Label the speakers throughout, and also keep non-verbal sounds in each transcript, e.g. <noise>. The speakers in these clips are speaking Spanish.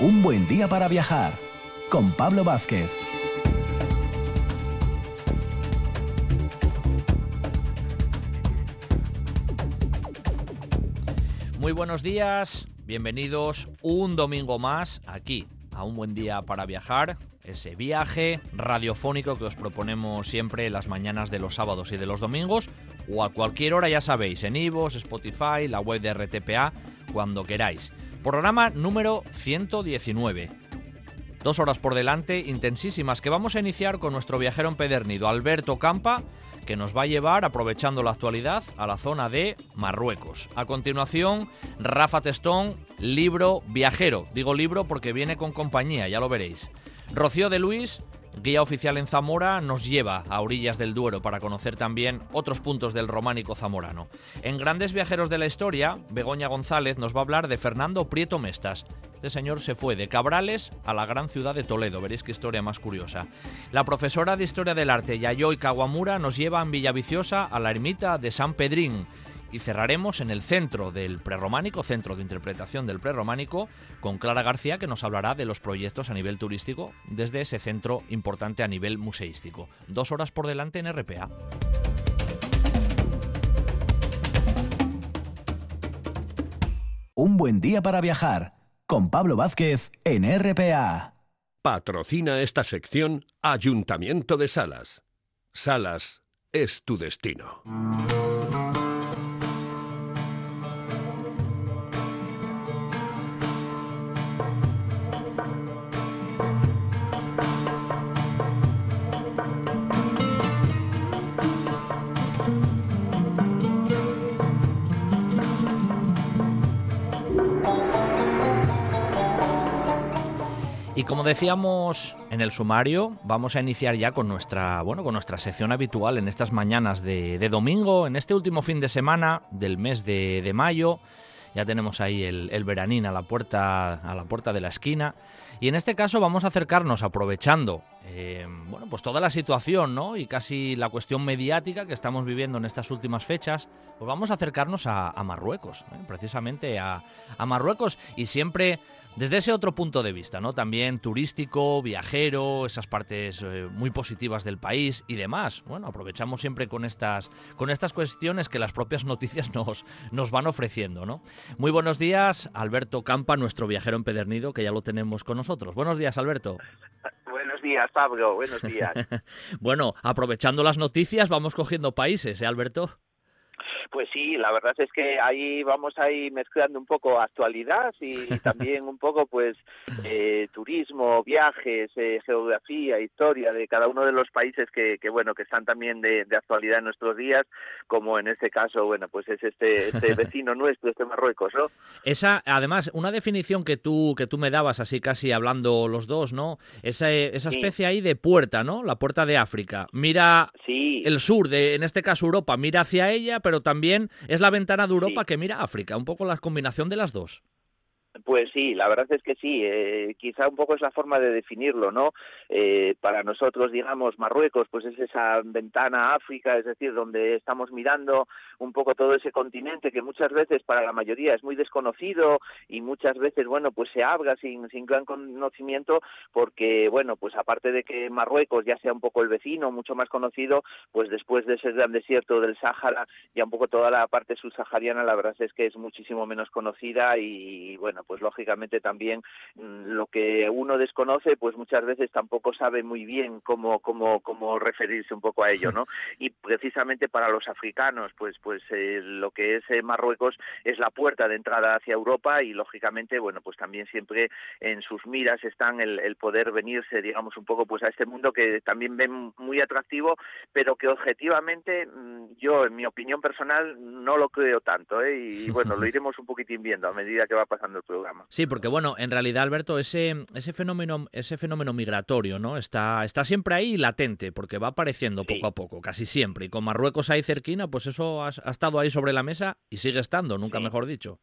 Speaker 1: Un buen día para viajar con Pablo Vázquez.
Speaker 2: Muy buenos días, bienvenidos un domingo más aquí a Un buen día para viajar, ese viaje radiofónico que os proponemos siempre las mañanas de los sábados y de los domingos o a cualquier hora, ya sabéis, en Ivos, Spotify, la web de RTPA, cuando queráis. Programa número 119. Dos horas por delante, intensísimas, que vamos a iniciar con nuestro viajero empedernido, Alberto Campa, que nos va a llevar, aprovechando la actualidad, a la zona de Marruecos. A continuación, Rafa Testón, libro viajero. Digo libro porque viene con compañía, ya lo veréis. Rocío de Luis, guía oficial en Zamora, nos lleva a orillas del Duero para conocer también otros puntos del románico zamorano. En Grandes Viajeros de la Historia, Begoña González nos va a hablar de Fernando Prieto Mestas. Este señor se fue de Cabrales a la gran ciudad de Toledo, veréis qué historia más curiosa. La profesora de Historia del Arte, Yayoi Kawamura, nos lleva en Villaviciosa a la ermita de San Pedrín y cerraremos en el centro del prerrománico, centro de interpretación del prerrománico, con Clara García que nos hablará de los proyectos a nivel turístico desde ese centro importante a nivel museístico. Dos horas por delante en RPA.
Speaker 1: Un buen día para viajar con Pablo Vázquez en RPA.
Speaker 3: Patrocina esta sección Ayuntamiento de Salas. Salas es tu destino.
Speaker 2: Y como decíamos en el sumario, vamos a iniciar ya con nuestra, bueno, con nuestra sección habitual en estas mañanas de, domingo, en este último fin de semana del mes de, mayo. Ya tenemos ahí el, veranín a la puerta, a la puerta de la esquina. Y en este caso vamos a acercarnos, aprovechando eh, bueno, pues toda la situación ¿no? y casi la cuestión mediática que estamos viviendo en estas últimas fechas, pues vamos a acercarnos a, Marruecos, ¿eh? precisamente a, a Marruecos. Y siempre desde ese otro punto de vista, ¿no? También turístico, viajero, esas partes eh, muy positivas del país y demás. Bueno, aprovechamos siempre con estas, con estas cuestiones que las propias <laughs> noticias nos, nos van ofreciendo, ¿no? Muy buenos días, Alberto Campa, nuestro viajero empedernido, que ya lo tenemos con nosotros. Buenos días, Alberto.
Speaker 4: Buenos días, Pablo. Buenos días. <laughs>
Speaker 2: bueno, aprovechando las noticias, vamos cogiendo países, ¿eh, Alberto?
Speaker 4: Pues sí, la verdad es que ahí vamos ahí mezclando un poco actualidad y <laughs> también un poco pues eh, turismo, viajes, eh, geografía, historia de cada uno de los países que, que bueno que están también de, actualidad en nuestros días, como en este caso bueno pues es este, este <laughs> vecino nuestro, este Marruecos, ¿no?
Speaker 2: Esa además una definición que tú que tú me dabas así casi hablando los dos, ¿no? Esa, esa especie ahí de puerta, ¿no? La puerta de África. Mira el sur de en este caso Europa, mira hacia ella, pero también también es la ventana de Europa que mira a África, un poco la combinación de las dos.
Speaker 4: Pues sí, la verdad es que sí. Eh, quizá un poco es la forma de definirlo, ¿no? Eh, para nosotros, digamos, Marruecos, pues es esa ventana África, es decir, donde estamos mirando un poco todo ese continente que muchas veces para la mayoría es muy desconocido y muchas veces, bueno, pues se sin, sin gran conocimiento porque, bueno, pues aparte de que Marruecos ya sea un poco el vecino, mucho más conocido, pues después de ese gran desierto del Sáhara, ya un poco toda la parte subsahariana, la verdad es que es muchísimo menos conocida y, bueno, pues lógicamente también mm, lo que uno desconoce, pues muchas veces tampoco sabe muy bien cómo, cómo, cómo referirse un poco a ello, ¿no? <laughs> Y precisamente para los africanos, pues, pues eh, lo que es eh, Marruecos es la puerta de entrada hacia Europa y lógicamente, bueno, pues también siempre en sus miras están el, el poder venirse, digamos, un poco pues a este mundo que también ven muy atractivo, pero que objetivamente mm, yo, en mi opinión personal, no lo creo tanto, ¿eh? Y bueno, lo <laughs> iremos un poquitín viendo a medida que va pasando el programa.
Speaker 2: Sí, porque bueno, en realidad, Alberto, ese, ese fenómeno, ese fenómeno migratorio, ¿no? Está, está siempre ahí latente, porque va apareciendo poco a poco, casi siempre. Y con Marruecos ahí cerquina, pues eso ha, estado ahí sobre la mesa y sigue estando, nunca mejor dicho.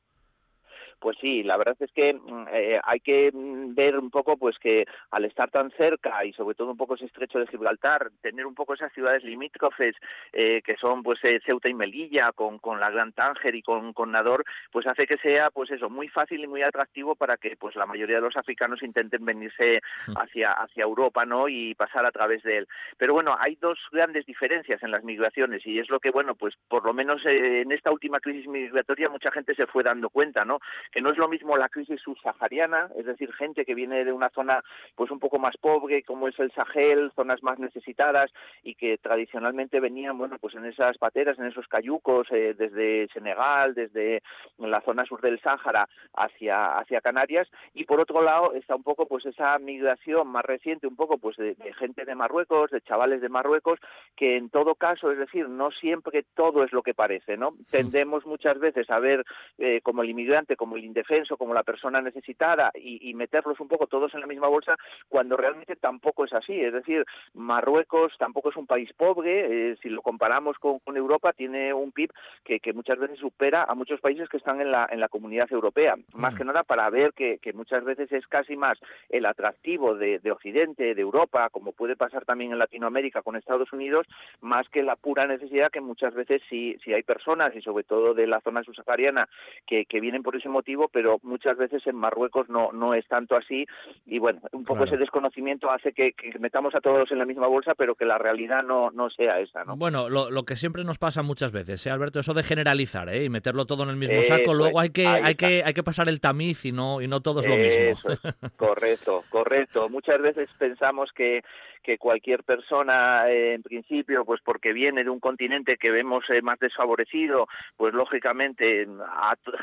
Speaker 4: Pues sí, la verdad es que mm, eh, hay que mm, ver un poco pues que al estar tan cerca y sobre todo un poco ese estrecho de Gibraltar, tener un poco esas ciudades limítrofes eh, que son pues eh, Ceuta y Melilla con, con la Gran Tánger y con, con Nador, pues hace que sea pues eso muy fácil y muy atractivo para que pues la mayoría de los africanos intenten venirse mm. hacia hacia Europa, ¿no? Y pasar a través de él. Pero bueno, hay dos grandes diferencias en las migraciones y es lo que bueno, pues por lo menos en esta última crisis migratoria mucha gente se fue dando cuenta, ¿no? Que no es lo mismo la crisis subsahariana, es decir, gente que viene de una zona pues un poco más pobre, como es el Sahel, zonas más necesitadas y que tradicionalmente venían, bueno, pues en esas pateras, en esos cayucos, eh, desde Senegal, desde la zona sur del Sáhara hacia hacia Canarias y por otro lado está un poco pues esa migración más reciente, un poco pues de, de gente de Marruecos, de chavales de Marruecos, que en todo caso, es decir, no siempre todo es lo que parece, ¿no? Tendemos muchas veces a ver eh, como el inmigrante, como el indefenso, como la persona necesitada y, meterlos un poco todos en la misma bolsa cuando realmente tampoco es así. Es decir, Marruecos tampoco es un país pobre, eh, si lo comparamos con, Europa, tiene un PIB que, muchas veces supera a muchos países que están en la, en la comunidad europea. Más mm. que nada para ver que, muchas veces es casi más el atractivo de, Occidente, de Europa, como puede pasar también en Latinoamérica con Estados Unidos, más que la pura necesidad que muchas veces si, si hay personas, y sobre todo de la zona subsahariana, que, que vienen por ese motivo, pero muchas veces en Marruecos no, no es tanto así y bueno, un poco ese desconocimiento hace que, metamos a todos en la misma bolsa, pero que la realidad no, no sea esa. ¿no?
Speaker 2: Bueno, lo, lo que siempre nos pasa muchas veces, ¿eh, Alberto? Eso de generalizar ¿eh? y meterlo todo en el mismo saco, luego hay que, hay, que, hay que pasar el tamiz y no, y no todo es lo mismo.
Speaker 4: correcto, correcto. Muchas veces pensamos que que cualquier persona, eh, en principio, pues porque viene de un continente que vemos eh, más desfavorecido, pues lógicamente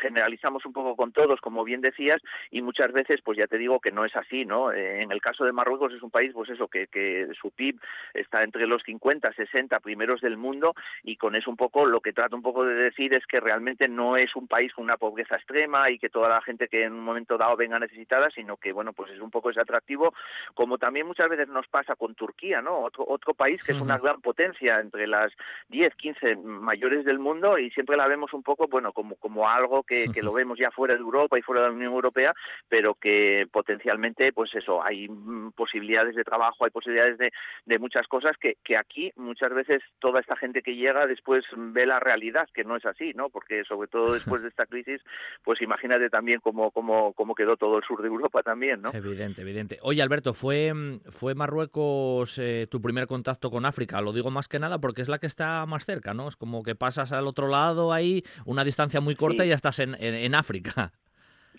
Speaker 4: generalizamos un poco con todos, como bien decías, y muchas veces, pues ya te digo que no es así, ¿no? Eh, en el caso de Marruecos es un país, pues eso, que, que su PIB está entre los 50, 60 primeros del mundo, y con eso un poco lo que trato un poco de decir es que realmente no es un país con una pobreza extrema y que toda la gente que en un momento dado venga necesitada, sino que, bueno, pues es un poco ese atractivo, como también muchas veces nos pasa con Turquía, ¿no? Otro, otro país que es una gran potencia entre las 10, 15 mayores del mundo y siempre la vemos un poco, bueno, como, como algo que, que lo vemos ya fuera de Europa y fuera de la Unión Europea, pero que potencialmente, pues eso, hay mm, posibilidades de trabajo, hay posibilidades de, de muchas cosas que, que aquí muchas veces toda esta gente que llega después ve la realidad, que no es así, ¿no? Porque sobre todo después de esta crisis, pues imagínate también cómo, cómo, cómo quedó todo el sur de Europa también, ¿no?
Speaker 2: Evidente, evidente. Oye, Alberto, ¿fue, fue Marruecos eh, tu primer contacto con África? Lo digo más que nada porque es la que está más cerca, ¿no? Es como que pasas al otro lado ahí, una distancia muy corta y ya estás en, en África.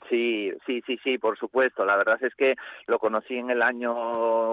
Speaker 4: Sí, sí, sí, sí, por supuesto. La verdad es que lo conocí en el año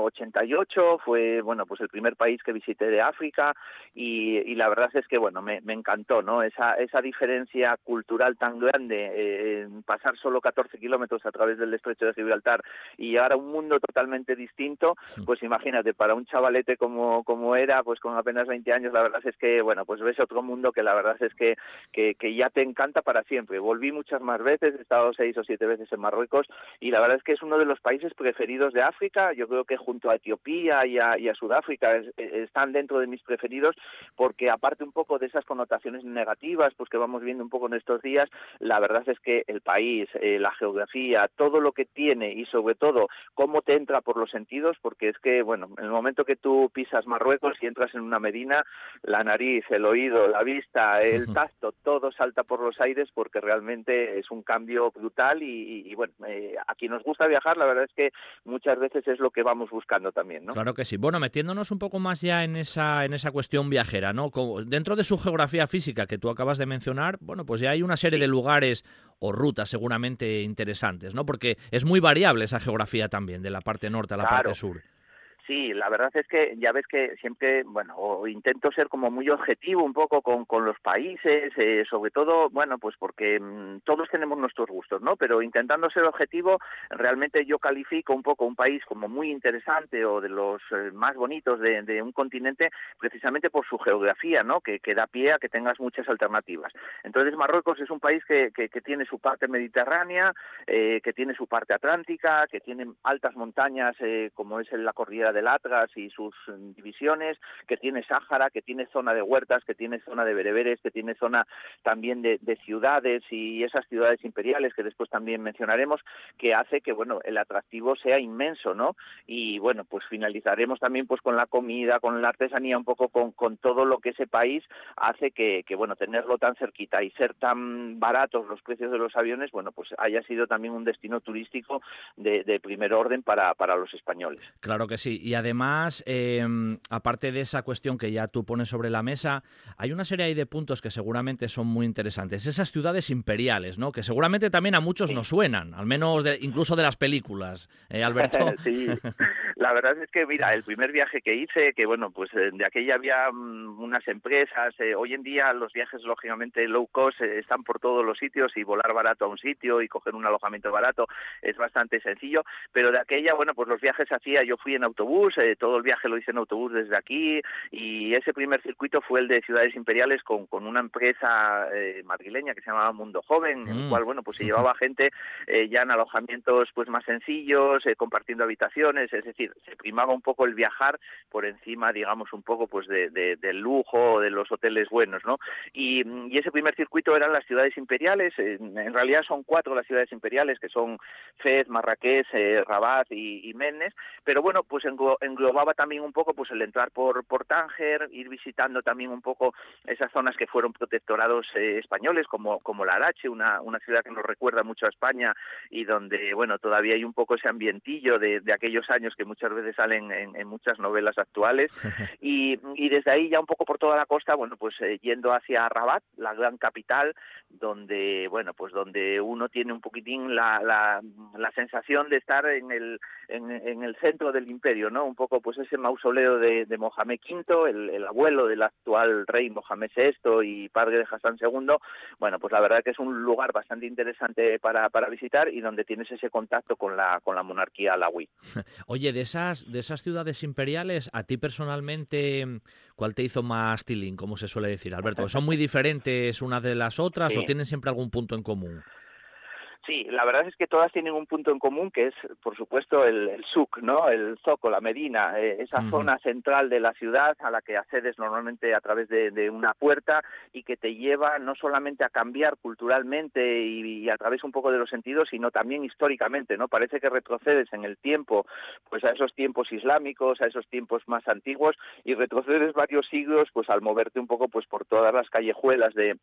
Speaker 4: 88, fue, bueno, pues el primer país que visité de África y, y la verdad es que, bueno, me, me, encantó, ¿no? Esa, esa diferencia cultural tan grande, eh, pasar solo 14 kilómetros a través del estrecho de Gibraltar y llegar a un mundo totalmente distinto, pues imagínate, para un chavalete como, como era, pues con apenas 20 años, la verdad es que, bueno, pues ves otro mundo que la verdad es que, que, que ya te encanta para siempre. Volví muchas más veces, he estado seis o siete veces en Marruecos y la verdad es que es uno de los países preferidos de África. Yo creo que junto a Etiopía y a, Sudáfrica están dentro de mis preferidos porque aparte un poco de esas connotaciones negativas pues que vamos viendo un poco en estos días, la verdad es que el país, eh, la geografía, todo lo que tiene y sobre todo cómo te entra por los sentidos, porque es que, bueno, en el momento que tú pisas Marruecos y entras en una medina, la nariz, el oído, la vista, el <laughs> tacto, todo salta por los aires porque realmente es un cambio brutal y, bueno, eh, a quien nos gusta viajar, la verdad es que muchas veces es lo que vamos buscando también, ¿no?
Speaker 2: Claro que sí. Bueno, metiéndonos un poco más ya en esa, en esa cuestión viajera, ¿no? dentro de su geografía física que tú acabas de mencionar, bueno, pues ya hay una serie de lugares o rutas seguramente interesantes, ¿no? Porque es muy variable esa geografía también, de la parte norte a la parte sur.
Speaker 4: Sí, la verdad es que ya ves que siempre, bueno, intento ser como muy objetivo un poco con, con los países, eh, sobre todo, bueno, pues porque mm, todos tenemos nuestros gustos, ¿no? Pero intentando ser objetivo, realmente yo califico un poco un país como muy interesante o de los eh, más bonitos de, un continente precisamente por su geografía, ¿no? Que, da pie a que tengas muchas alternativas. Entonces Marruecos es un país que, que, que tiene su parte mediterránea, eh, que tiene su parte atlántica, que tiene altas montañas como es la cordillera de del Atlas y sus divisiones, que tiene Sáhara, que tiene zona de huertas, que tiene zona de bereberes, que tiene zona también de, ciudades y esas ciudades imperiales que después también mencionaremos, que hace que bueno el atractivo sea inmenso, ¿no? Y bueno, pues finalizaremos también pues con la comida, con la artesanía, un poco con, todo lo que ese país hace que, que bueno tenerlo tan cerquita y ser tan baratos los precios de los aviones, bueno, pues haya sido también un destino turístico de, de primer orden para, para los españoles.
Speaker 2: Claro que sí. Y además, em, aparte de esa cuestión que ya tú pones sobre la mesa, hay una serie de puntos que seguramente son muy interesantes. Esas ciudades imperiales, ¿no? Que seguramente también a muchos nos suenan, al menos incluso de las películas, ¿eh, <laughs> Alberto?
Speaker 4: sí, la verdad es que, mira, el primer viaje que hice, que bueno, pues eh, de aquella había mm, unas empresas, eh, hoy en día los viajes, lógicamente, low cost están por todos los sitios y volar barato a un sitio y coger un alojamiento barato es bastante sencillo, pero de aquella, bueno, pues los viajes hacía, yo fui en autobús, todo el viaje lo hice en autobús desde aquí y ese primer circuito fue el de Ciudades Imperiales con, con una empresa madrileña que se llamaba Mundo Joven, en el mm. cual, bueno, pues se llevaba gente ya en alojamientos pues más sencillos, compartiendo habitaciones, es decir, se primaba un poco el viajar por encima, digamos, un poco pues de, del lujo, de los hoteles buenos, ¿no? Y, ese primer circuito eran las ciudades imperiales, en, realidad son cuatro las ciudades imperiales, que son Fez, Marrakech, eh, Rabat y, y pero bueno, pues englobaba también un poco pues el entrar por, Tánger, ir visitando también un poco esas zonas que fueron protectorados eh, españoles, como, como Larache, una, una ciudad que nos recuerda mucho a España y donde, bueno, todavía hay un poco ese ambientillo de, de aquellos años que muchas veces salen en, muchas novelas actuales. <laughs> Y, y, desde ahí ya un poco por toda la costa, bueno, pues eh, yendo hacia Rabat, la gran capital, donde, bueno, pues donde uno tiene un poquitín la, la, la sensación de estar en el, en, el centro del imperio, ¿no? Un poco pues ese mausoleo de, de Mohamed V, el, el, abuelo del actual rey Mohamed VI y padre de Hassan II. Bueno, pues la verdad que es un lugar bastante interesante para, para visitar y donde tienes ese contacto con la, con la monarquía alawí. <laughs>
Speaker 2: Oye, de esas, de esas ciudades imperiales, a ti personalmente, ¿cuál te hizo más tiling, como se suele decir, Alberto? ¿Son muy diferentes unas de las otras o tienen siempre algún punto en común?
Speaker 4: Sí, la verdad es que todas tienen un punto en común que es, por supuesto, el, el SUC, ¿no? El Zoco, la Medina, eh, esa zona central de la ciudad a la que accedes normalmente a través de, una puerta y que te lleva no solamente a cambiar culturalmente y, a través un poco de los sentidos, sino también históricamente, ¿no? Parece que retrocedes en el tiempo, pues a esos tiempos islámicos, a esos tiempos más antiguos y retrocedes varios siglos, pues al moverte un poco, pues por todas las callejuelas de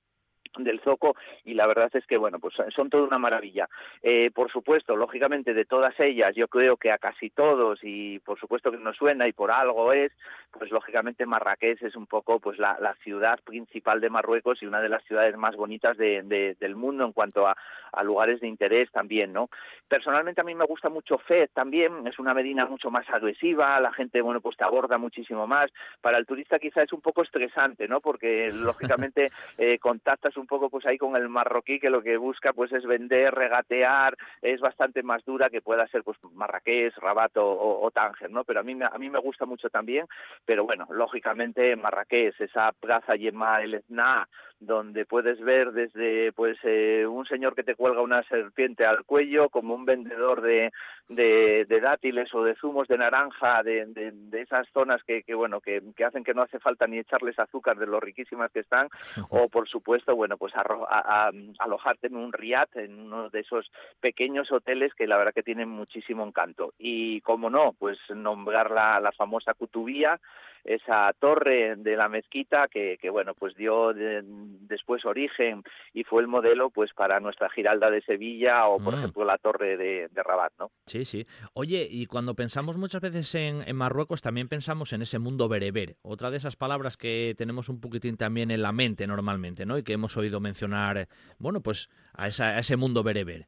Speaker 4: del Zoco y la verdad es que bueno pues son toda una maravilla. Eh, por supuesto lógicamente de todas ellas yo creo que a casi todos y por supuesto que nos suena y por algo es pues lógicamente Marrakech es un poco pues la, la ciudad principal de Marruecos y una de las ciudades más bonitas de, del mundo en cuanto a, a, lugares de interés también no personalmente a mí me gusta mucho Fez también es una medina mucho más agresiva la gente bueno pues te aborda muchísimo más. Para el turista quizá es un poco estresante no porque <laughs> lógicamente eh, contactas un poco pues ahí con el marroquí que lo que busca pues es vender, regatear, es bastante más dura que pueda ser pues Marrakech, Rabat o, Tánger, ¿no? Pero a mí, a mí me gusta mucho también, pero bueno, lógicamente Marrakech, esa plaza Yema el Etna, donde puedes ver desde pues eh, un señor que te cuelga una serpiente al cuello como un vendedor de, de, dátiles o de zumos de naranja de, de, esas zonas que, que bueno que, que, hacen que no hace falta ni echarles azúcar de lo riquísimas que están <laughs> o por supuesto bueno pues a, alojarte en un riad en uno de esos pequeños hoteles que la verdad que tienen muchísimo encanto. Y como no pues nombrar la, la famosa Cutubía esa torre de la mezquita que, que bueno pues dio después origen y fue el modelo pues para nuestra Giralda de Sevilla o por mm. ejemplo la torre de, de, Rabat no
Speaker 2: sí sí. Oye y cuando pensamos muchas veces en, en, Marruecos también pensamos en ese mundo bereber otra de esas palabras que tenemos un poquitín también en la mente normalmente no y que hemos oído mencionar bueno pues a, esa, a ese mundo bereber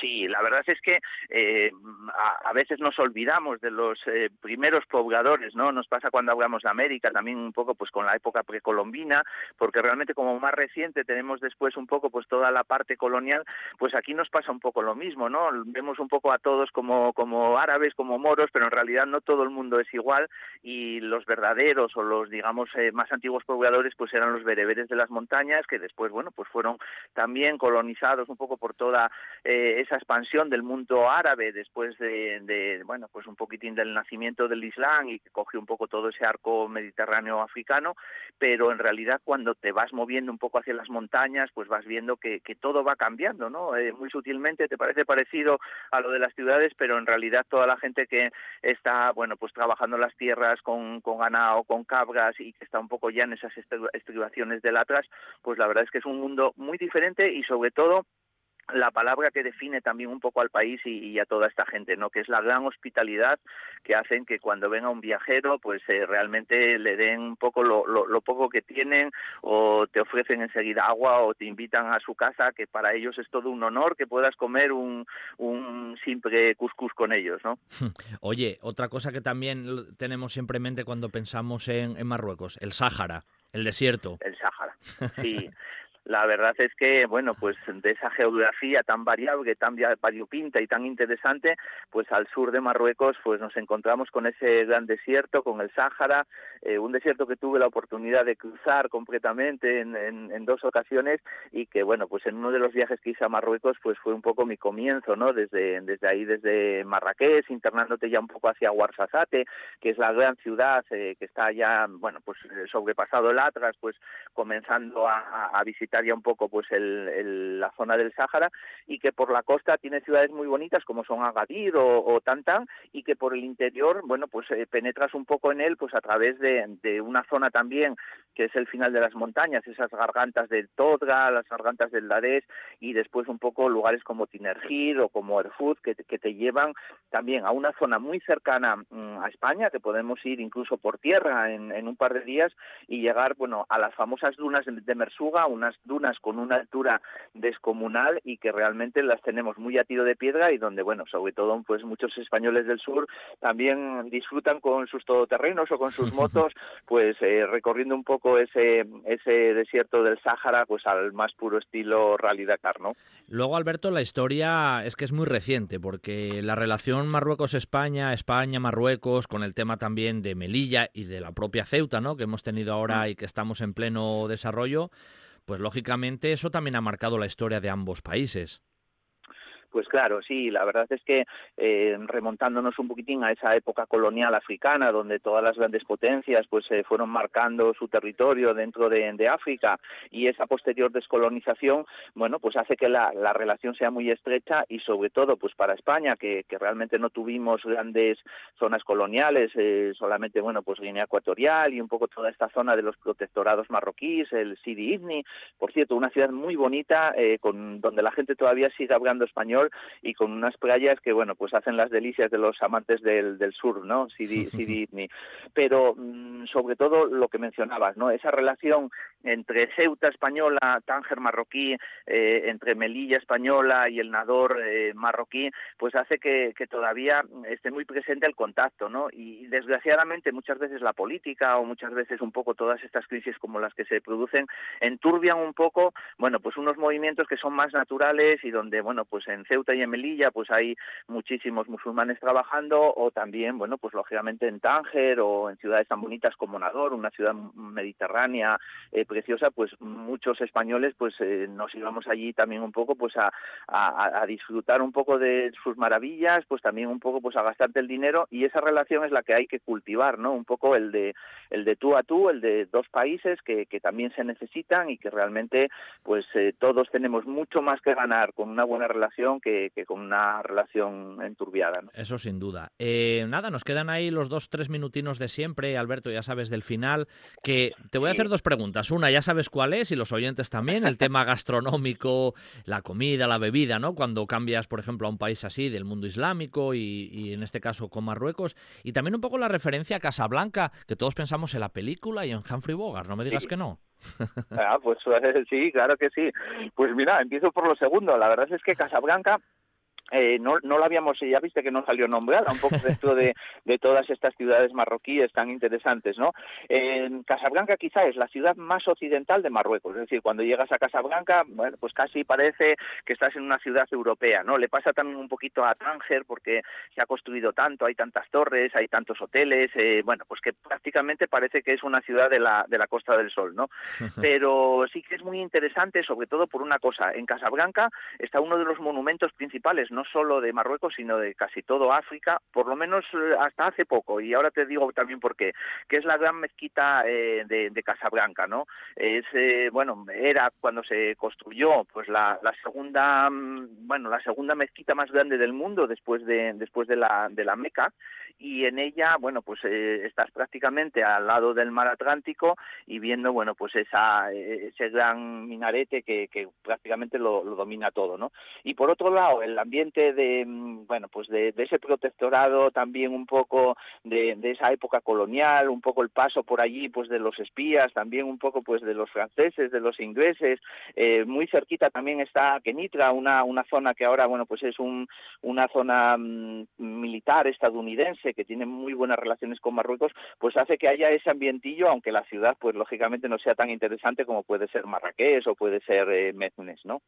Speaker 4: Sí, la verdad es que eh, a, veces nos olvidamos de los eh, primeros pobladores, ¿no? Nos pasa cuando hablamos de América, también un poco pues con la época precolombina, porque realmente como más reciente tenemos después un poco pues toda la parte colonial, pues aquí nos pasa un poco lo mismo, ¿no? Vemos un poco a todos como, como árabes, como moros, pero en realidad no todo el mundo es igual y los verdaderos o los, digamos, eh, más antiguos pobladores pues eran los bereberes de las montañas, que después, bueno, pues fueron también colonizados un poco por toda eh, esa expansión del mundo árabe después de, bueno, pues un poquitín del nacimiento del Islam y que coge un poco todo ese arco mediterráneo africano, pero en realidad cuando te vas moviendo un poco hacia las montañas, pues vas viendo que, que todo va cambiando, ¿no? Eh, muy sutilmente te parece parecido a lo de las ciudades, pero en realidad toda la gente que está, bueno, pues trabajando las tierras con, con ganado, con cabras y que está un poco ya en esas estribaciones del Atlas, pues la verdad es que es un mundo muy diferente y sobre todo la palabra que define también un poco al país y, a toda esta gente, ¿no? Que es la gran hospitalidad que hacen que cuando venga un viajero, pues eh, realmente le den un poco lo, lo, poco que tienen o te ofrecen enseguida agua o te invitan a su casa, que para ellos es todo un honor que puedas comer un, un simple cuscús con ellos, ¿no? <laughs>
Speaker 2: Oye, otra cosa que también tenemos siempre en mente cuando pensamos en, en Marruecos, el Sáhara, el desierto.
Speaker 4: El Sáhara, sí. <laughs> la verdad es que, bueno, pues de esa geografía tan variable, tan variopinta y tan interesante, pues al sur de Marruecos, pues nos encontramos con ese gran desierto, con el Sáhara, eh, un desierto que tuve la oportunidad de cruzar completamente en, dos ocasiones y que, bueno, pues en uno de los viajes que hice a Marruecos, pues fue un poco mi comienzo, ¿no? Desde, desde ahí, desde Marrakech, internándote ya un poco hacia Ouarzazate, que es la gran ciudad eh, que está ya, bueno, pues sobrepasado el Atlas, pues comenzando a visitar ya un poco pues la zona del Sáhara y que por la costa tiene ciudades muy bonitas como son Agadir o, Tantan y que por el interior bueno pues eh, penetras un poco en él pues a través de, una zona también que es el final de las montañas esas gargantas del Todra las gargantas del Darés y después un poco lugares como Tinergir o como Erfurt que, te llevan también a una zona muy cercana mm, a España que podemos ir incluso por tierra en, en un par de días y llegar bueno a las famosas dunas de Mersuga unas dunas con una altura descomunal y que realmente las tenemos muy a tiro de piedra y donde, bueno, sobre todo pues muchos españoles del sur también disfrutan con sus todoterrenos o con sus <laughs> motos, pues eh, recorriendo un poco ese, ese desierto del Sáhara pues al más puro estilo Rally Dakar, ¿no?
Speaker 2: Luego, Alberto, la historia es que es muy reciente porque la relación Marruecos-España, España-Marruecos, con el tema también de Melilla y de la propia Ceuta, ¿no? Que hemos tenido ahora mm. y que estamos en pleno desarrollo, pues lógicamente eso también ha marcado la historia de ambos países.
Speaker 4: Pues claro, sí, la verdad es que eh, remontándonos un poquitín a esa época colonial africana, donde todas las grandes potencias pues se fueron marcando su territorio dentro de, África y esa posterior descolonización, bueno, pues hace que la, relación sea muy estrecha y sobre todo pues para España, que, realmente no tuvimos grandes zonas coloniales, eh, solamente, bueno, pues Guinea Ecuatorial y un poco toda esta zona de los protectorados marroquíes, el Sidi Ifni, por cierto, una ciudad muy bonita, eh, con donde la gente todavía sigue hablando español y con unas playas que, bueno, pues hacen las delicias de los amantes del, del sur, ¿no? Sidi, <laughs> Sidi Pero mm, sobre todo lo que mencionabas, ¿no? Esa relación entre Ceuta española, Tánger marroquí, eh, entre Melilla española y el Nador eh, marroquí, pues hace que, que, todavía esté muy presente el contacto, ¿no? Y desgraciadamente muchas veces la política o muchas veces un poco todas estas crisis como las que se producen enturbian un poco, bueno, pues unos movimientos que son más naturales y donde, bueno, pues en Ceuta y en Melilla pues hay muchísimos musulmanes trabajando o también, bueno, pues lógicamente en Tánger o en ciudades tan bonitas como Nador, una ciudad mediterránea eh, preciosa, pues muchos españoles pues eh, nos íbamos allí también un poco pues a, disfrutar un poco de sus maravillas, pues también un poco pues a gastarte el dinero y esa relación es la que hay que cultivar, ¿no? Un poco el de el de tú a tú, el de dos países que, que también se necesitan y que realmente pues eh, todos tenemos mucho más que ganar con una buena relación que, con una relación enturbiada.
Speaker 2: Eso sin duda. Eh, nada, nos quedan ahí los dos, tres minutinos de siempre, Alberto, ya sabes del final, que te voy a hacer dos preguntas. Una, ya sabes cuál es, y los oyentes también, el tema <laughs> gastronómico, la comida, la bebida, ¿no? Cuando cambias, por ejemplo, a un país así del mundo islámico y, en este caso con Marruecos, y también un poco la referencia a Casablanca, que todos pensamos en la película y en Humphrey Bogart, no me digas que no.
Speaker 4: Ah, pues <laughs> sí, claro que sí. Pues mira, empiezo por lo segundo. La verdad es que Casablanca eh, no, no la habíamos, ya viste que no salió nombrada, un poco dentro de, de todas estas ciudades marroquíes tan interesantes, ¿no? En Casablanca quizá es la ciudad más occidental de Marruecos, es decir, cuando llegas a Casablanca, bueno, pues casi parece que estás en una ciudad europea, ¿no? Le pasa también un poquito a Tánger porque se ha construido tanto, hay tantas torres, hay tantos hoteles, eh, bueno, pues que prácticamente parece que es una ciudad de la, de la Costa del Sol, ¿no? <laughs> Pero sí que es muy interesante, sobre todo por una cosa, en Casablanca está uno de los monumentos principales, no solo de Marruecos, sino de casi todo África, por lo menos eh, hasta hace poco, y ahora te digo también por qué, que es la gran mezquita eh, de, Casablanca, ¿no? Es, eh, bueno, era cuando se construyó, pues la, la, segunda, mm, bueno, la segunda mezquita más grande del mundo después de, después de la, de la Meca, y en ella, bueno, pues eh, estás prácticamente al lado del mar Atlántico y viendo, bueno, pues esa, ese gran minarete que, prácticamente lo, domina todo, ¿no? Y por otro lado, el ambiente de, mm, bueno, pues de, ese protectorado, también un poco de, de, esa época colonial, un poco el paso por allí, pues de los espías, también un poco pues de los franceses, de los ingleses, eh, muy cerquita también está Kenitra, una, una zona que ahora, bueno, pues es un, una zona mm, militar estadounidense que tiene muy buenas relaciones con Marruecos, pues hace que haya ese ambientillo, aunque la ciudad, pues lógicamente no sea tan interesante como puede ser Marrakech o puede ser eh, ¿no?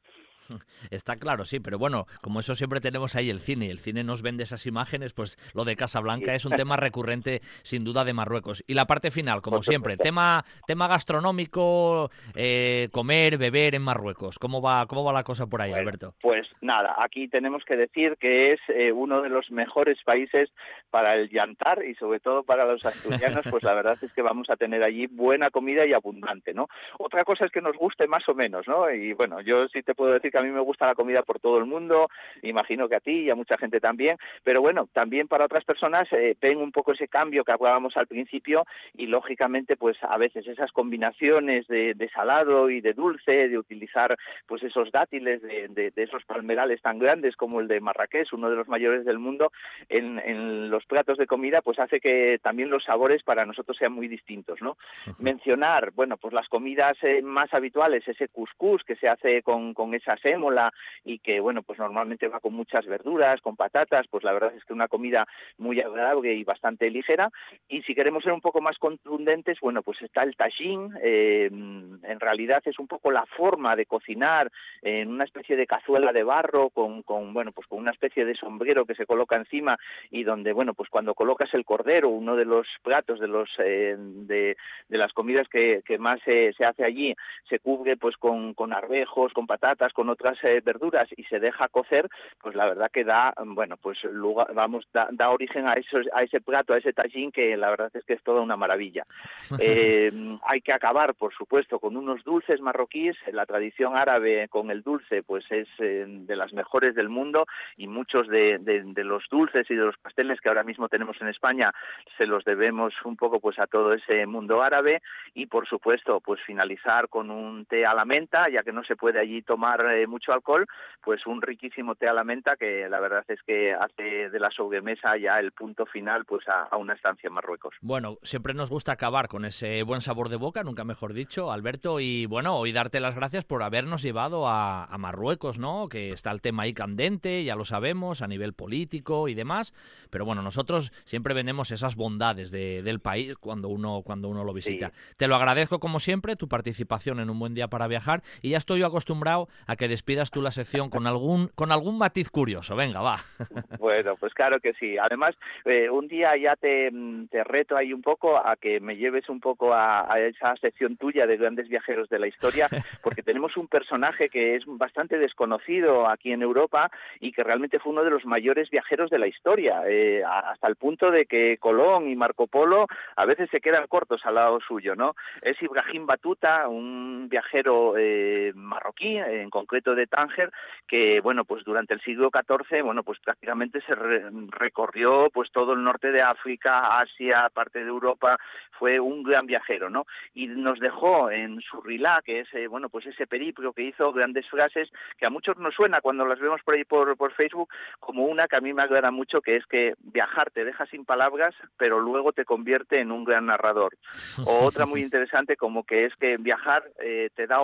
Speaker 4: <laughs>
Speaker 2: Está claro, sí, pero bueno, como eso siempre tenemos ahí el cine, el cine nos vende esas imágenes, pues lo de Casablanca es un tema recurrente sin duda de Marruecos. Y la parte final, como siempre, tema, tema gastronómico, eh, comer, beber en Marruecos. ¿Cómo va, cómo va la cosa por ahí,
Speaker 4: bueno,
Speaker 2: Alberto?
Speaker 4: Pues nada, aquí tenemos que decir que es eh, uno de los mejores países para el llantar y sobre todo para los asturianos, pues la verdad es que vamos a tener allí buena comida y abundante, ¿no? Otra cosa es que nos guste más o menos, ¿no? Y bueno, yo sí te puedo decir que a mí me gusta la comida por todo el mundo, imagino que a ti y a mucha gente también, pero bueno, también para otras personas eh, ven un poco ese cambio que hablábamos al principio y lógicamente pues a veces esas combinaciones de, de salado y de dulce, de utilizar pues esos dátiles de, de, de, esos palmerales tan grandes como el de Marrakech, uno de los mayores del mundo, en, en, los platos de comida, pues hace que también los sabores para nosotros sean muy distintos, ¿no? Uh -huh. Mencionar, bueno, pues las comidas eh, más habituales, ese couscous que se hace con, con esa sémola y que, bueno, pues normalmente va con muchas verduras, con patatas, pues la verdad es que una comida muy agradable y bastante ligera. Y si queremos ser un poco más contundentes, bueno, pues está el tajín, eh, en realidad es un poco la forma de cocinar en una especie de cazuela de barro con, con, bueno, pues con una especie de sombrero que se coloca encima y donde, bueno, pues cuando colocas el cordero, uno de los platos de los eh, de, las comidas que, más se, se, hace allí, se cubre pues con, con arvejos, con patatas, con otras eh, verduras y se deja cocer, pues la verdad que da, bueno, pues lugar, vamos, da, da origen a, esos, a ese plato, a ese tajín que la verdad es que es toda una maravilla. <laughs> Eh, hay que acabar, por supuesto, con unos dulces marroquíes. La tradición árabe con el dulce, pues es eh, de las mejores del mundo y muchos de, de, de, los dulces y de los pasteles que ahora mismo tenemos en España se los debemos un poco pues a todo ese mundo árabe y por supuesto pues finalizar con un té a la menta, ya que no se puede allí tomar eh, mucho alcohol, pues un riquísimo té a la menta que la verdad es que hace de la sobremesa ya el punto final pues a, a una estancia en Marruecos.
Speaker 2: Bueno, siempre nos gusta acabar con ese buen sabor de boca, nunca mejor dicho, Alberto, y bueno, hoy darte las gracias por habernos llevado a, a Marruecos, ¿no? Que está el tema ahí candente, ya lo sabemos, a nivel político y demás, pero bueno, nosotros siempre vendemos esas bondades de, del país cuando uno, cuando uno lo visita. Sí. Te lo agradezco como siempre, tu participación en un buen día para viajar, y ya estoy yo acostumbrado a que despidas tú la sección con algún, con algún matiz curioso. Venga, va. <laughs>
Speaker 4: Bueno, pues claro que sí. Además, eh, un día ya te, te, reto ahí un poco a que me lleves un poco a, a, esa sección tuya de grandes viajeros de la historia, <laughs> porque tenemos un personaje que es bastante desconocido aquí en Europa y que realmente fue uno de los mayores viajeros de la historia, eh, hasta el punto de que Colón y Marco Polo a veces se quedan cortos al lado suyo, ¿no? Es Ibrahim Batuta, un viajero eh, marroquí, en concreto de Tánger, que, bueno, pues durante el siglo XIV, bueno, pues prácticamente se re recorrió pues todo el norte de África, Asia, parte de Europa, fue un gran viajero, ¿no? Y nos dejó en su rilá, que es, eh, bueno, pues ese periplo que hizo grandes frases que a muchos nos suena cuando las vemos por ahí por, por Facebook, como una que a mí me agrada mucho, que es que viajar te deja sin palabras, pero luego te convierte en un gran narrador. O otra muy <laughs> interesante como que es que viajar eh, te, da,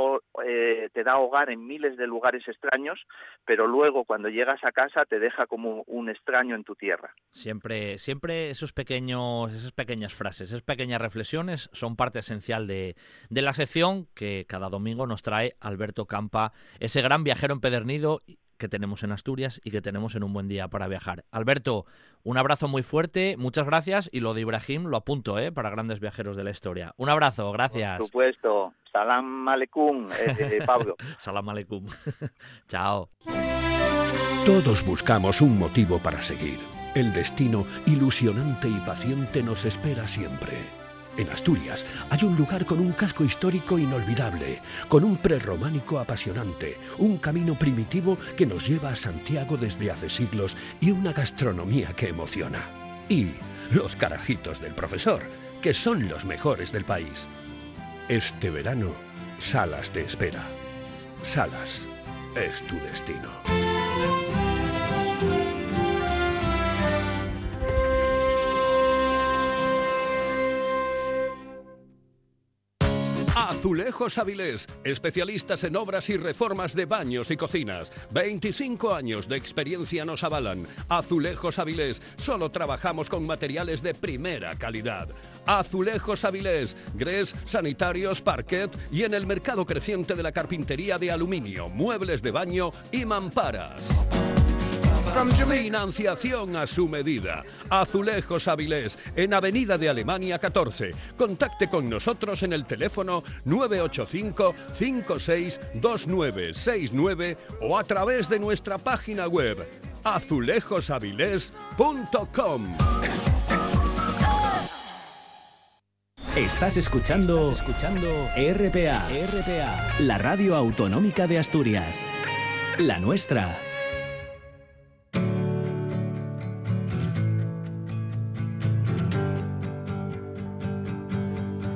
Speaker 4: eh, te da hogar en miles de lugares extraños, pero luego cuando llegas a casa te deja como un extraño en tu tierra.
Speaker 2: Siempre, siempre esos pequeños, esas pequeñas frases, esas pequeñas reflexiones son parte esencial de, de la sección que cada domingo nos trae Alberto Campa, ese gran viajero empedernido que tenemos en Asturias y que tenemos en un buen día para viajar. Alberto, un abrazo muy fuerte, muchas gracias y lo de Ibrahim lo apunto ¿eh? para grandes viajeros de la historia. Un abrazo, gracias.
Speaker 4: Por supuesto. Salam aleikum, eh, eh, Pablo. <laughs>
Speaker 2: Salam aleikum. <laughs> Chao.
Speaker 3: Todos buscamos un motivo para seguir. El destino ilusionante y paciente nos espera siempre. En Asturias hay un lugar con un casco histórico inolvidable, con un prerrománico apasionante, un camino primitivo que nos lleva a Santiago desde hace siglos y una gastronomía que emociona. Y los carajitos del profesor, que son los mejores del país. Este verano, Salas te espera. Salas es tu destino. Azulejos Avilés, especialistas en obras y reformas de baños y cocinas. 25 años de experiencia nos avalan. Azulejos Avilés, solo trabajamos con materiales de primera calidad. Azulejos Avilés, grés, sanitarios, parquet y en el mercado creciente de la carpintería de aluminio, muebles de baño y mamparas. Financiación a su medida. Azulejos Avilés, en Avenida de Alemania 14. Contacte con nosotros en el teléfono 985 562969 o a través de nuestra página web azulejosavilés.com.
Speaker 1: Estás escuchando, escuchando RPA, RPA, la radio autonómica de Asturias. La nuestra.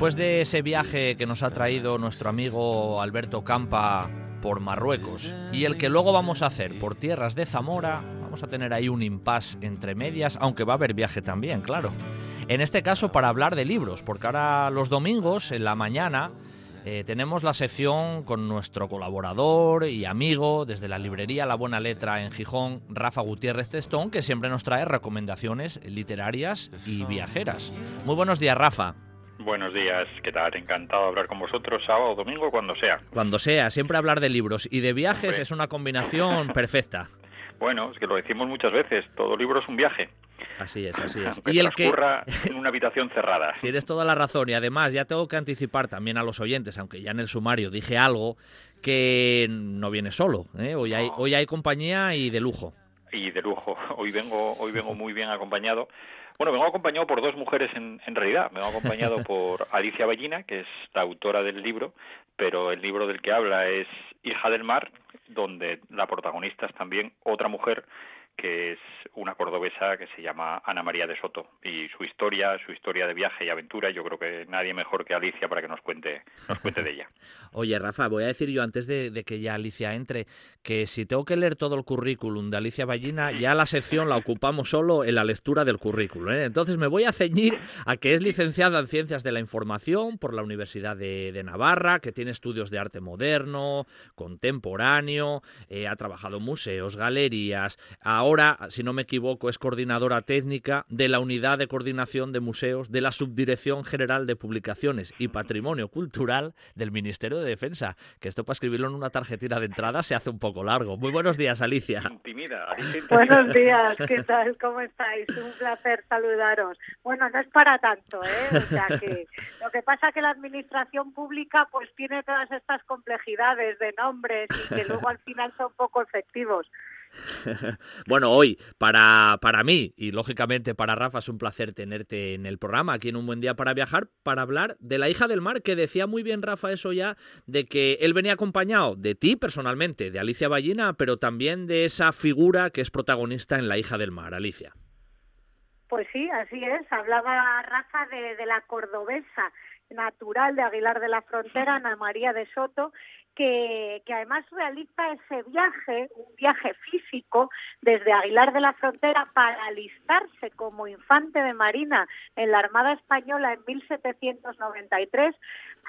Speaker 2: Después de ese viaje que nos ha traído nuestro amigo Alberto Campa por Marruecos y el que luego vamos a hacer por tierras de Zamora, vamos a tener ahí un impasse entre medias, aunque va a haber viaje también, claro. En este caso para hablar de libros, porque ahora los domingos en la mañana eh, tenemos la sección con nuestro colaborador y amigo desde la librería La Buena Letra en Gijón, Rafa Gutiérrez Testón, que siempre nos trae recomendaciones literarias y viajeras. Muy buenos días, Rafa.
Speaker 5: Buenos días, ¿qué tal? Encantado de hablar con vosotros sábado o domingo, cuando sea.
Speaker 2: Cuando sea, siempre hablar de libros y de viajes es una combinación <laughs> perfecta.
Speaker 5: Bueno, es que lo decimos muchas veces, todo libro es un viaje.
Speaker 2: Así es, así es. <laughs>
Speaker 5: y el que <laughs> en una habitación cerrada.
Speaker 2: Tienes toda la razón y además ya tengo que anticipar también a los oyentes, aunque ya en el sumario dije algo que no viene solo. ¿eh? Hoy hay hoy hay compañía y de lujo.
Speaker 5: Y de lujo. Hoy vengo hoy vengo muy bien acompañado bueno, vengo acompañado por dos mujeres en, en realidad. Vengo acompañado <laughs> por Alicia Ballina, que es la autora del libro, pero el libro del que habla es Hija del Mar, donde la protagonista es también otra mujer que es una cordobesa que se llama Ana María de Soto y su historia, su historia de viaje y aventura, yo creo que nadie mejor que Alicia para que nos cuente, cuente de ella. <laughs>
Speaker 2: Oye, Rafa, voy a decir yo antes de, que ya Alicia entre que si tengo que leer todo el currículum de Alicia Ballina, ya la sección la ocupamos solo en la lectura del currículum. ¿eh? Entonces me voy a ceñir a que es licenciada en Ciencias de la Información por la Universidad de, Navarra, que tiene estudios de arte moderno, contemporáneo, eh, ha trabajado en museos, galerías, Ahora, si no me equivoco, es coordinadora técnica de la Unidad de Coordinación de Museos de la Subdirección General de Publicaciones y Patrimonio Cultural del Ministerio de Defensa. Que esto para escribirlo en una tarjetita de entrada se hace un poco largo. Muy buenos días, Alicia.
Speaker 6: Buenos <laughs> días, ¿qué tal? ¿Cómo estáis? Un placer saludaros. Bueno, no es para tanto, ¿eh? O sea que lo que pasa es que la administración pública pues tiene todas estas complejidades de nombres y que luego al final son poco efectivos <laughs>
Speaker 2: bueno, hoy, para, para mí y lógicamente para Rafa, es un placer tenerte en el programa, aquí en Un Buen Día para Viajar, para hablar de la hija del mar, que decía muy bien Rafa eso ya, de que él venía acompañado de ti personalmente, de Alicia Ballina, pero también de esa figura que es protagonista en La hija del mar, Alicia.
Speaker 6: Pues sí, así es. Hablaba Rafa de, de la cordobesa natural de Aguilar de la Frontera, Ana María de Soto, que, que, además realiza ese viaje, un viaje físico desde Aguilar de la Frontera para alistarse como infante de marina en la Armada Española en 1793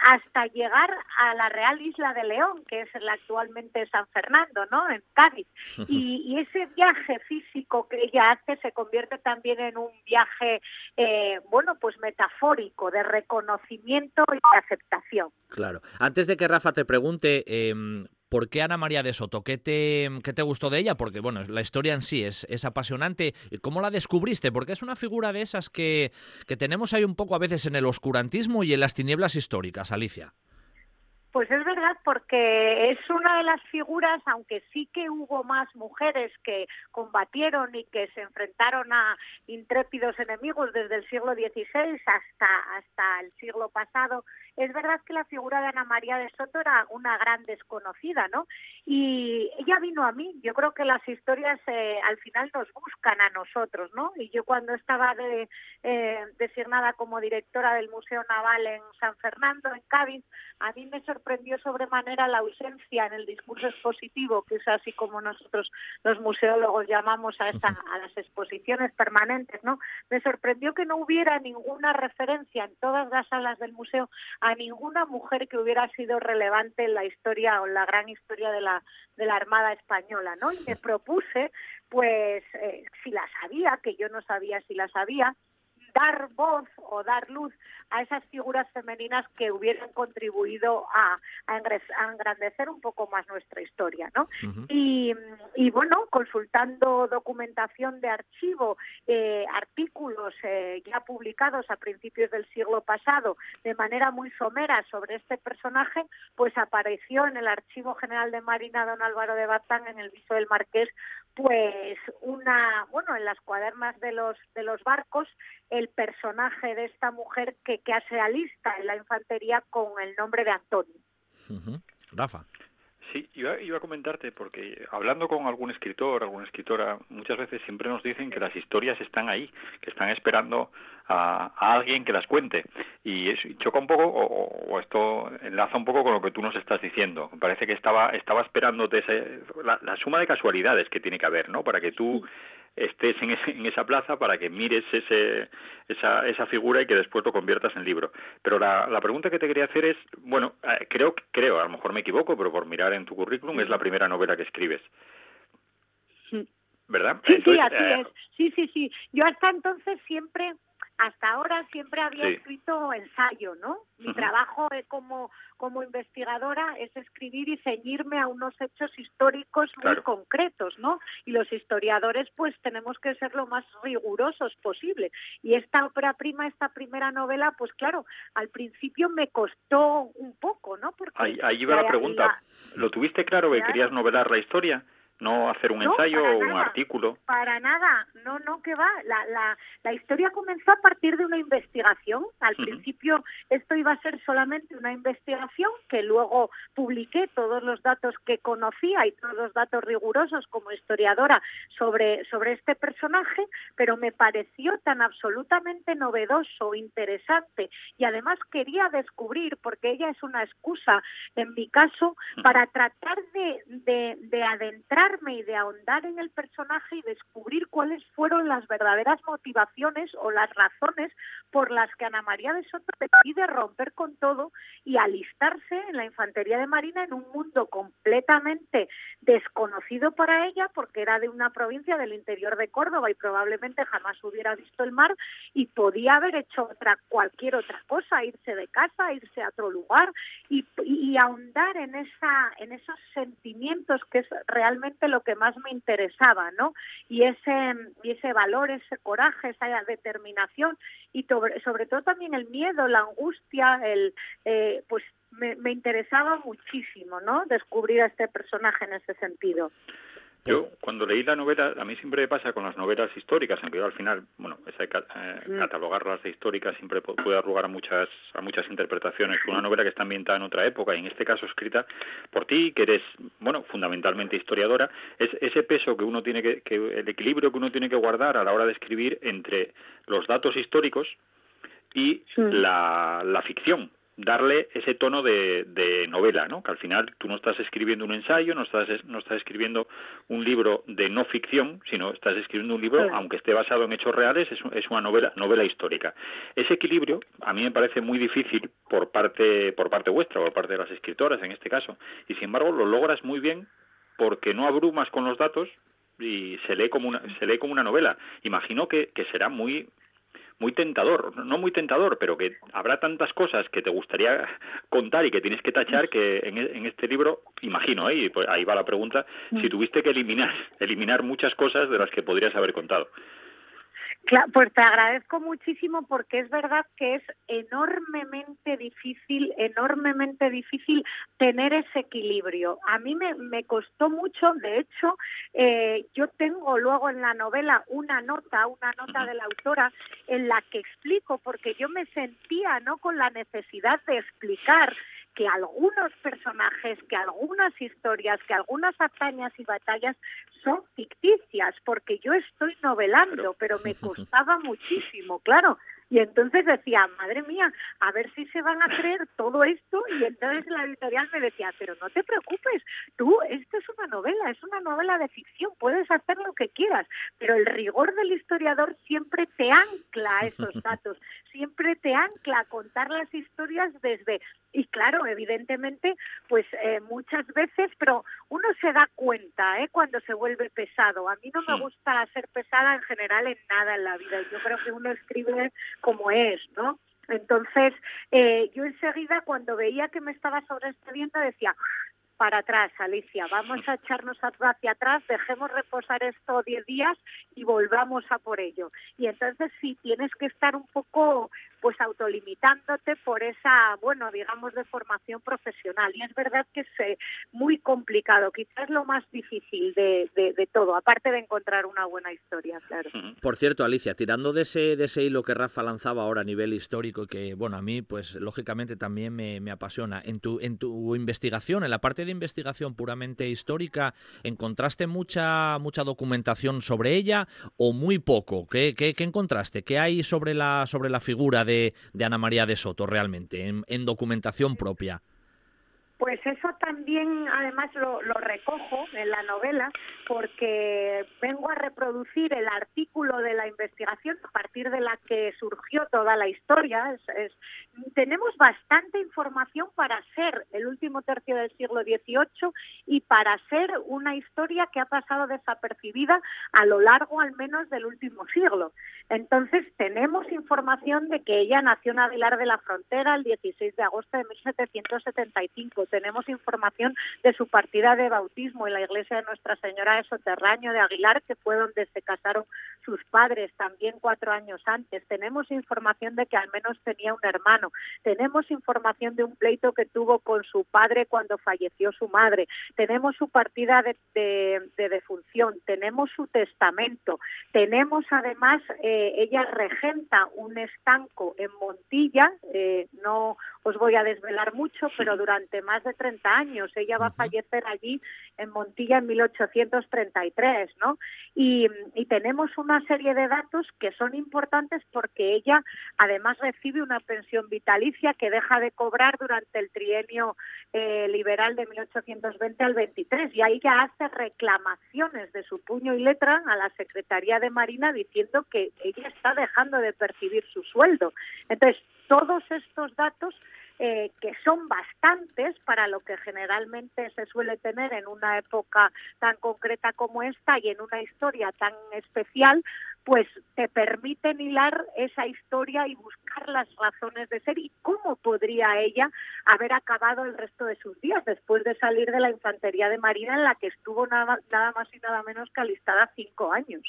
Speaker 6: hasta llegar a la Real Isla de León, que es la actualmente San Fernando, ¿no? En Cádiz. <laughs> Y, y, ese viaje físico que ella hace se convierte también en un viaje, eh, bueno, pues metafórico, de reconocimiento y de aceptación.
Speaker 2: Claro. Antes de que Rafa te pregunte, eh, ¿Por qué Ana María de Soto? ¿Qué te, qué te gustó de ella? Porque, bueno, la historia en sí es, es apasionante. ¿Cómo la descubriste? Porque es una figura de esas que, que tenemos ahí un poco a veces en el oscurantismo y en las tinieblas históricas, Alicia.
Speaker 6: Pues es verdad, porque es una de las figuras, aunque sí que hubo más mujeres que combatieron y que se enfrentaron a intrépidos enemigos desde el siglo XVI hasta, hasta el siglo pasado, es verdad que la figura de Ana María de Soto era una gran desconocida, ¿no? Y ella vino a mí. Yo creo que las historias eh, al final nos buscan a nosotros, ¿no? Y yo cuando estaba de, eh, designada como directora del Museo Naval en San Fernando, en Cádiz, a mí me sorprendió sobremanera la ausencia en el discurso expositivo, que es así como nosotros los museólogos llamamos a, esta, a las exposiciones permanentes, ¿no? Me sorprendió que no hubiera ninguna referencia en todas las salas del museo a ninguna mujer que hubiera sido relevante en la historia o en la gran historia de la de la Armada española, ¿no? Y me propuse, pues, eh, si la sabía, que yo no sabía si la sabía, dar voz o dar luz a esas figuras femeninas que hubieran contribuido a, a, engrandecer un poco más nuestra historia, ¿no? Uh -huh. y, y, bueno, consultando documentación de archivo, eh, artículos eh, ya publicados a principios del siglo pasado de manera muy somera sobre este personaje, pues apareció en el Archivo General de Marina don Álvaro de Bazán, en el viso del Marqués, pues una, bueno, en las cuadernas de los de los barcos, el personaje de esta mujer que, que hace alista en la infantería con el nombre de Antonio.
Speaker 2: Rafa.
Speaker 5: Sí, iba, iba, a comentarte, porque hablando con algún escritor, alguna escritora, muchas veces siempre nos dicen que las historias están ahí, que están esperando a, alguien que las cuente. Y eso choca un poco, o, o, esto enlaza un poco con lo que tú nos estás diciendo. Parece que estaba, estaba esperándote ese, la, suma de casualidades que tiene que haber, ¿no? Para que tú estés en, ese, en esa plaza para que mires ese, esa, esa figura y que después lo conviertas en libro. Pero la, la pregunta que te quería hacer es, bueno, eh, creo, creo, a lo mejor me equivoco, pero por mirar en tu currículum es la primera novela que escribes. ¿Verdad?
Speaker 6: Sí, Entonces, sí, así eh, es. Sí, sí, sí. Yo hasta entonces siempre hasta ahora siempre había sí. escrito ensayo, ¿no? Mi uh -huh. trabajo como, como investigadora es escribir y ceñirme a unos hechos históricos muy concretos, ¿no? Y los historiadores pues tenemos que ser lo más rigurosos posible. Y esta ópera prima, esta primera novela, pues claro, al principio me costó un poco, ¿no?
Speaker 5: Porque ahí, ahí va la pregunta. La... ¿Lo tuviste claro que claro. querías novelar la historia? No hacer un
Speaker 6: no,
Speaker 5: ensayo o un
Speaker 6: nada,
Speaker 5: artículo.
Speaker 6: Para nada, no, no, que va. La, la, la historia comenzó a partir de una investigación. Al uh -huh. principio esto iba a ser solamente una investigación que luego publiqué todos los datos que conocía y todos los datos rigurosos como historiadora sobre, sobre este personaje, pero me pareció tan absolutamente novedoso, interesante y además quería descubrir, porque ella es una excusa en mi caso, uh -huh. para tratar de, de, de adentrar y de ahondar en el personaje y descubrir cuáles fueron las verdaderas motivaciones o las razones por las que Ana María de Soto decide romper con todo y alistarse en la infantería de Marina en un mundo completamente desconocido para ella porque era de una provincia del interior de Córdoba y probablemente jamás hubiera visto el mar y podía haber hecho otra cualquier otra cosa, irse de casa, irse a otro lugar y, y ahondar en esa en esos sentimientos que es realmente lo que más me interesaba, ¿no? Y ese, ese valor, ese coraje, esa determinación y sobre, todo también el miedo, la angustia, el, eh, pues me interesaba muchísimo, ¿no? Descubrir a este personaje en ese sentido.
Speaker 5: Yo, cuando leí la novela, a mí siempre me pasa con las novelas históricas, aunque yo al final, bueno, esa, eh, mm. catalogarlas de históricas siempre puede dar lugar a muchas, a muchas interpretaciones. Una novela que está ambientada en otra época, y en este caso escrita por ti, que eres, bueno, fundamentalmente historiadora, es ese peso que uno tiene que, que el equilibrio que uno tiene que guardar a la hora de escribir entre los datos históricos y la, la ficción darle ese tono de, de, novela, ¿no? Que al final tú no estás escribiendo un ensayo, no estás, no estás escribiendo un libro de no ficción, sino estás escribiendo un libro, aunque esté basado en hechos reales, es, es, una novela, novela histórica. Ese equilibrio a mí me parece muy difícil por parte, por parte vuestra, por parte de las escritoras en este caso, y sin embargo lo logras muy bien porque no abrumas con los datos y se lee como una, se lee como una novela. Imagino que, que será muy muy tentador, no muy tentador, pero que habrá tantas cosas que te gustaría contar y que tienes que tachar que en, e, este libro, imagino, ¿eh? y pues ahí va la pregunta, si mm. tuviste que eliminar, eliminar muchas cosas de las que podrías haber contado.
Speaker 6: Claro, pues te agradezco muchísimo porque es verdad que es enormemente difícil, enormemente difícil tener ese equilibrio. A mí me, me costó mucho, de hecho, eh, yo tengo luego en la novela una nota, una nota de la autora en la que explico, porque yo me sentía no con la necesidad de explicar que algunos personajes, que algunas historias, que algunas hazañas y batallas son ficticias, porque yo estoy novelando, pero me <laughs> costaba muchísimo, claro. Y entonces decía, madre mía, a ver si se van a creer todo esto. Y entonces la editorial me decía, pero no te preocupes, tú, esto es una novela, es una novela de ficción, puedes hacer lo que quieras, pero el rigor del historiador siempre te ancla a esos datos, siempre te ancla a contar las historias desde... Y claro, evidentemente, pues eh, muchas veces, pero uno se da cuenta ¿eh? cuando se vuelve pesado. A mí no me gusta ser pesada en general en nada en la vida. Yo creo que uno escribe como es, ¿no? Entonces, eh, yo enseguida cuando veía que me estaba sobreescribiendo decía, para atrás, Alicia. Vamos a echarnos hacia atrás, dejemos reposar esto 10 días y volvamos a por ello. Y entonces sí, tienes que estar un poco pues autolimitándote por esa, bueno, digamos, de formación profesional. Y es verdad que es eh, muy complicado, quizás lo más difícil de, todo, aparte de encontrar una buena historia, claro.
Speaker 2: Por cierto, Alicia, tirando de ese, de ese hilo que Rafa lanzaba ahora a nivel histórico, que, bueno, a mí, pues, lógicamente también me, apasiona, en tu, en tu investigación, en la parte de investigación puramente histórica, ¿encontraste mucha, mucha documentación sobre ella o muy poco? ¿Qué, qué, qué encontraste? ¿Qué hay sobre la, sobre la figura de de, Ana María de Soto realmente, en documentación propia.
Speaker 6: Pues eso también, además, lo, recojo en la novela porque vengo a reproducir el artículo de la investigación a partir de la que surgió toda la historia. Tenemos bastante información para ser el último tercio del siglo XVIII y para ser una historia que ha pasado desapercibida a lo largo al menos del último siglo. Entonces, tenemos información de que ella nació en Aguilar de la Frontera el 16 de agosto de 1775 tenemos información de su partida de bautismo en la iglesia de Nuestra Señora de Soterraño de Aguilar, que fue donde se casaron sus padres también cuatro años antes. Tenemos información de que al menos tenía un hermano. Tenemos información de un pleito que tuvo con su padre cuando falleció su madre. Tenemos su partida de, defunción. Tenemos su testamento. Tenemos además, eh, ella regenta un estanco en Montilla, eh, no os voy a desvelar mucho, pero durante más de 30 años. Ella va a fallecer allí en Montilla en 1833, ¿no? Y, y tenemos una serie de datos que son importantes porque ella además recibe una pensión vitalicia que deja de cobrar durante el trienio eh, liberal de 1820 al 23 y ahí ya hace reclamaciones de su puño y letra a la Secretaría de Marina diciendo que ella está dejando de percibir su sueldo. Entonces, todos estos datos eh, que son bastantes para lo que generalmente se suele tener en una época tan concreta como esta y en una historia tan especial, pues te permiten hilar esa historia y buscar las razones de ser y cómo podría ella haber acabado el resto de sus días después de salir de la infantería de Marina en la que estuvo nada, nada más y nada menos que alistada cinco años.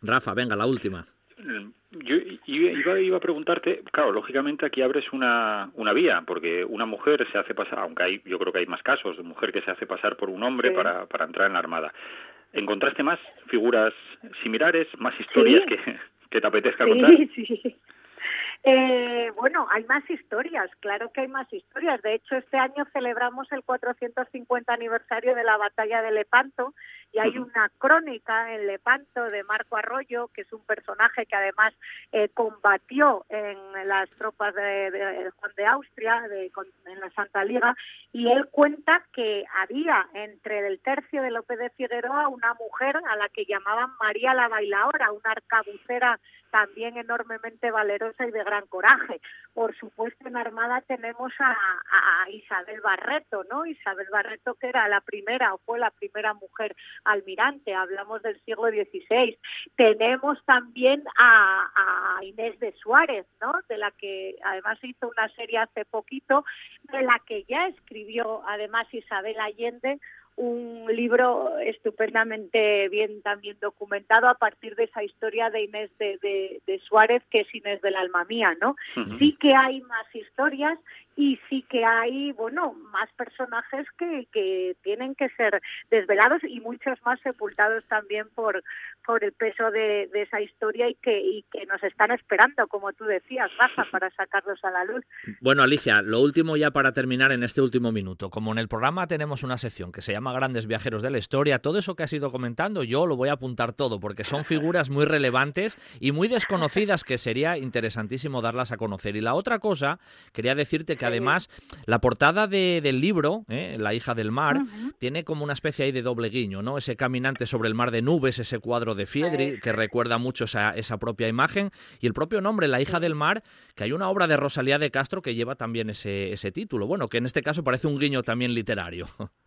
Speaker 2: Rafa, venga, la última.
Speaker 5: Yo iba, iba a preguntarte, claro, lógicamente aquí abres una, una vía, porque una mujer se hace pasar, aunque hay, yo creo que hay más casos, de mujer que se hace pasar por un hombre para, para entrar en la Armada. ¿Encontraste más figuras similares, más historias que, que te apetezca contar? <laughs>
Speaker 6: Sí, sí. Eh, bueno, hay más historias, claro que hay más historias. De hecho, este año celebramos el 450 aniversario de la batalla de Lepanto y hay una crónica en Lepanto de Marco Arroyo, que es un personaje que además eh, combatió en las tropas de, Juan de Austria, de, en la Santa Liga, y él cuenta que había entre el tercio de López de Figueroa una mujer a la que llamaban María la Bailaora, una arcabucera también enormemente valerosa y de gran coraje. Por supuesto, en Armada tenemos a, Isabel Barreto, ¿no? Isabel Barreto, que era la primera o fue la primera mujer almirante, hablamos del siglo XVI. Tenemos también a Inés de Suárez, ¿no? De la que además hizo una serie hace poquito, de la que ya escribió además Isabel Allende un libro estupendamente bien también documentado a partir de esa historia de Inés de, de, Suárez, que es Inés del alma mía, ¿no? Sí que hay más historias y sí que hay, bueno, más personajes que, que tienen que ser desvelados y muchos más sepultados también por, por el peso de, de esa historia y que, y que nos están esperando, como tú decías, Rafa, <laughs> para sacarlos a la luz.
Speaker 2: Bueno, Alicia, lo último ya para terminar en este último minuto. Como en el programa tenemos una sección que se llama Grandes Viajeros de la Historia, todo eso que has ido comentando yo lo voy a apuntar todo, porque son <laughs> figuras muy relevantes y muy desconocidas que sería interesantísimo darlas a conocer. Y la otra cosa, quería decirte que además la portada del libro, ¿eh? La hija del mar, tiene como una especie ahí de doble guiño, ¿no? Ese caminante sobre el mar de nubes, ese cuadro de Fiedri, que recuerda mucho esa, esa propia imagen, y el propio nombre, La hija del mar, que hay una obra de Rosalía de Castro que lleva también ese, ese título. Bueno, que en este caso parece un guiño también literario. <laughs>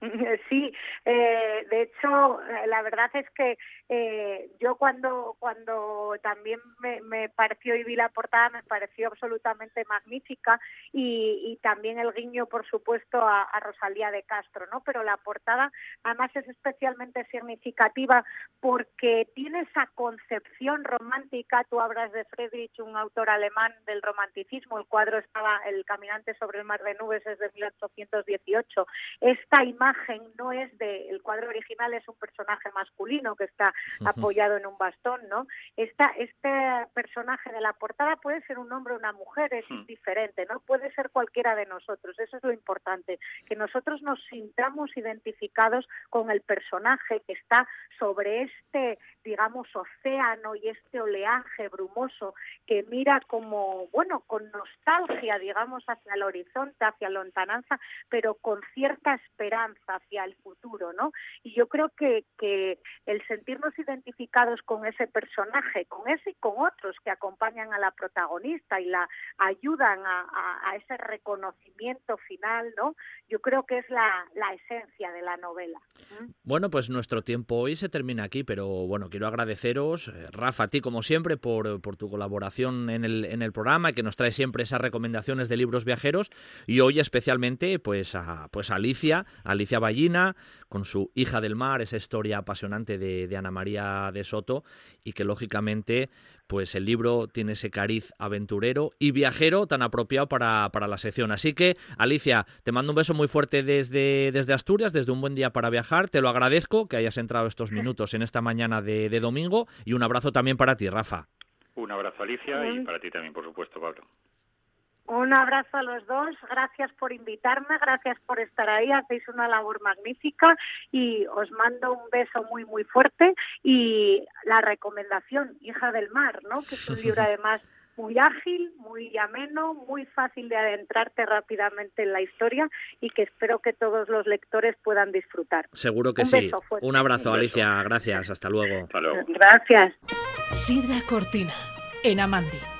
Speaker 2: <laughs>
Speaker 6: Sí, eh, de hecho, eh, la verdad es que eh, yo cuando cuando también me, me, pareció y vi la portada me pareció absolutamente magnífica y, y también el guiño, por supuesto, a, Rosalía de Castro, ¿no? Pero la portada además es especialmente significativa porque tiene esa concepción romántica. Tú hablas de Friedrich, un autor alemán del romanticismo. El cuadro estaba El caminante sobre el mar de nubes es de 1818. Esta imagen no es de el cuadro original es un personaje masculino que está apoyado en un bastón, ¿no? Esta, este personaje de la portada puede ser un hombre o una mujer, es diferente, ¿no? Puede ser cualquiera de nosotros, eso es lo importante, que nosotros nos sintamos identificados con el personaje que está sobre este, digamos, océano y este oleaje brumoso que mira como, bueno, con nostalgia, digamos, hacia el horizonte, hacia la lontananza, pero con cierta esperanza hacia el futuro, ¿no? Y yo creo que, que el sentirnos identificados con ese personaje, con ese y con otros que acompañan a la protagonista y la ayudan a, a, ese reconocimiento final, ¿no? Yo creo que es la, la esencia de la novela.
Speaker 2: ¿Mm? Bueno, pues nuestro tiempo hoy se termina aquí, pero bueno, quiero agradeceros, eh, Rafa, a ti como siempre, por, por tu colaboración en el, en el programa, que nos trae siempre esas recomendaciones de libros viajeros, y hoy especialmente, pues a, pues a Alicia, Alicia Ballina, con su Hija del Mar, esa historia apasionante de, de Ana María de Soto, y que lógicamente pues el libro tiene ese cariz aventurero y viajero tan apropiado para, para, la sección. Así que, Alicia, te mando un beso muy fuerte desde, desde Asturias, desde un buen día para viajar. Te lo agradezco que hayas entrado estos minutos en esta mañana de, de domingo y un abrazo también para ti, Rafa.
Speaker 5: Un abrazo, Alicia, y para ti también, por supuesto, Pablo.
Speaker 6: Un abrazo a los dos, gracias por invitarme, gracias por estar ahí, hacéis una labor magnífica y os mando un beso muy muy fuerte y la recomendación, Hija del Mar, ¿no? Que es un <laughs> libro además muy ágil, muy ameno, muy fácil de adentrarte rápidamente en la historia y que espero que todos los lectores puedan disfrutar.
Speaker 2: Seguro que
Speaker 6: un
Speaker 2: sí.
Speaker 6: Beso fuerte.
Speaker 2: Un abrazo, Alicia, gracias, hasta luego.
Speaker 5: Hasta luego.
Speaker 6: Gracias.
Speaker 7: Sidra Cortina, en Amandi.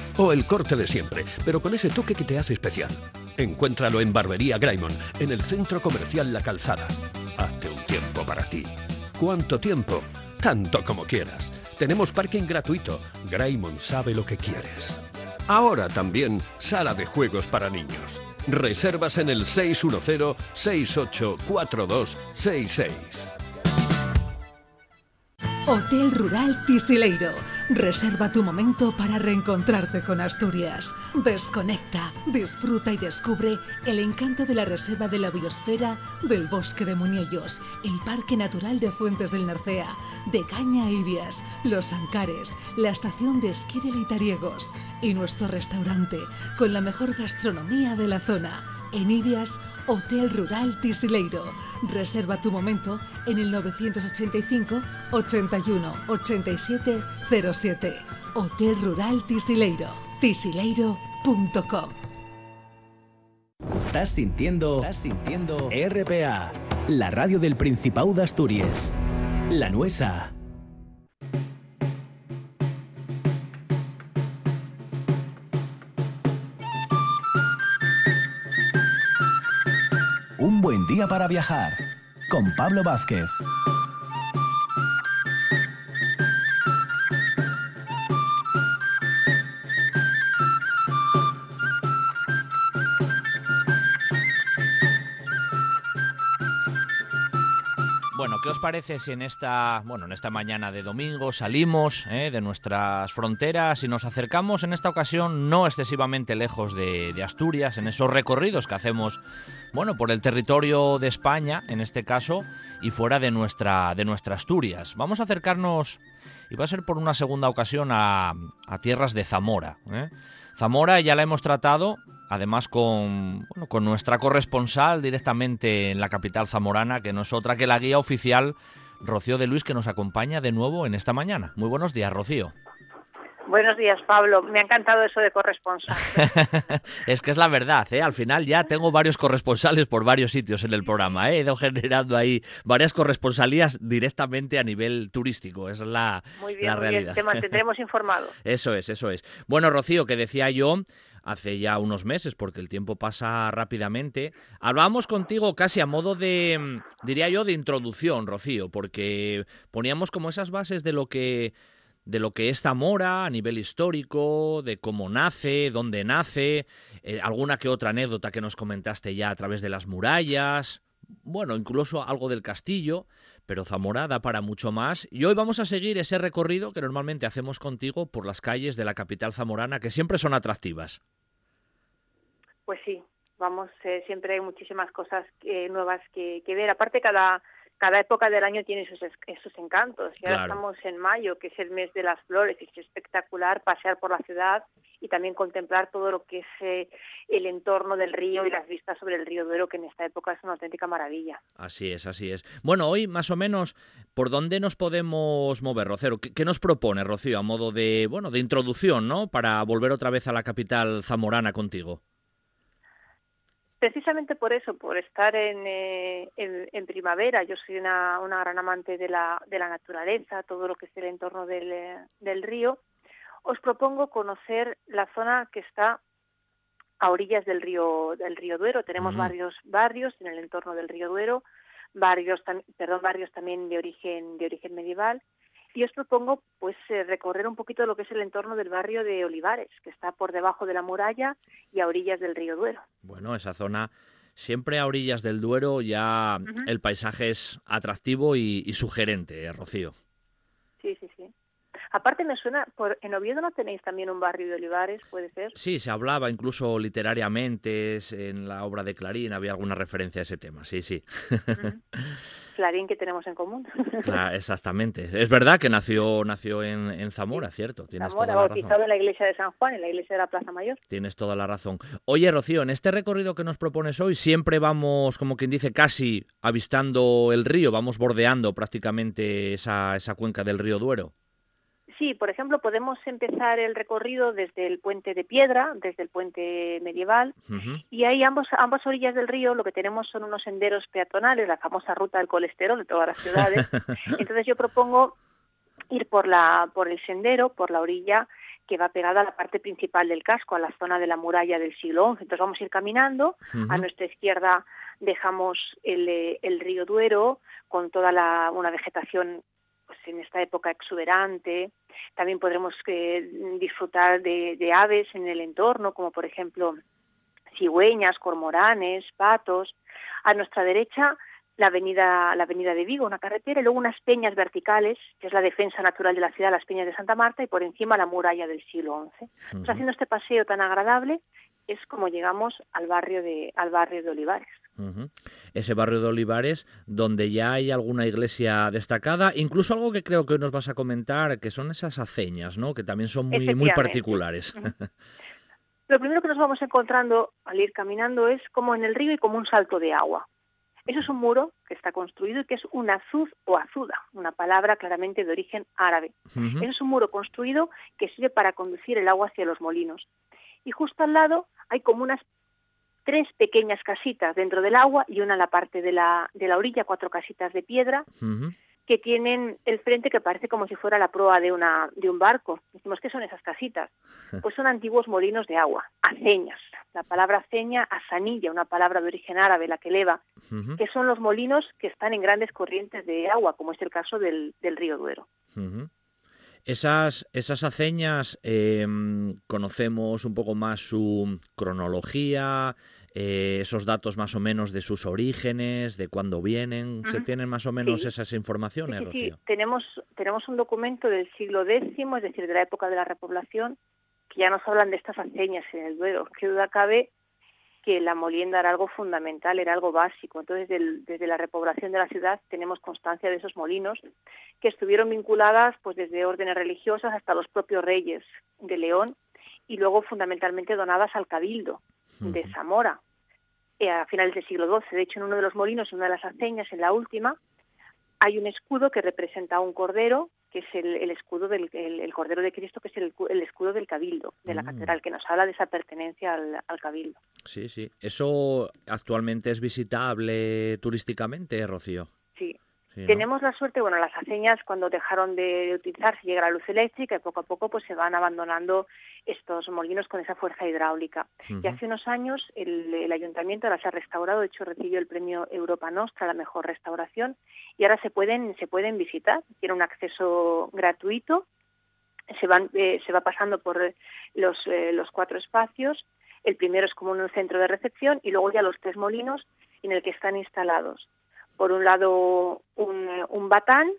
Speaker 3: O el corte de siempre, pero con ese toque que te hace especial. Encuéntralo en Barbería Graymon, en el centro comercial La Calzada. Hazte un tiempo para ti. ¿Cuánto tiempo? Tanto como quieras. Tenemos parking gratuito. Graymont sabe lo que quieres. Ahora también sala de juegos para niños. Reservas en el 610-684266.
Speaker 7: Hotel Rural Tisileiro. Reserva tu momento para reencontrarte con Asturias. Desconecta, disfruta y descubre el encanto de la Reserva de la Biosfera del Bosque de Muñellos, el Parque Natural de Fuentes del Narcea, de Caña Ibias, Los Ancares, la estación de esquí de Litariegos y nuestro restaurante con la mejor gastronomía de la zona. En Ibias, Hotel Rural Tisileiro. Reserva tu momento en el 985 81 87 07. Hotel Rural Tisileiro. tisileiro.com.
Speaker 1: Estás sintiendo, estás sintiendo RPA, la radio del Principado de Asturias. La Nuesa. Un buen día para viajar con Pablo Vázquez.
Speaker 2: Bueno, ¿qué os parece si en esta, bueno, en esta mañana de domingo salimos eh, de nuestras fronteras y nos acercamos en esta ocasión no excesivamente lejos de, de Asturias, en esos recorridos que hacemos, bueno, por el territorio de España, en este caso, y fuera de nuestra, de nuestra Asturias? Vamos a acercarnos, y va a ser por una segunda ocasión, a, a tierras de Zamora. ¿eh? Zamora ya la hemos tratado además con, bueno, con nuestra corresponsal directamente en la capital zamorana, que no es otra que la guía oficial Rocío de Luis, que nos acompaña de nuevo en esta mañana. Muy buenos días, Rocío.
Speaker 8: Buenos días, Pablo. Me ha encantado eso de corresponsal. <laughs>
Speaker 2: es que es la verdad, ¿eh? Al final ya tengo varios corresponsales por varios sitios en el programa, ¿eh? He ido generando ahí varias corresponsalías directamente a nivel turístico, es la,
Speaker 8: muy bien,
Speaker 2: la
Speaker 8: muy
Speaker 2: realidad.
Speaker 8: Bien. Te mantendremos <laughs> informado.
Speaker 2: Eso es, eso es. Bueno, Rocío, que decía yo hace ya unos meses, porque el tiempo pasa rápidamente. Hablábamos contigo casi a modo de, diría yo, de introducción, Rocío, porque poníamos como esas bases de lo que de lo que es Zamora a nivel histórico, de cómo nace, dónde nace, eh, alguna que otra anécdota que nos comentaste ya a través de las murallas, bueno, incluso algo del castillo, pero Zamora da para mucho más. Y hoy vamos a seguir ese recorrido que normalmente hacemos contigo por las calles de la capital zamorana, que siempre son atractivas.
Speaker 8: Pues sí, vamos, eh, siempre hay muchísimas cosas eh, nuevas que, que ver. Aparte, cada, cada época del año tiene sus, sus encantos. Y ahora estamos en mayo, que es el mes de las flores, y es espectacular pasear por la ciudad y también contemplar todo lo que es eh, el entorno del río y las vistas sobre el río Duero, que en esta época es una auténtica maravilla.
Speaker 2: Así es, así es. Bueno, hoy más o menos, ¿por dónde nos podemos mover, Rocero? ¿Qué, qué nos propone, Rocío, a modo de, bueno, de introducción, ¿no? Para volver otra vez a la capital zamorana contigo.
Speaker 8: Precisamente por eso, por estar en, eh, en, en primavera, yo soy una, una gran amante de la, de la naturaleza, todo lo que es el entorno del, eh, del río, os propongo conocer la zona que está a orillas del río del río Duero. Tenemos varios barrios en el entorno del río Duero, barrios perdón, barrios también de origen de origen medieval. Y os propongo pues eh, recorrer un poquito lo que es el entorno del barrio de Olivares, que está por debajo de la muralla y a orillas del río Duero.
Speaker 2: Bueno, esa zona, siempre a orillas del Duero, ya el paisaje es atractivo y, y sugerente, ¿eh, Rocío.
Speaker 8: Sí, sí, sí. Aparte me suena, por, en Oviedo no tenéis también un barrio de Olivares, puede ser.
Speaker 2: Sí, se hablaba incluso literariamente, en la obra de Clarín había alguna referencia a ese tema, sí, sí. <laughs>
Speaker 8: Clarín que tenemos en común. <laughs>
Speaker 2: Cla- exactamente. Es verdad que nació, nació en, en Zamora, cierto. Tienes
Speaker 8: Zamora,
Speaker 2: toda la
Speaker 8: bautizado
Speaker 2: razón.
Speaker 8: en la iglesia de San Juan, en la iglesia de la Plaza Mayor.
Speaker 2: Tienes toda la razón. Oye, Rocío, en este recorrido que nos propones hoy, siempre vamos, como quien dice, casi avistando el río, vamos bordeando prácticamente esa, esa cuenca del río Duero.
Speaker 8: Sí, por ejemplo, podemos empezar el recorrido desde el puente de piedra, desde el puente medieval, y ahí ambos, ambas orillas del río lo que tenemos son unos senderos peatonales, la famosa ruta del colesterol de todas las ciudades. <laughs> Entonces yo propongo ir por la por el sendero, por la orilla que va pegada a la parte principal del casco, a la zona de la muralla del siglo XI. Entonces vamos a ir caminando, a nuestra izquierda dejamos el, eh, el río Duero con toda la, una vegetación pues, en esta época exuberante. También podremos eh, disfrutar de, de aves en el entorno, como por ejemplo cigüeñas, cormoranes, patos. A nuestra derecha la avenida, la avenida de Vigo, una carretera, y luego unas peñas verticales, que es la defensa natural de la ciudad, las peñas de Santa Marta, y por encima la muralla del siglo XI. haciendo este paseo tan agradable, es como llegamos al barrio de, al barrio de Olivares.
Speaker 2: Ese barrio de Olivares, donde ya hay alguna iglesia destacada, incluso algo que creo que hoy nos vas a comentar, que son esas aceñas, ¿no? que también son muy, muy particulares.
Speaker 8: Lo primero que nos vamos encontrando al ir caminando es como en el río y como un salto de agua. Eso es un muro que está construido y que es un azuz o azuda, una palabra claramente de origen árabe. Eso es un muro construido que sirve para conducir el agua hacia los molinos. Y justo al lado hay como unas tres pequeñas casitas dentro del agua y una en la parte de la, de la orilla, cuatro casitas de piedra, que tienen el frente que parece como si fuera la proa de, una, de un barco. Decimos, ¿qué son esas casitas? Pues son antiguos molinos de agua, aceñas. La palabra aceña, asanilla, una palabra de origen árabe, la que eleva, que son los molinos que están en grandes corrientes de agua, como es el caso del, del río Duero.
Speaker 2: Esas, esas aceñas, em, conocemos un poco más su cronología, eh, esos datos más o menos de sus orígenes, de cuándo vienen. ¿Se tienen más o menos esas informaciones,
Speaker 8: sí, Tenemos, tenemos un documento del siglo X, es decir, de la época de la repoblación, que ya nos hablan de estas aceñas en el Duero. Qué duda cabe que la molienda era algo fundamental, era algo básico. Entonces, desde la repoblación de la ciudad tenemos constancia de esos molinos que estuvieron vinculadas pues desde órdenes religiosas hasta los propios reyes de León y luego fundamentalmente donadas al cabildo de Zamora eh, a finales del siglo XII. De hecho, en uno de los molinos, en una de las aceñas, en la última, hay un escudo que representa a un cordero, que es el, escudo del el, cordero de Cristo, que es el, escudo del cabildo, de la mm. catedral, que nos habla de esa pertenencia al, al, cabildo.
Speaker 2: Sí, sí. ¿Eso actualmente es visitable turísticamente, Rocío?
Speaker 8: Tenemos la suerte, bueno, las aceñas cuando dejaron de utilizarse llega la luz eléctrica y poco a poco pues se van abandonando estos molinos con esa fuerza hidráulica. Y hace unos años el, ayuntamiento las ha restaurado, de hecho recibió el premio Europa Nostra, la mejor restauración, y ahora se pueden, se pueden visitar, tiene un acceso gratuito, se, van, eh, se va pasando por los, eh, los cuatro espacios, el primero es como un centro de recepción y luego ya los tres molinos en el que están instalados por un lado un, batán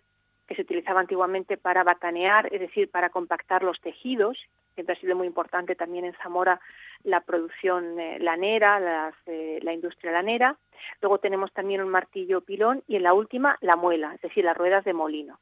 Speaker 8: que se utilizaba antiguamente para batanear, es decir, para compactar los tejidos. Siempre ha sido muy importante también en Zamora la producción eh, lanera, eh, la industria lanera. Luego tenemos también un martillo pilón y en la última la muela, es decir, las ruedas de molino.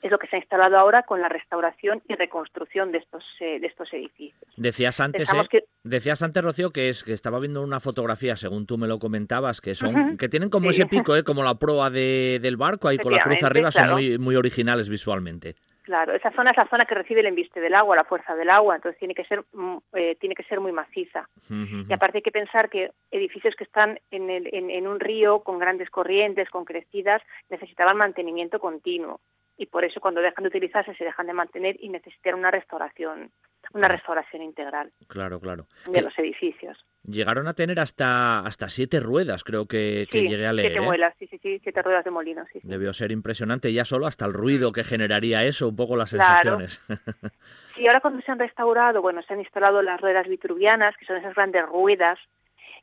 Speaker 8: Es lo que se ha instalado ahora con la restauración y reconstrucción de estos, eh, de estos edificios.
Speaker 2: Decías antes, que... decías antes, Rocío, que es que estaba viendo una fotografía, según tú me lo comentabas, que son que tienen como ese pico, como la proa de, del barco ahí con la cruz arriba, son muy, muy originales visualmente.
Speaker 8: Claro, esa zona es la zona que recibe el embiste del agua, la fuerza del agua, entonces tiene que ser mm, eh, tiene que ser muy maciza. Y aparte hay que pensar que edificios que están en, el, en, un río con grandes corrientes, con crecidas, necesitaban mantenimiento continuo y por eso cuando dejan de utilizarse se dejan de mantener y necesitan una restauración una restauración integral.
Speaker 2: Claro, claro.
Speaker 8: De los edificios.
Speaker 2: Llegaron a tener hasta hasta siete ruedas, creo que, llegué a leer.
Speaker 8: Siete
Speaker 2: ¿eh?
Speaker 8: muelas, sí, sí, sí, siete ruedas de molino, sí,
Speaker 2: Debió ser impresionante ya solo hasta el ruido que generaría eso, un poco las sensaciones. <laughs>
Speaker 8: sí, ahora cuando se han restaurado, bueno, se han instalado las ruedas vitruvianas, que son esas grandes ruedas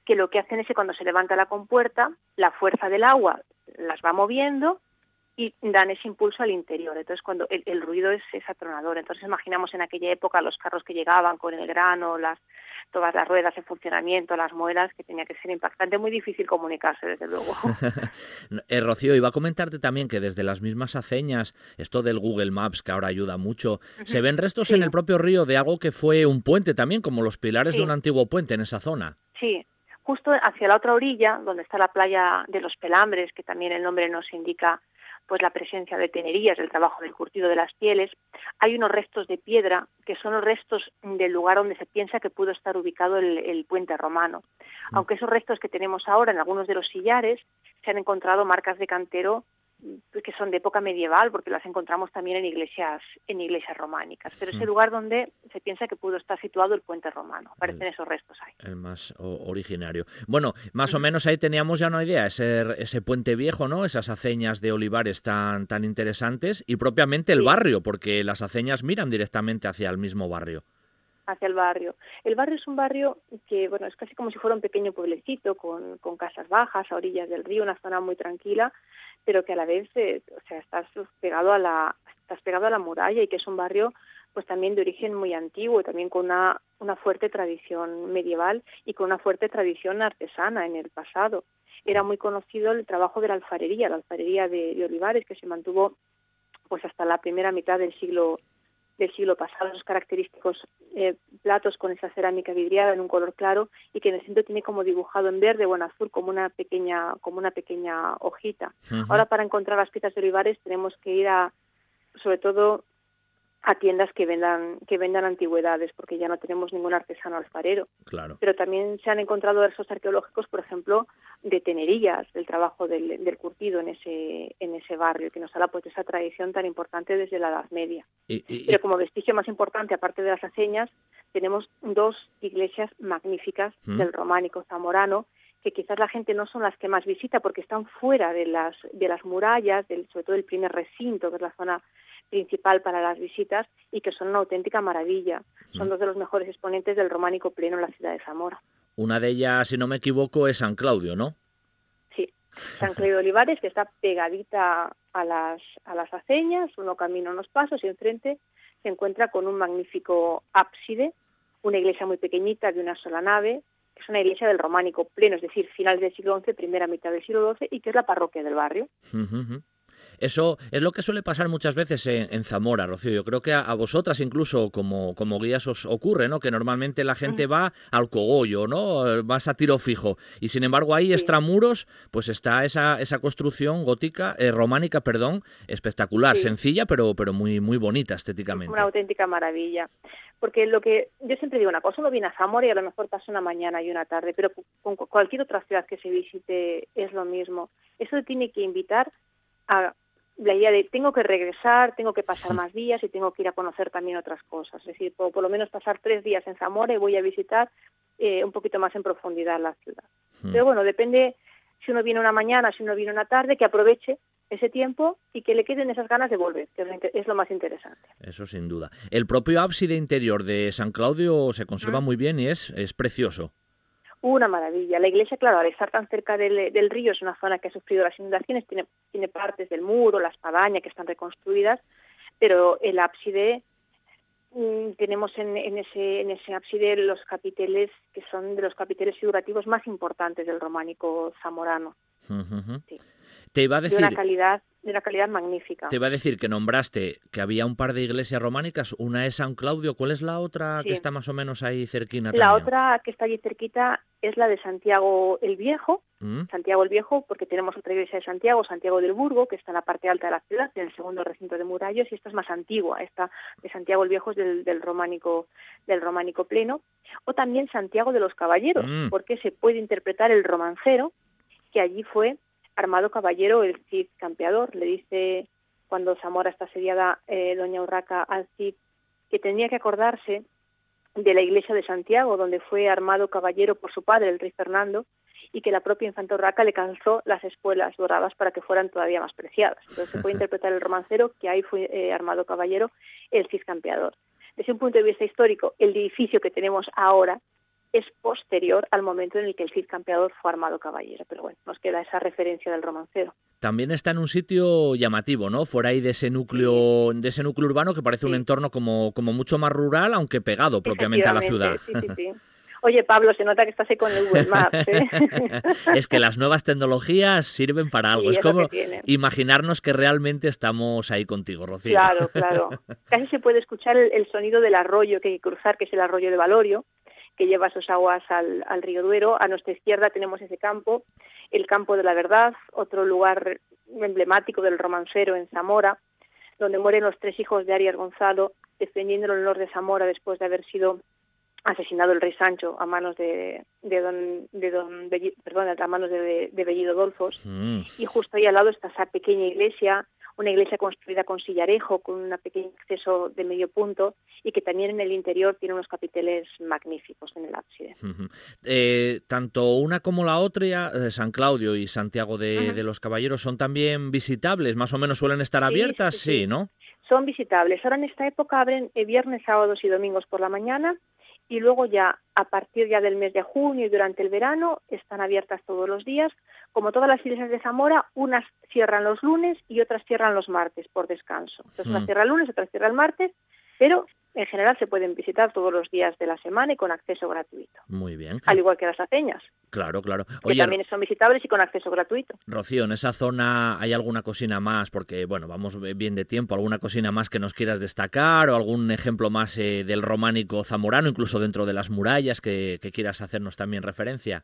Speaker 8: que lo que hacen es que cuando se levanta la compuerta, la fuerza del agua las va moviendo y dan ese impulso al interior. Entonces, cuando el, ruido es, es, atronador. Entonces, imaginamos en aquella época los carros que llegaban con el grano, las todas las ruedas en funcionamiento, las muelas, que tenía que ser impactante, muy difícil comunicarse, desde luego. <laughs>
Speaker 2: eh, Rocío, iba a comentarte también que desde las mismas aceñas, esto del Google Maps, que ahora ayuda mucho, se ven restos en el propio río de algo que fue un puente también, como los pilares de un antiguo puente en esa zona.
Speaker 8: Sí, justo hacia la otra orilla, donde está la playa de los Pelambres, que también el nombre nos indica pues la presencia de tenerías, el trabajo del curtido de las pieles. Hay unos restos de piedra que son los restos del lugar donde se piensa que pudo estar ubicado el, puente romano. Mm. Aunque esos restos que tenemos ahora en algunos de los sillares se han encontrado marcas de cantero que son de época medieval, porque las encontramos también en iglesias, en iglesias románicas. Pero es el mm. lugar donde se piensa que pudo estar situado el puente romano. Aparecen esos restos ahí.
Speaker 2: El más originario. Bueno, más o menos ahí teníamos ya una idea, ese, ese puente viejo, ¿no? Esas aceñas de olivares tan, tan interesantes y propiamente el barrio, porque las aceñas miran directamente hacia el mismo barrio
Speaker 8: hacia el barrio. El barrio es un barrio que, bueno, es casi como si fuera un pequeño pueblecito con, con casas bajas a orillas del río, una zona muy tranquila, pero que a la vez, eh, o sea, estás pegado a la, estás pegado a la muralla y que es un barrio pues también de origen muy antiguo, también con una, una fuerte tradición medieval y con una fuerte tradición artesana en el pasado. Era muy conocido el trabajo de la alfarería, la alfarería de, Olivares, que se mantuvo pues hasta la primera mitad del siglo del siglo pasado, los característicos eh, platos con esa cerámica vidriada en un color claro y que en el centro tiene como dibujado en verde o en azul como una pequeña como una pequeña hojita. Ahora para encontrar las piezas de olivares tenemos que ir a sobre todo a tiendas que vendan que vendan antigüedades porque ya no tenemos ningún artesano alfarero.
Speaker 2: Claro.
Speaker 8: Pero también se han encontrado versos arqueológicos por ejemplo de tenerías del trabajo del, del, curtido en ese en ese barrio que nos habla pues de esa tradición tan importante desde la Edad Media. Pero como vestigio más importante aparte de las aceñas tenemos dos iglesias magníficas ¿Mm? del románico zamorano que quizás la gente no son las que más visita porque están fuera de las de las murallas del sobre todo el primer recinto que es la zona principal para las visitas y que son una auténtica maravilla. Son mm. dos de los mejores exponentes del románico pleno en la ciudad de Zamora.
Speaker 2: Una de ellas, si no me equivoco, es San Claudio, ¿no?
Speaker 8: Sí, San Claudio Olivares, que está pegadita a las, a las aceñas, uno camina unos pasos y enfrente se encuentra con un magnífico ábside, una iglesia muy pequeñita de una sola nave, que es una iglesia del románico pleno, es decir, finales del siglo XI, primera mitad del siglo XII, y que es la parroquia del barrio.
Speaker 2: Eso es lo que suele pasar muchas veces en, Zamora, Rocío. Yo creo que a, vosotras incluso como, como guías os ocurre, ¿no? Que normalmente la gente va al cogollo, ¿no? Vas a tiro fijo. Y sin embargo ahí, extramuros, pues está esa, esa construcción gótica, eh, románica, perdón, espectacular, sencilla, pero, pero muy, muy bonita estéticamente.
Speaker 8: Una auténtica maravilla. Porque lo que yo siempre digo una cosa, uno viene a Zamora y a lo mejor pasa una mañana y una tarde, pero con cualquier otra ciudad que se visite es lo mismo. Eso tiene que invitar a la idea de tengo que regresar, tengo que pasar más días y tengo que ir a conocer también otras cosas. Es decir, por, por lo menos pasar tres días en Zamora y voy a visitar eh, un poquito más en profundidad la ciudad. Pero bueno, depende si uno viene una mañana, si uno viene una tarde, que aproveche ese tiempo y que le queden esas ganas de volver, que es lo más interesante.
Speaker 2: Eso sin duda. El propio ábside interior de San Claudio se conserva muy bien y es, es precioso
Speaker 8: una maravilla. La iglesia, claro, al estar tan cerca del, del, río, es una zona que ha sufrido las inundaciones, tiene, tiene partes del muro, la espadaña que están reconstruidas, pero el ábside, mm, tenemos en, en, ese, en ese ábside los capiteles que son de los capiteles figurativos más importantes del románico zamorano.
Speaker 2: Te iba a decir...
Speaker 8: De una calidad de una calidad magnífica.
Speaker 2: Te iba a decir que nombraste que había un par de iglesias románicas, una es San Claudio, ¿cuál es la otra que está más o menos ahí cerquina?
Speaker 8: La otra que está allí cerquita es la de Santiago el Viejo, mm. Santiago el Viejo, porque tenemos otra iglesia de Santiago, Santiago del Burgo, que está en la parte alta de la ciudad, en el segundo recinto de murallos, y esta es más antigua, esta de Santiago el Viejo es del, románico del románico pleno, o también Santiago de los Caballeros, mm. porque se puede interpretar el romancero, que allí fue Armado Caballero, el Cid campeador, le dice cuando Zamora está asediada eh, doña Urraca al Cid que tenía que acordarse de la iglesia de Santiago, donde fue armado caballero por su padre, el rey Fernando, y que la propia infanta Urraca le calzó las espuelas doradas para que fueran todavía más preciadas. Entonces se puede <laughs> interpretar el romancero que ahí fue eh, armado caballero, el Cid campeador. Desde un punto de vista histórico, el edificio que tenemos ahora es posterior al momento en el que el Cid Campeador fue armado caballero. Pero bueno, nos queda esa referencia del romancero.
Speaker 2: También está en un sitio llamativo, ¿no? Fuera ahí de ese núcleo, de ese núcleo urbano que parece un entorno como, como mucho más rural, aunque pegado propiamente a la ciudad.
Speaker 8: Sí, sí, sí. Oye, Pablo, se nota que estás ahí con el Google Maps. ¿eh? <laughs>
Speaker 2: es que las nuevas tecnologías sirven para algo. es como imaginarnos que realmente estamos ahí contigo, Rocío.
Speaker 8: Claro, claro. <laughs> Casi se puede escuchar el, el, sonido del arroyo que hay que cruzar, que es el arroyo de Valorio que lleva sus aguas al, río Duero. A nuestra izquierda tenemos ese campo, el Campo de la Verdad, otro lugar emblemático del romancero en Zamora, donde mueren los tres hijos de Arias Gonzalo, defendiendo el honor de Zamora después de haber sido asesinado el rey Sancho a manos de, de don, de don perdón, a manos de, de Bellido Dolfos. Mm. Y justo ahí al lado está esa pequeña iglesia una iglesia construida con sillarejo, con un pequeño acceso de medio punto y que también en el interior tiene unos capiteles magníficos en el ábside.
Speaker 2: Eh, tanto una como la otra, eh, San Claudio y Santiago de, los Caballeros, son también visitables, más o menos suelen estar abiertas, sí, ¿no?
Speaker 8: Son visitables. Ahora en esta época abren eh, viernes, sábados y domingos por la mañana y luego ya a partir ya del mes de junio y durante el verano están abiertas todos los días. Como todas las iglesias de Zamora, unas cierran los lunes y otras cierran los martes por descanso. Entonces, una mm. cierra el lunes, otra cierra el martes, pero en general se pueden visitar todos los días de la semana y con acceso gratuito.
Speaker 2: Muy bien.
Speaker 8: Al igual que las aceñas.
Speaker 2: Claro, claro.
Speaker 8: que también son visitables y con acceso gratuito.
Speaker 2: Rocío, en esa zona hay alguna cocina más, porque bueno, vamos bien de tiempo, alguna cocina más que nos quieras destacar o algún ejemplo más eh, del románico zamorano, incluso dentro de las murallas que, quieras hacernos también referencia.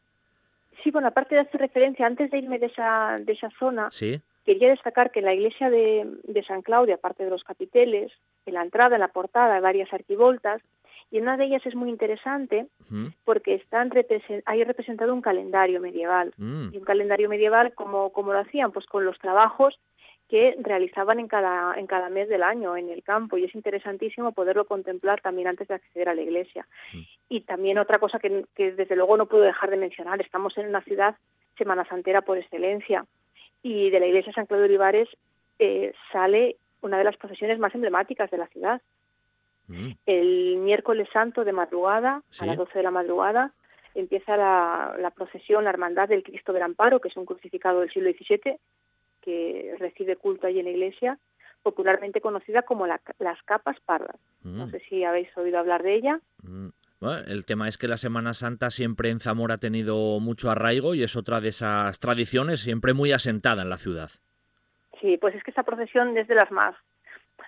Speaker 8: Sí, bueno, aparte de hacer referencia, antes de irme de esa, de esa zona,
Speaker 2: ¿Sí?
Speaker 8: Quería destacar que en la iglesia de, San Claudio, aparte de los capiteles, en la entrada, en la portada, hay varias arquivoltas, y una de ellas es muy interesante porque están hay representado un calendario medieval. Mm. Y un calendario medieval, como, como lo hacían? Pues con los trabajos que realizaban en cada, en cada mes del año en el campo y es interesantísimo poderlo contemplar también antes de acceder a la iglesia. Mm. Y también otra cosa que, que, desde luego no puedo dejar de mencionar, estamos en una ciudad semana santera por excelencia y de la iglesia San Claudio de Olivares eh, sale una de las procesiones más emblemáticas de la ciudad. Mm. El miércoles santo de madrugada, a las 12 de la madrugada, empieza la, procesión, la hermandad del Cristo del Amparo, que es un crucificado del siglo XVII que recibe culto ahí en la iglesia, popularmente conocida como las capas pardas. No mm. sé si habéis oído hablar de ella.
Speaker 2: Mm el tema es que la Semana Santa siempre en Zamora ha tenido mucho arraigo y es otra de esas tradiciones siempre muy asentada en la ciudad.
Speaker 8: Sí, pues es que esta procesión es de las más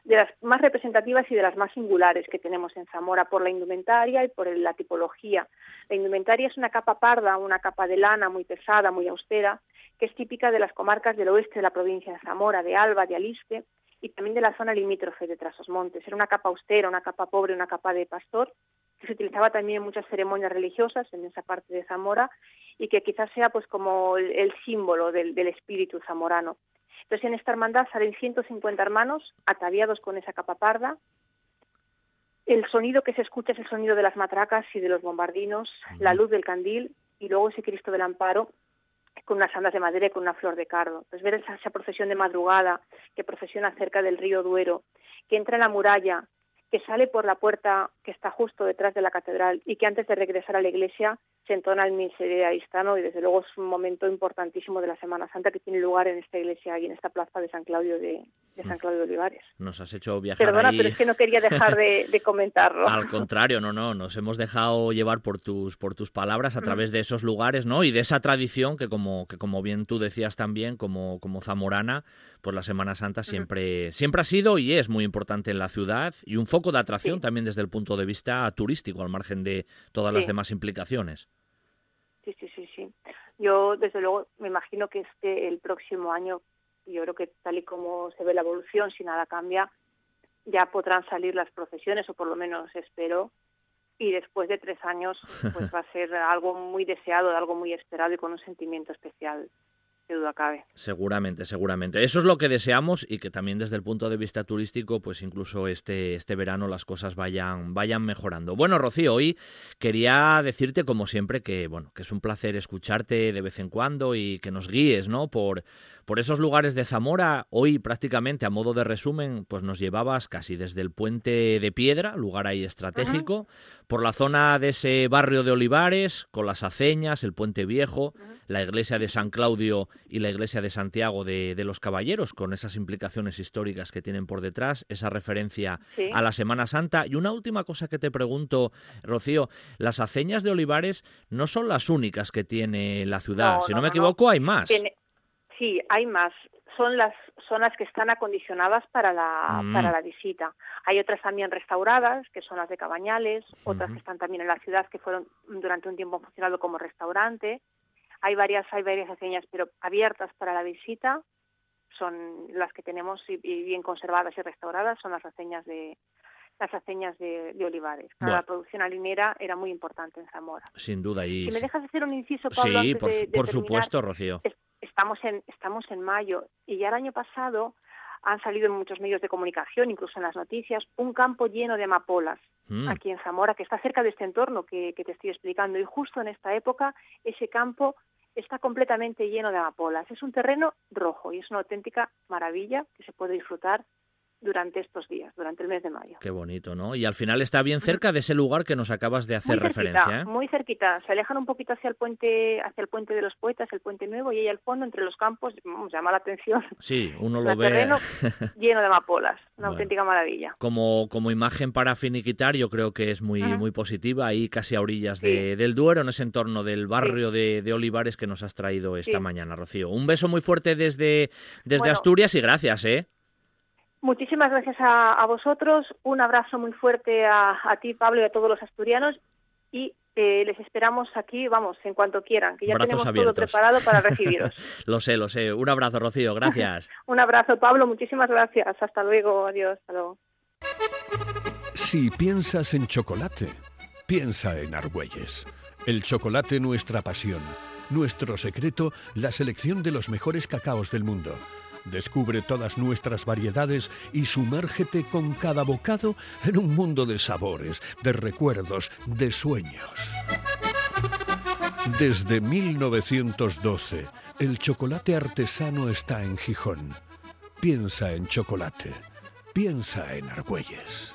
Speaker 8: de las más representativas y de las más singulares que tenemos en Zamora por la indumentaria y por la tipología. La indumentaria es una capa parda, una capa de lana muy pesada, muy austera, que es típica de las comarcas del oeste de la provincia de Zamora, de Alba, de Aliste y también de la zona limítrofe de Trasosmontes. Era una capa austera, una capa pobre, una capa de pastor que se utilizaba también en muchas ceremonias religiosas en esa parte de Zamora y que quizás sea pues como el, símbolo del, espíritu zamorano. Entonces en esta hermandad salen 150 hermanos ataviados con esa capa parda. El sonido que se escucha es el sonido de las matracas y de los bombardinos, la luz del candil y luego ese Cristo del Amparo con unas andas de madera y con una flor de cardo. Pues ver esa, esa procesión de madrugada que procesiona cerca del río Duero, que entra en la muralla, que sale por la puerta que está justo detrás de la catedral y que antes de regresar a la iglesia se entona el miserere y desde luego es un momento importantísimo de la Semana Santa que tiene lugar en esta iglesia y en esta plaza de San Claudio de, San Claudio de Olivares.
Speaker 2: Nos has hecho viajar
Speaker 8: Perdona, pero es que no quería dejar de, comentarlo.
Speaker 2: Al contrario, no, no, nos hemos dejado llevar por tus por tus palabras a mm. través de esos lugares, ¿no? Y de esa tradición que como que como bien tú decías también como como zamorana, pues la Semana Santa siempre siempre ha sido y es muy importante en la ciudad y un foco de atracción también desde el punto de vista turístico al margen de todas las demás implicaciones.
Speaker 8: Sí, sí, sí, sí. Yo, desde luego, me imagino que este, el próximo año, yo creo que tal y como se ve la evolución, si nada cambia, ya podrán salir las procesiones, o por lo menos espero, y después de tres años, pues <laughs> va a ser algo muy deseado, algo muy esperado y con un sentimiento especial qué duda cabe.
Speaker 2: Seguramente, seguramente. Eso es lo que deseamos y que también desde el punto de vista turístico, pues incluso este, este verano las cosas vayan, vayan mejorando. Bueno, Rocío, hoy quería decirte, como siempre, que bueno, que es un placer escucharte de vez en cuando y que nos guíes, ¿no? Por, por esos lugares de Zamora, hoy prácticamente a modo de resumen, pues nos llevabas casi desde el puente de piedra, lugar ahí estratégico, por la zona de ese barrio de Olivares, con las aceñas, el puente viejo, la iglesia de San Claudio y la iglesia de Santiago de, los Caballeros, con esas implicaciones históricas que tienen por detrás, esa referencia a la Semana Santa. Y una última cosa que te pregunto, Rocío, las aceñas de Olivares no son las únicas que tiene la ciudad, si no, me equivoco, hay más.
Speaker 8: Sí, hay más. Son las zonas que están acondicionadas para la, mm. para la visita. Hay otras también restauradas, que son las de Cabañales, otras que están también en la ciudad, que fueron durante un tiempo funcionado como restaurante. Hay varias, hay varias haceñas, pero abiertas para la visita. Son las que tenemos y, bien conservadas y restauradas, son las haceñas de, las aceñas de, olivares. La producción harinera era muy importante en Zamora.
Speaker 2: Sin duda. Y...
Speaker 8: Si me dejas hacer un inciso, Pablo,
Speaker 2: Sí, por, supuesto, Rocío.
Speaker 8: Estamos, en, estamos en mayo y ya el año pasado han salido en muchos medios de comunicación, incluso en las noticias, un campo lleno de amapolas mm. aquí en Zamora, que está cerca de este entorno que, que te estoy explicando. Y justo en esta época, ese campo está completamente lleno de amapolas. Es un terreno rojo y es una auténtica maravilla que se puede disfrutar durante estos días, durante el mes de mayo.
Speaker 2: Qué bonito, ¿no? Y al final está bien cerca de ese lugar que nos acabas de hacer referencia. ¿eh?
Speaker 8: Muy cerquita, se alejan un poquito hacia el puente, hacia el puente de los poetas, el puente nuevo, y ahí al fondo, entre los campos, llama la atención.
Speaker 2: Sí, uno lo
Speaker 8: ve. terreno <laughs> lleno de amapolas, una auténtica maravilla.
Speaker 2: Como, como imagen para finiquitar, yo creo que es muy, muy positiva, ahí casi a orillas de, del Duero, en ese entorno del barrio de, de, Olivares que nos has traído esta mañana, Rocío. Un beso muy fuerte desde, desde Asturias y gracias, ¿eh?
Speaker 8: Muchísimas gracias a, vosotros, un abrazo muy fuerte a, ti, Pablo, y a todos los asturianos y eh, les esperamos aquí, vamos, en cuanto quieran, que ya tenemos todo preparado para recibiros. <laughs>
Speaker 2: lo sé, lo sé. Un abrazo, Rocío, gracias. <laughs>
Speaker 8: un abrazo, Pablo, muchísimas gracias. Hasta luego, adiós, hasta luego.
Speaker 3: Si piensas en chocolate, piensa en Argüelles. El chocolate nuestra pasión, nuestro secreto, la selección de los mejores cacaos del mundo Descubre todas nuestras variedades y sumérgete con cada bocado en un mundo de sabores, de recuerdos, de sueños. Desde 1912, el chocolate artesano está en Gijón. Piensa en chocolate. Piensa en Argüelles.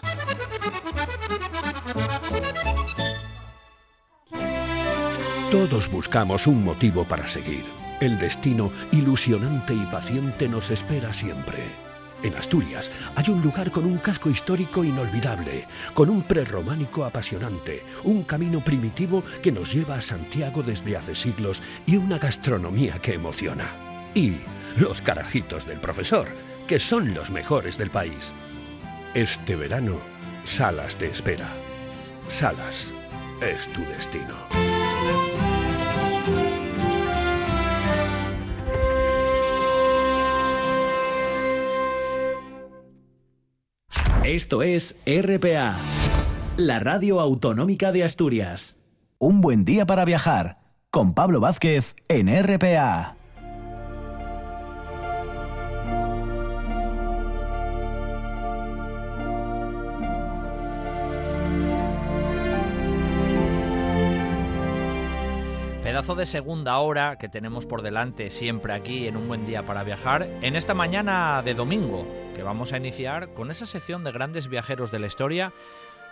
Speaker 3: Todos buscamos un motivo para seguir. El destino, ilusionante y paciente, nos espera siempre. En Asturias hay un lugar con un casco histórico inolvidable, con un prerrománico apasionante, un camino primitivo que nos lleva a Santiago desde hace siglos y una gastronomía que emociona. Y los carajitos del profesor, que son los mejores del país. Este verano, Salas te espera. Salas es tu destino.
Speaker 1: Esto es RPA, la radio autonómica de Asturias. Un buen día para viajar con Pablo Vázquez en RPA.
Speaker 2: Pedazo de segunda hora que tenemos por delante siempre aquí en un buen día para viajar en esta mañana de domingo que vamos a iniciar con esa sección de grandes viajeros de la historia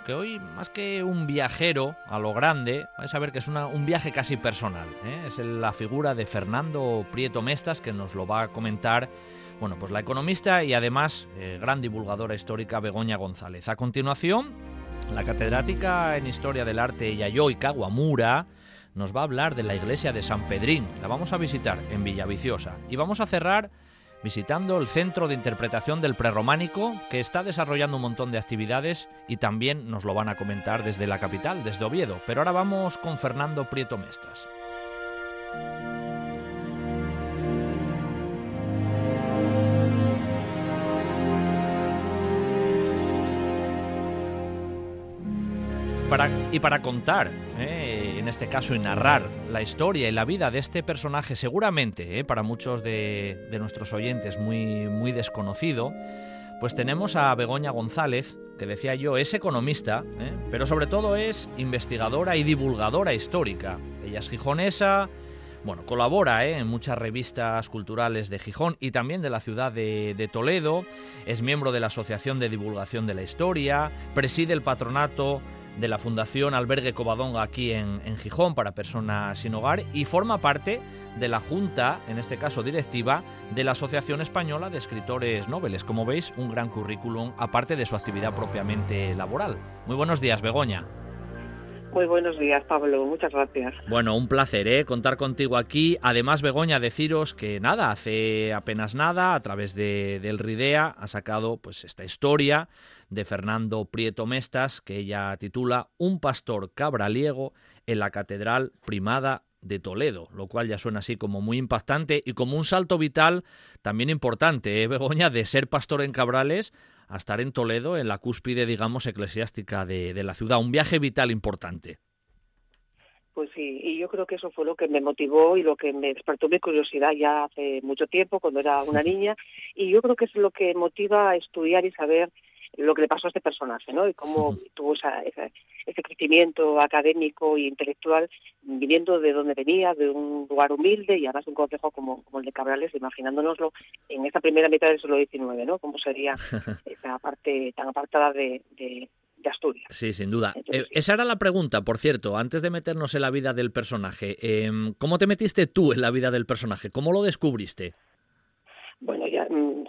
Speaker 2: que hoy, más que un viajero a lo grande, vais a ver que es un viaje casi personal. ¿eh? Es la figura de Fernando Prieto Mestas que nos lo va a comentar, bueno, pues la economista y además eh, gran divulgadora histórica Begoña González. A continuación, la catedrática en Historia del Arte Yayoi Kawamura nos va a hablar de la iglesia de San Pedrín. La vamos a visitar en Villaviciosa y vamos a cerrar visitando el Centro de Interpretación del Prerrománico, que está desarrollando un montón de actividades y también nos lo van a comentar desde la capital, desde Oviedo. Pero ahora vamos con Fernando Prieto Mestras. y para contar, eh, en este caso, y narrar la historia y la vida de este personaje, seguramente eh, para muchos de, nuestros oyentes muy, muy desconocido, pues tenemos a Begoña González, que decía yo, es economista, eh, pero sobre todo es investigadora y divulgadora histórica. Ella es gijonesa, bueno, colabora en muchas revistas culturales de Gijón y también de la ciudad de, Toledo, es miembro de la Asociación de Divulgación de la Historia, preside el patronato de la Fundación Albergue Covadonga aquí en, Gijón para personas sin hogar y forma parte de la Junta, en este caso directiva, de la Asociación Española de Escritores Noveles. Como veis, un gran currículum aparte de su actividad propiamente laboral. Muy buenos días, Begoña.
Speaker 9: Muy buenos días, Pablo. Muchas gracias.
Speaker 2: Bueno, un placer ¿eh? contar contigo aquí. Además, Begoña, deciros que nada, hace apenas nada, a través de, del RIDEA, ha sacado pues esta historia de Fernando Prieto Mestas, que ella titula Un pastor cabraliego en la Catedral Primada de Toledo, lo cual ya suena así como muy impactante y como un salto vital también importante, ¿eh, Begoña, de ser pastor en Cabrales a estar en Toledo, en la cúspide, digamos, eclesiástica de, de la ciudad. Un viaje vital importante.
Speaker 9: Pues sí, y yo creo que eso fue lo que me motivó y lo que me despertó mi curiosidad ya hace mucho tiempo, cuando era una <laughs> niña, y yo creo que es lo que motiva a estudiar y saber lo que le pasó a este personaje, ¿no? Y cómo tuvo esa, ese crecimiento académico e intelectual viniendo de donde venía, de un lugar humilde y además de un consejo como, como el de Cabrales, imaginándonoslo en esta primera mitad del siglo XIX, ¿no? Cómo sería <laughs> esa parte tan apartada de, Asturias.
Speaker 2: Sí, sin duda. Eh, esa era la pregunta, por cierto, antes de meternos en la vida del personaje. Em, ¿Cómo te metiste tú en la vida del personaje? ¿Cómo lo descubriste?
Speaker 9: Bueno, ya mm,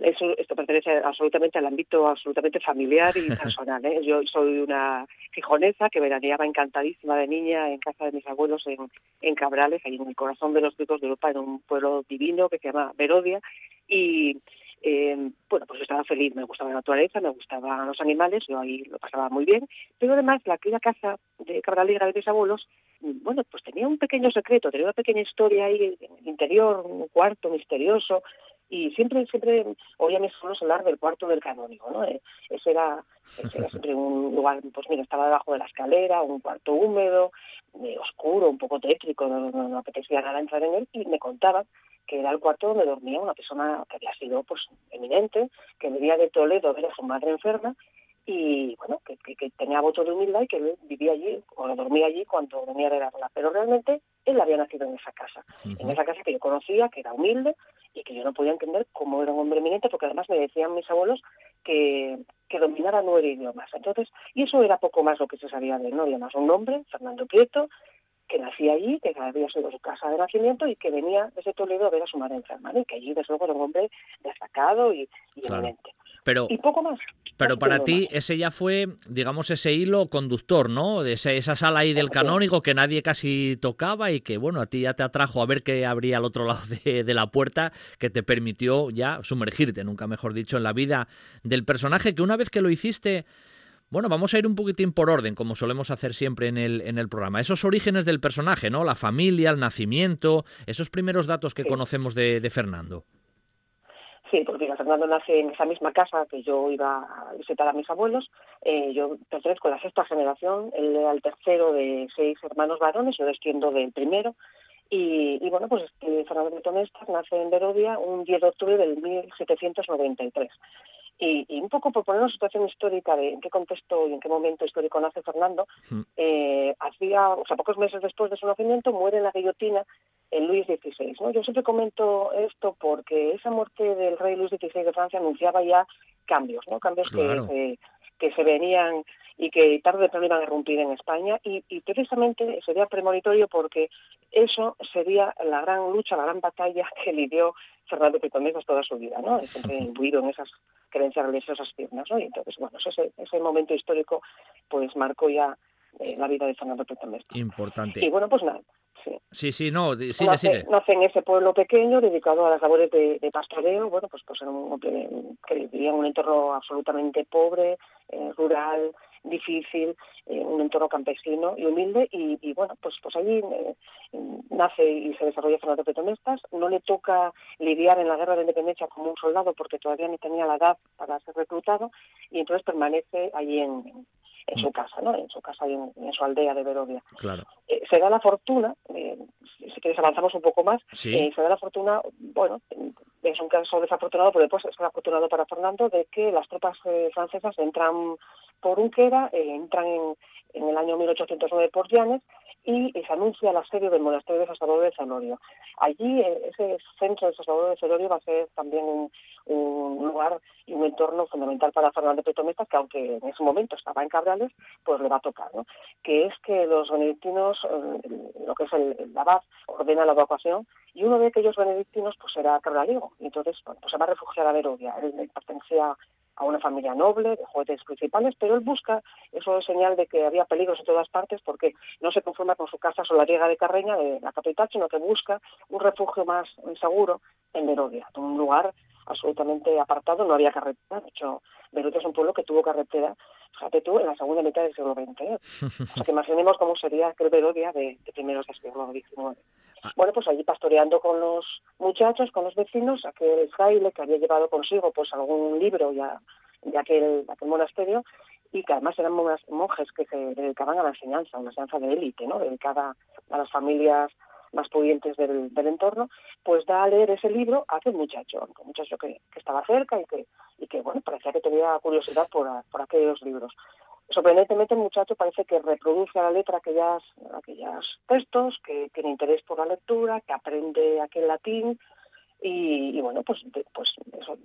Speaker 9: eso esto pertenece absolutamente al ámbito absolutamente familiar y <laughs> personal. ¿eh? Yo soy una fijonesa que veraneaba encantadísima de niña en casa de mis abuelos en, en Cabrales, ahí en el corazón de los ricos de Europa, en un pueblo divino que se llama Verodia. Y eh, bueno, pues estaba feliz, me gustaba la naturaleza, me gustaban los animales, yo ahí lo pasaba muy bien, pero además la aquella casa de Cabraliga de mis abuelos, bueno, pues tenía un pequeño secreto, tenía una pequeña historia ahí en el interior, un cuarto misterioso, y siempre siempre oía a mis abuelos hablar del cuarto del canónigo, ¿no? Eh, ese era, era siempre un lugar, pues mira, estaba debajo de la escalera, un cuarto húmedo, eh, oscuro, un poco tétrico, no, no, apetecía nada entrar en él, y me contaba que era el cuarto donde dormía una persona que había sido pues eminente, que venía de Toledo a ver a su madre enferma y bueno, que, tenía voto de humildad y que vivía allí o dormía allí cuando venía a verla. Pero realmente él había nacido en esa casa, en esa casa que yo conocía, que era humilde y que yo no podía entender cómo era un hombre eminente, porque además me decían mis abuelos que, que dominaba nueve idiomas. Entonces, y eso era poco más lo que se sabía de él, ¿no? además un nombre, Fernando Prieto, que nacía allí, que había sido su casa de nacimiento y que venía desde Toledo a ver a su madre enferma, y que allí desde luego era un hombre destacado y, y eminente.
Speaker 2: Pero,
Speaker 9: y poco más.
Speaker 2: Pero para ti ese ya fue, digamos, ese hilo conductor, ¿no? De esa sala ahí del canónigo que nadie casi tocaba y que, bueno, a ti ya te atrajo a ver qué habría al otro <laughs> lado de, de, la puerta que te permitió ya sumergirte, nunca mejor dicho, en la vida del personaje que una vez que lo hiciste bueno, vamos a ir un poquitín por orden, como solemos hacer siempre en el, en el programa. Esos orígenes del personaje, ¿no? La familia, el nacimiento, esos primeros datos que conocemos de, Fernando.
Speaker 9: Sí, porque Fernando nace en esa misma casa que yo iba a visitar a mis abuelos. Eh, yo pertenezco a la sexta generación, él era el tercero de seis hermanos varones, yo desciendo del primero. Y, bueno, pues Fernando de Tonestas nace en Verodia un 10 de octubre del 1793. Y, un poco por poner una situación histórica de en qué contexto y en qué momento histórico nace Fernando, eh, hacía, o sea, pocos meses después de su nacimiento muere en la guillotina el Luis XVI. ¿no? Yo siempre comento esto porque esa muerte del rey Luis XVI de Francia anunciaba ya cambios, ¿no? Cambios que, que se venían y que tarde o temprano iban a irrumpir en España y, y, precisamente sería premonitorio porque eso sería la gran lucha, la gran batalla <laughs> que lidió Fernando Pitomezas toda su vida, ¿no? Siempre imbuido en esas creencias religiosas firmes, ¿no? Y entonces, bueno, ese, ese momento histórico pues marcó ya eh, la vida de Fernando Pitomezas.
Speaker 2: Importante.
Speaker 9: Y bueno, pues nada,
Speaker 2: Sí, sí, no, sigue, sigue.
Speaker 9: Nace en ese pueblo pequeño dedicado a las labores de, pastoreo, bueno, pues, pues en un, que vivía en un entorno absolutamente pobre, eh, rural, difícil, eh, un entorno campesino y humilde y, bueno, pues pues allí eh, nace y se desarrolla Fernando Petomestas, no le toca lidiar en la guerra de independencia como un soldado porque todavía no tenía la edad para ser reclutado y entonces permanece allí en, en su mm. casa, ¿no? En su casa y en, su aldea de Verovia.
Speaker 2: Claro.
Speaker 9: Eh, se da la fortuna, eh, si quieres avanzamos un poco más, eh, se da la fortuna, bueno, es un caso desafortunado, pero después es afortunado para Fernando, de que las tropas francesas entran por Unquera, entran en, en el año 1809 por Llanes y se anuncia el asedio del monasterio de San Salvador de Celorio. Allí, eh, ese centro de San Salvador de Celorio va a ser también un, lugar y un entorno fundamental para Fernando Petometa, que aunque en ese momento estaba en Cabrales, pues le va a tocar. Que es que los benedictinos, eh, lo que es el, abad, ordena la evacuación y uno de aquellos benedictinos pues era cabraliego. Entonces, pues se va a refugiar a Verovia. Él pertenecía a una familia noble, de juguetes principales, pero él busca, eso es señal de que había peligros en todas partes, porque no se conforma con su casa solariega de Carreña, de la capital, sino que busca un refugio más seguro en Verodia, un lugar absolutamente apartado, no había carretera, de hecho, Verodia es un pueblo que tuvo carretera, fíjate tú, en la segunda mitad del siglo XX. ¿eh? Imaginemos cómo sería aquel Verodia de, de primeros del siglo XIX. Ah. Bueno, pues allí pastoreando con los muchachos, con los vecinos, aquel fraile que había llevado consigo pues algún libro ya de aquel, aquel monasterio y que además eran monjes que se dedicaban a la enseñanza, una enseñanza de élite, ¿no? dedicada a las familias más pudientes del, entorno, pues da a leer ese libro a aquel muchacho, un muchacho que, estaba cerca y que, y que, bueno, parecía que tenía curiosidad por, por aquellos libros. Sorprendentemente el muchacho parece que reproduce a la letra aquellas, aquellos textos, que tiene interés por la lectura, que aprende aquel latín y, bueno, pues, pues eso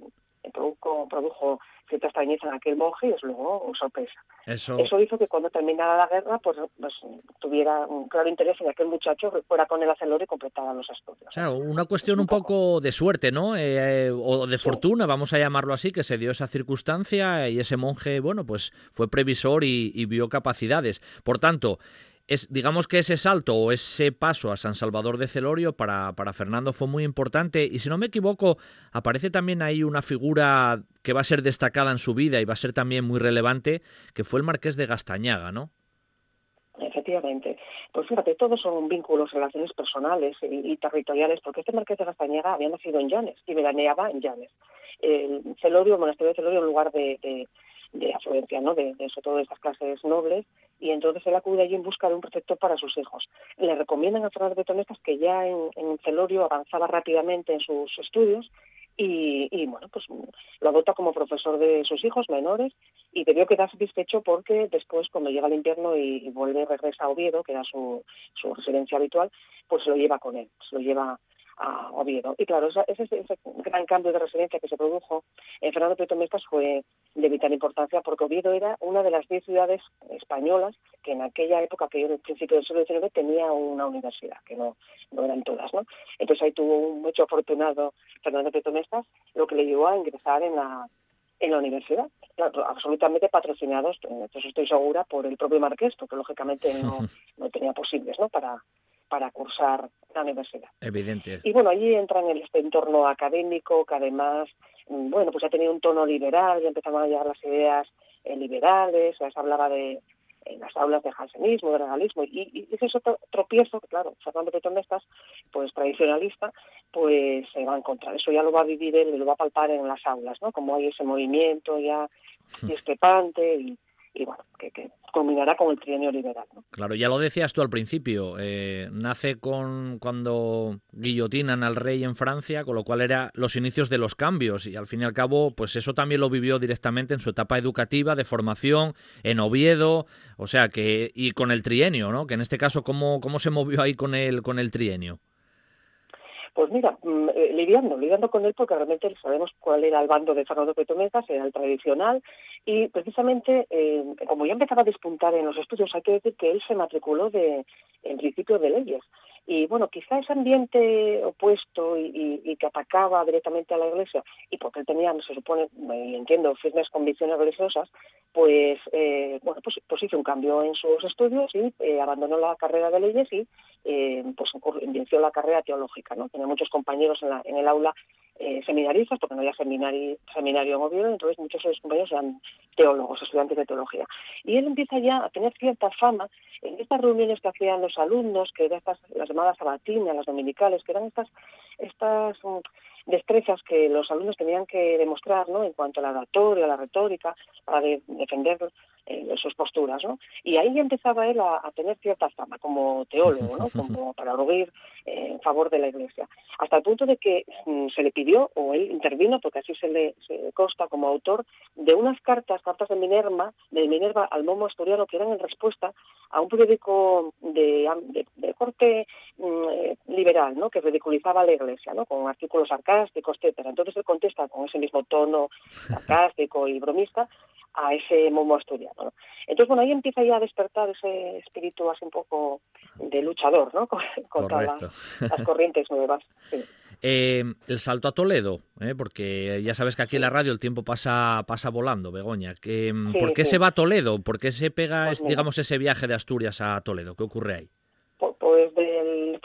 Speaker 9: produjo, produjo cierta extrañeza en aquel monje y es luego sorpresa. Eso... hizo que cuando terminara la guerra pues, pues, tuviera un claro interés en que aquel muchacho fuera con él a y completara los estudios.
Speaker 2: O sea, una cuestión un, poco... de suerte, ¿no? Eh, o de fortuna, vamos a llamarlo así, que se dio esa circunstancia y ese monje, bueno, pues fue previsor y vio capacidades. Por tanto, es, digamos que ese salto o ese paso a San Salvador de Celorio para, para Fernando fue muy importante y si no me equivoco aparece también ahí una figura que va a ser destacada en su vida y va a ser también muy relevante, que fue el marqués de Gastañaga, ¿no?
Speaker 9: Efectivamente. Pues fíjate, todos son vínculos, relaciones personales y, territoriales, porque este marqués de Gastañaga había nacido en Llanes y veraneaba en Llanes. El Celorio, el monasterio de Celorio, un lugar de de afluencia, ¿no? De, de, sobre todo de estas clases nobles, y entonces él acude allí en busca de un protector para sus hijos. Le recomiendan a Fernando de Tonestas que ya en, en Celorio avanzaba rápidamente en sus estudios y, y, bueno, pues lo adopta como profesor de sus hijos menores y debió quedar satisfecho porque después, cuando llega el invierno y, vuelve, regresa a Oviedo, que era su, su residencia habitual, pues se lo lleva con él, se lo lleva a Oviedo. Y claro, ese, ese, gran cambio de residencia que se produjo en Fernando Prieto Mestas fue de vital importancia porque Oviedo era una de las diez ciudades españolas que en aquella época, que yo en el principio del siglo XIX, tenía una universidad, que no, no eran todas. ¿no? Entonces ahí tuvo un mucho afortunado Fernando Prieto Mestas, lo que le llevó a ingresar en la en la universidad, claro, absolutamente patrocinados, entonces estoy segura, por el propio Marqués, porque lógicamente no, <laughs> no tenía posibles ¿no? para, para cursar la universidad.
Speaker 2: Evidente.
Speaker 9: Y bueno, allí entran en este entorno académico que además, mm, bueno, pues ya tenía un tono liberal, ya empezaban a llegar las ideas eh, liberales, ya se hablaba de en las aulas de jansenismo, de regalismo, y, y, ese es otro tropiezo que, claro, Fernando Petonestas, pues tradicionalista, pues se va a encontrar. Eso ya lo va a vivir él lo va a palpar en las aulas, ¿no? Como hay ese movimiento ya hmm. discrepante y, y bueno, que, que, con el trienio liberal.
Speaker 2: Claro, ya lo decías tú al principio, eh, nace con cuando guillotinan al rey en Francia, con lo cual era los inicios de los cambios y al fin y al cabo, pues eso también lo vivió directamente en su etapa educativa, de formación, en Oviedo, o sea que, y con el trienio, ¿no? Que en este caso, ¿cómo, cómo se movió ahí con el, con el trienio?
Speaker 9: Pues mira, mm, eh, lidiando, lidiando con él porque realmente sabemos cuál era el bando de Fernando Petomezas, era el tradicional y precisamente eh, como ya empezaba a despuntar en los estudios, hay que decir que él se matriculó de, en principio de leyes. Y bueno, quizá ese ambiente opuesto y, que atacaba directamente a la Iglesia, y porque él tenía, se supone, y entiendo, firmes convicciones religiosas, pues eh, bueno, pues, pues, hizo un cambio en sus estudios y eh, abandonó la carrera de leyes y eh, pues inició la carrera teológica, ¿no? Tenía muchos compañeros en, el aula seminaristas, porque no había seminario, seminario en Oviedo, entonces muchos de sus compañeros eran teólogos, estudiantes de teología. Y él empieza ya a tener cierta fama en estas reuniones que hacían los alumnos, que eran estas, las llamadas sabatinas, las dominicales, que eran estas, estas mm, destrezas que los alumnos tenían que demostrar ¿no? en cuanto a la oratoria, a la retórica, para defender eh, sus posturas. ¿no? Y ahí empezaba él a, tener cierta fama como teólogo, ¿no? <laughs> como para arguir eh, en favor de la Iglesia. Hasta el punto de que mm, se le pidió, o él intervino, porque así se le, se consta como autor, de unas cartas, cartas de Minerva, de Minerva al Momo Asturiano, que eran en respuesta a un periódico de, de, corte mm, eh, liberal, ¿no? que ridiculizaba a la Iglesia, ¿no? con artículos sarcásticos, etcétera. Entonces él contesta con ese mismo tono sarcástico y bromista a ese momo asturiano. Entonces, bueno, ahí empieza ya a despertar ese espíritu así un poco de luchador, ¿no? <laughs> Contra <laughs> las corrientes nuevas.
Speaker 2: Eh, el salto a Toledo, ¿eh? porque ya sabes que aquí en la radio el tiempo pasa pasa volando, Begoña. Que, ¿Por qué se va a Toledo? ¿Por qué se pega, pues digamos, ese viaje de Asturias a Toledo? ¿Qué ocurre ahí?
Speaker 9: Pues del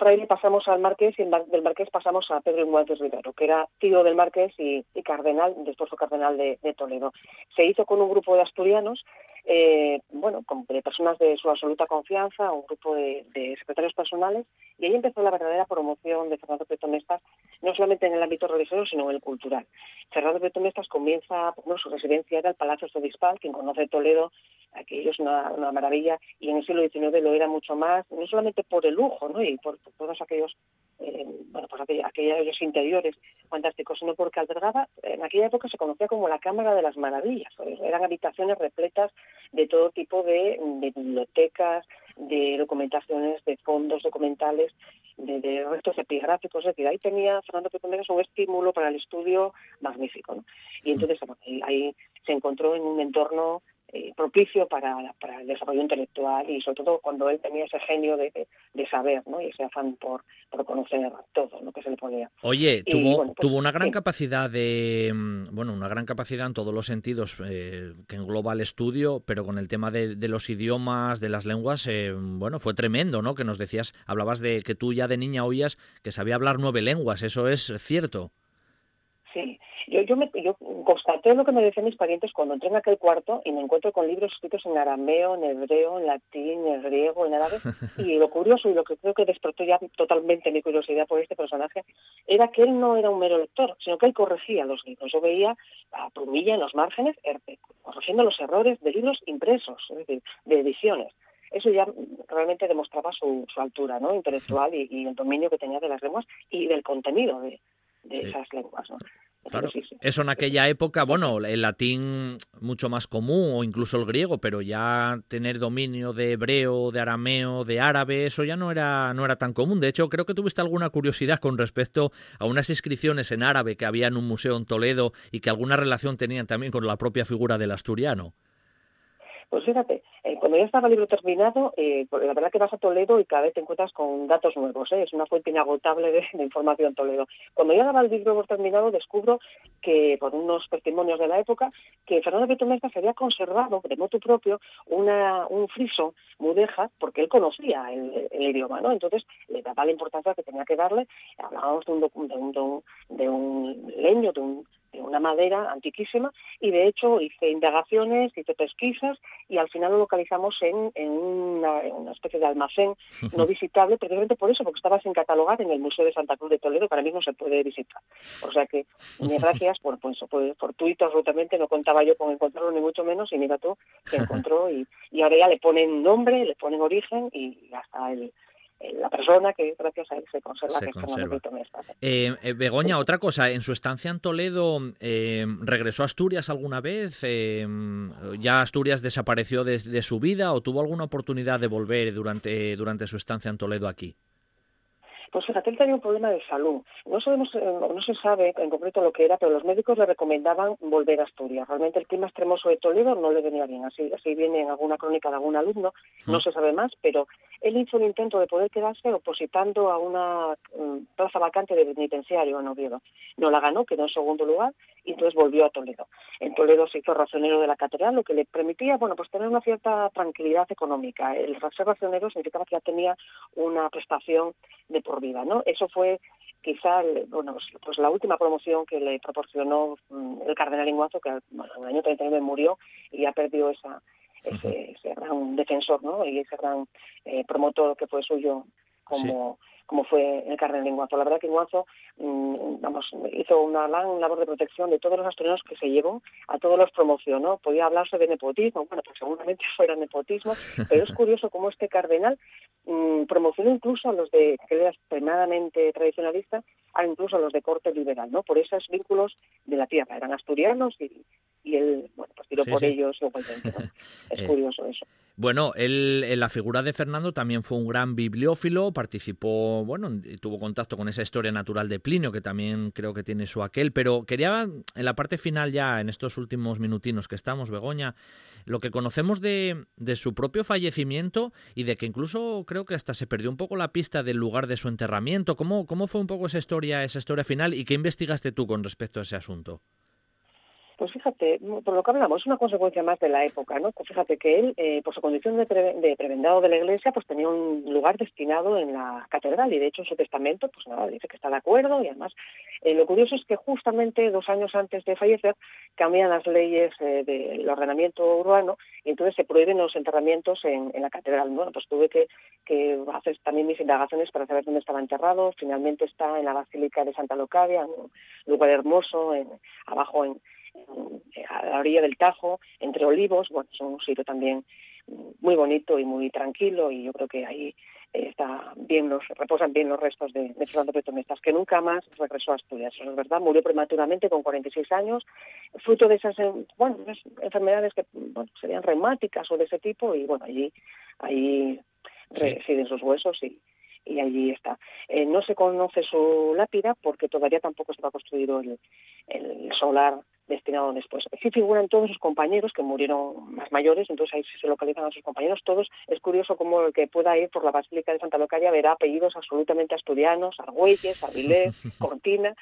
Speaker 9: fraile pasamos al marqués y del marqués pasamos a Pedro Inguantes Rivero, que era tío del marqués y, cardenal, después cardenal de, Toledo. Se hizo con un grupo de asturianos, eh, bueno, de personas de su absoluta confianza, un grupo de, secretarios personales, y ahí empezó la verdadera promoción de Fernando Mestas, no solamente en el ámbito religioso, sino en el cultural. Fernando Mestas comienza, bueno, su residencia era el Palacio Obispal, quien conoce Toledo, aquello es una, maravilla, y en el siglo XIX lo era mucho más, no solamente por el lujo, ¿no? y por, todos aquellos, eh, bueno, pues aquellos, interiores fantásticos, sino porque albergaba, en aquella época se conocía como la Cámara de las Maravillas, eran habitaciones repletas de todo tipo de, bibliotecas, de documentaciones, de fondos documentales, de, restos epigráficos, es decir, ahí tenía Fernando Pepe un estímulo para el estudio magnífico. Y entonces ahí se encontró en un entorno eh, propicio para, el desarrollo intelectual y sobre todo cuando él tenía ese genio de, saber ¿no? y ese afán por, por conocer todo lo que se le podía.
Speaker 2: Oye, tuvo, pues, tuvo una gran capacidad de, mm, bueno, una gran capacidad en todos los sentidos eh, que engloba el estudio, pero con el tema de, los idiomas, de las lenguas, eh, bueno, fue tremendo, ¿no? Que nos decías, hablabas de que tú ya de niña oías que sabía hablar nueve lenguas, ¿eso es cierto?
Speaker 9: Sí, yo, yo, me, yo constaté lo que me decían mis parientes cuando entré en aquel cuarto y me encuentro con libros escritos en arameo, en hebreo, en latín, en griego, en árabe. <laughs> Y lo curioso y lo que creo que despertó ya totalmente mi curiosidad por este personaje era que él no era un mero lector, sino que él corregía los libros. Yo veía a Plumilla en los márgenes corrigiendo los errores de libros impresos, es decir, de ediciones eso ya realmente demostraba su, su altura ¿no? intelectual y, el dominio que tenía de las lenguas y del contenido de, esas lenguas. ¿no?
Speaker 2: Claro, eso en aquella época, bueno, el latín mucho más común o incluso el griego, pero ya tener dominio de hebreo, de arameo, de árabe, eso ya no era, no era tan común. De hecho, creo que tuviste alguna curiosidad con respecto a unas inscripciones en árabe que había en un museo en Toledo y que alguna relación tenían también con la propia figura del asturiano.
Speaker 9: Pues fíjate, eh, cuando ya estaba el libro terminado, eh, pues la verdad que vas a Toledo y cada vez te encuentras con datos nuevos, ¿eh? es una fuente inagotable de, información Toledo. Cuando ya daba el libro terminado, descubro que, por unos testimonios de la época, que Fernando Betomesta se había conservado, de motu propio, una, un friso mudeja, porque él conocía el, idioma, ¿no? Entonces le daba la importancia que tenía que darle, hablábamos de un, de un, de un leño, de un de una madera antiquísima y de hecho hice indagaciones, hice pesquisas y al final lo localizamos en, en, una, especie de almacén <laughs> no visitable precisamente por eso, porque estaba sin catalogar en el Museo de Santa Cruz de Toledo, para mí no se puede visitar. O sea que, <laughs> gracias por, pues, por fortuito absolutamente, no contaba yo con encontrarlo ni mucho menos y mira tú, se encontró y, y ahora ya le ponen nombre, le ponen origen y hasta el la persona que gracias a él se conserva. Se
Speaker 2: eh, eh, Begoña, otra cosa, en su estancia en Toledo, eh, ¿regresó a Asturias alguna vez? ¿Ya Asturias desapareció de, de, su vida o tuvo alguna oportunidad de volver durante, durante su estancia en Toledo aquí?
Speaker 9: Pues fíjate, él tenía un problema de salud. No sabemos, eh, no se sabe en concreto lo que era, pero los médicos le recomendaban volver a Asturias. Realmente el clima extremoso de Toledo no le venía bien. Así, así viene en alguna crónica de algún alumno, no mm. se sabe más, pero él hizo un intento de poder quedarse opositando a una mm, plaza vacante de penitenciario en Oviedo. No la ganó, quedó en segundo lugar y entonces volvió a Toledo. En Toledo se hizo racionero de la catedral, lo que le permitía, bueno, pues tener una cierta tranquilidad económica. El ser racionero significaba que ya tenía una prestación de por vida, ¿no? Eso fue quizá bueno pues, pues la última promoción que le proporcionó mm, el cardenal Inguazo que bueno, en el año 39 murió y ya perdió esa ese, gran defensor ¿no? y ese gran eh, promotor que fue suyo como como fue el cardenal Inguazo. La verdad que Inguazo mm, vamos, hizo una gran labor de protección de todos los asturianos que se llevó, a todos los promocionó. Podía hablarse de nepotismo, bueno, pues seguramente <laughs> fuera nepotismo, pero es curioso cómo este cardenal mm, promocionó incluso a los de, que era extremadamente tradicionalista, a incluso a los de corte liberal, ¿no? Por esos vínculos de la tierra. Eran asturianos y, y él, bueno, pues tiró por ellos <laughs> Es eh, curioso eso.
Speaker 2: Bueno, él, en la figura de Fernando también fue un gran bibliófilo, participó, bueno, tuvo contacto con esa historia natural de Plinio, que también creo que tiene su aquel, pero quería, en la parte final ya, en estos últimos minutinos que estamos, Begoña, lo que conocemos de, de su propio fallecimiento y de que incluso creo que hasta se perdió un poco la pista del lugar de su enterramiento. ¿Cómo, cómo fue un poco esa historia, esa historia final y qué investigaste tú con respecto a ese asunto?
Speaker 9: Pues fíjate, por lo que hablamos, es una consecuencia más de la época, ¿no? Pues fíjate que él, eh, por su condición de, prebendado de la iglesia, pues tenía un lugar destinado en la catedral y de hecho en su testamento, pues nada, dice que está de acuerdo y además eh, lo curioso es que justamente dos años antes de fallecer cambian las leyes eh, del ordenamiento urbano y entonces se prohíben los enterramientos en, la catedral. Bueno, pues tuve que, que, hacer también mis indagaciones para saber dónde estaba enterrado. Finalmente está en la Basílica de Santa Locadia, un lugar hermoso, en, abajo en a la orilla del Tajo, entre olivos, bueno, es un sitio también muy bonito y muy tranquilo y yo creo que ahí eh, está bien los reposan bien los restos de, de Fernando Mestas, que nunca más regresó a Asturias, eso es verdad, murió prematuramente con 46 años, fruto de esas bueno, enfermedades que bueno, serían reumáticas o de ese tipo y bueno, allí ahí residen sus huesos y, y allí está. Eh, no se conoce su lápida porque todavía tampoco estaba construido el, el solar destinado después. Sí figuran todos sus compañeros que murieron más mayores, entonces ahí se localizan a sus compañeros todos. Es curioso cómo el que pueda ir por la Basílica de Santa Locaria verá apellidos absolutamente asturianos, Argüelles, Avilés, <laughs> Cortina,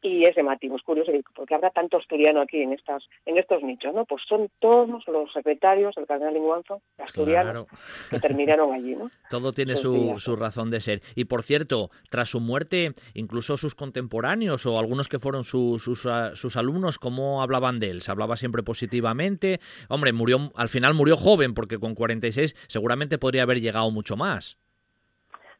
Speaker 9: y es llamativo, es curioso porque habrá tanto asturiano aquí en estas en estos nichos, ¿no? Pues son todos los secretarios del cardenal Linguanzo asturianos que terminaron allí, ¿no? <laughs>
Speaker 2: Todo tiene su, su, razón de ser. Y por cierto, tras su muerte, incluso sus contemporáneos o algunos que fueron sus, sus, ah, sus alumnos, ¿cómo hablaban de él? ¿Se hablaba siempre positivamente? Hombre, murió al final murió joven porque con 46 seguramente podría haber llegado mucho más.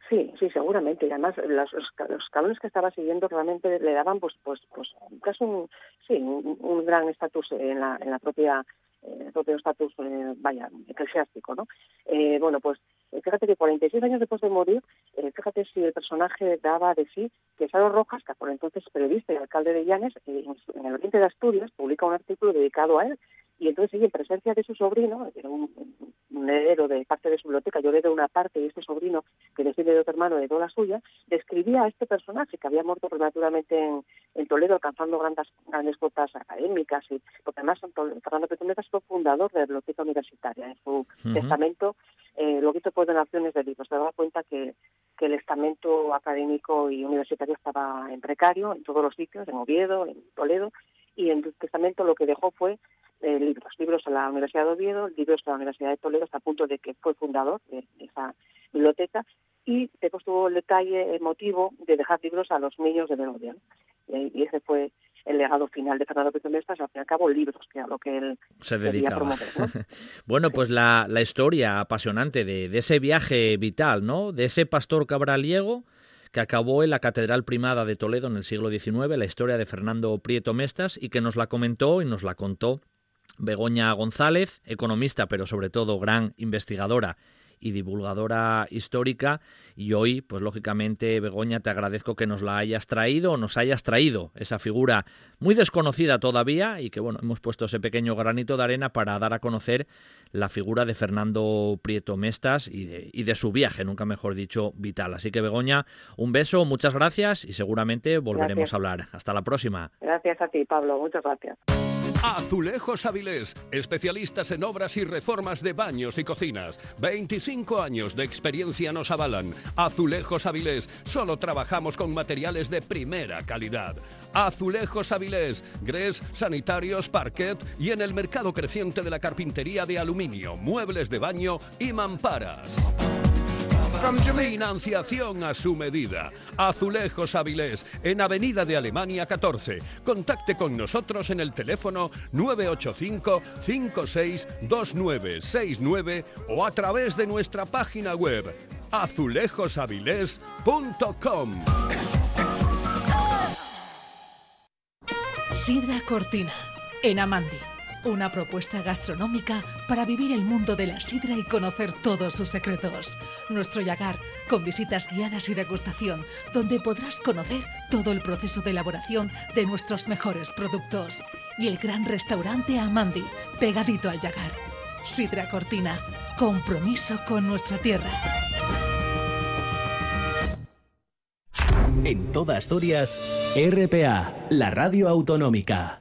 Speaker 9: Sí, sí, seguramente. Y además los, los que estaba siguiendo realmente le daban, pues, pues, pues casi un, sí, un, gran estatus en la, en la propia eh, propio estatus, eh, vaya, eclesiástico, ¿no? Eh, bueno, pues fíjate que 46 años después de morir, fíjate si el personaje daba de sí que Saro Rojas, que por entonces periodista y alcalde de Llanes, en el Oriente de Asturias, publica un artículo dedicado a él, y entonces en presencia de su sobrino, era un, heredero de parte de su biblioteca, yo le doy una parte y este sobrino, que decide de otro hermano, heredó la suya, describía a este personaje que había muerto prematuramente en, Toledo, alcanzando grandes, grandes cotas académicas, y porque además Fernando Petronetas fue fundador de la biblioteca universitaria. En su testamento eh, lo que hizo fue donaciones de libros. Se daba cuenta que, que el estamento académico y universitario estaba en precario en todos los sitios, en Oviedo, en Toledo, y en su testamento lo que dejó fue eh, libros, libros a la Universidad de Oviedo, libros a la Universidad de Toledo, hasta el punto de que fue fundador de, esa biblioteca, y después tuvo el detalle emotivo de dejar libros a los niños de Begoña. y ese fue el legado final de Fernando Pérez Mestas, al fin y al cabo libros, que a lo que él se dedicaba. Promover, <laughs>
Speaker 2: bueno, pues la, la historia apasionante de, de, ese viaje vital, ¿no? De ese pastor cabraliego que acabó en la Catedral Primada de Toledo en el siglo XIX, la historia de Fernando Prieto Mestas, y que nos la comentó y nos la contó Begoña González, economista, pero sobre todo gran investigadora y divulgadora histórica. Y hoy, pues lógicamente, Begoña, te agradezco que nos la hayas traído nos hayas traído esa figura muy desconocida todavía y que, bueno, hemos puesto ese pequeño granito de arena para dar a conocer la figura de Fernando Prieto Mestas y de, y de su viaje, nunca mejor dicho, vital. Así que, Begoña, un beso, muchas gracias y seguramente volveremos a hablar. Hasta la próxima.
Speaker 9: Gracias a ti, Pablo. Muchas gracias.
Speaker 3: Azulejos Avilés, especialistas en obras y reformas de baños y cocinas. 25 años de experiencia nos avalan. Azulejos Avilés, solo trabajamos con materiales de primera calidad. Azulejos Avilés, grés, sanitarios, parquet y en el mercado creciente de la carpintería de aluminio, muebles de baño y mamparas. Financiación a su medida. Azulejos Avilés, en Avenida de Alemania 14. Contacte con nosotros en el teléfono 985 562969 o a través de nuestra página web azulejosavilés.com.
Speaker 7: Sidra Cortina, en Amandi una propuesta gastronómica para vivir el mundo de la sidra y conocer todos sus secretos. Nuestro Yagar, con visitas guiadas y degustación, donde podrás conocer todo el proceso de elaboración de nuestros mejores productos. Y el gran restaurante Amandi, pegadito al Yagar. Sidra Cortina, compromiso con nuestra tierra.
Speaker 1: En toda Asturias, RPA, la radio autonómica.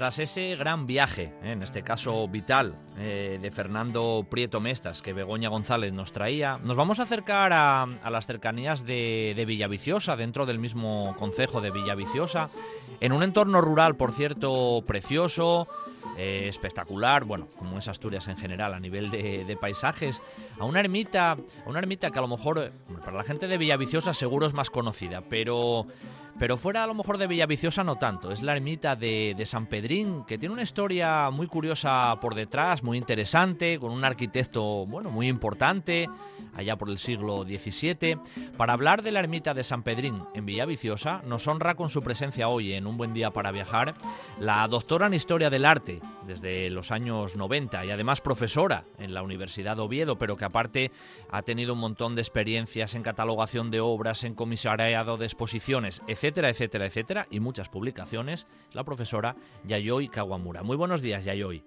Speaker 2: Tras ese gran viaje, ¿eh? en este caso vital, eh, de Fernando Prieto Mestas, que Begoña González nos traía, nos vamos a acercar a, las cercanías de, de, Villaviciosa, dentro del mismo concejo de Villaviciosa, en un entorno rural, por cierto, precioso, eh, espectacular, bueno, como es Asturias en general, a nivel de, de, paisajes, a una ermita, a una ermita que a lo mejor para la gente de Villaviciosa seguro es más conocida, pero pero fuera a lo mejor de Villaviciosa no tanto. Es la ermita de, San Pedrín, que tiene una historia muy curiosa por detrás, muy interesante, con un arquitecto, bueno, muy importante, allá por el siglo XVII. Para hablar de la ermita de San Pedrín en Villaviciosa, nos honra con su presencia hoy en Un Buen Día para Viajar la doctora en Historia del Arte desde los años 90 y además profesora en la Universidad de Oviedo, pero que aparte ha tenido un montón de experiencias en catalogación de obras, en comisariado de exposiciones, etc etcétera, etcétera, etcétera, y muchas publicaciones, la profesora Yayoi Kawamura. Muy buenos días, Yayoi.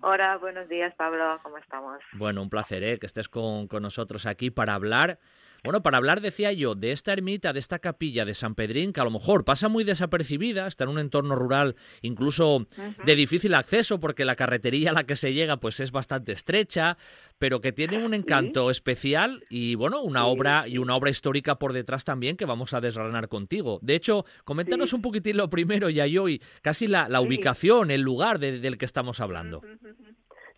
Speaker 10: Hola, buenos días, Pablo, ¿cómo estamos?
Speaker 2: Bueno, un placer ¿eh? que estés con, con nosotros aquí para hablar bueno, para hablar, decía yo, de esta ermita, de esta capilla de San Pedrín, que a lo mejor pasa muy desapercibida, está en un entorno rural incluso de difícil acceso, porque la carretería a la que se llega pues es bastante estrecha, pero que tiene un encanto especial y bueno, una obra y una obra histórica por detrás también que vamos a desgranar contigo. De hecho, coméntanos un poquitín lo primero, ya hoy, casi la, ubicación, el lugar del que estamos hablando.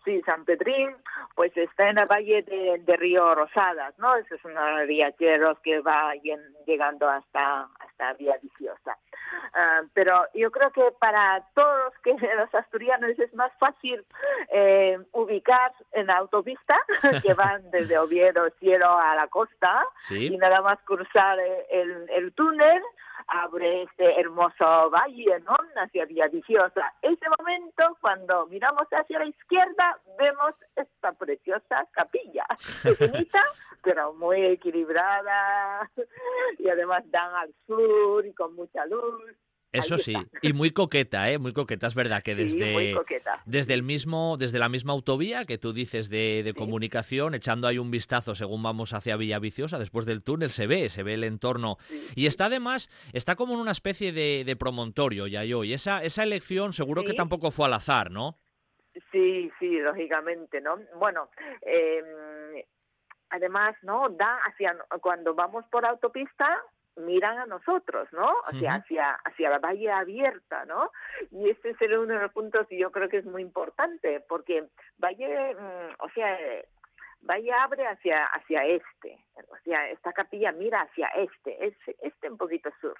Speaker 10: Sí, San Pedrín, pues está en el valle de, Río Rosadas, ¿no? Ese es una viajeros que va llegando hasta, hasta Vía Viciosa. Ah, pero yo creo que para todos que <laughs> los asturianos es más fácil eh, ubicar en la autopista <laughs> que van desde Oviedo cielo a la costa y nada más cruzar el, el túnel abre este hermoso valle, ¿no? Hacia Villaviciosa. Ese momento, cuando miramos hacia la izquierda, vemos esta preciosa capilla, <laughs> pequeñita, pero muy equilibrada, y además dan al sur y con mucha luz.
Speaker 2: Eso sí, y muy coqueta, ¿eh? Muy coqueta, es verdad que desde, desde el mismo, desde la misma autovía que tú dices de, comunicación, echando ahí un vistazo según vamos hacia Villaviciosa, después del túnel se ve, se ve el entorno. Y está además, está como en una especie de, promontorio, ya yo, y esa, esa elección seguro que tampoco fue al azar, ¿no?
Speaker 10: Sí, sí, lógicamente, ¿no? Bueno, em, además, ¿no? Da hacia, cuando vamos por autopista, miran a nosotros, ¿no? O sea, hacia, hacia la valle abierta, ¿no? Y este es uno de los puntos que yo creo que es muy importante, porque valle, mm, o sea, Valle abre hacia, hacia este, o sea, esta capilla mira hacia este, este, este un poquito sur.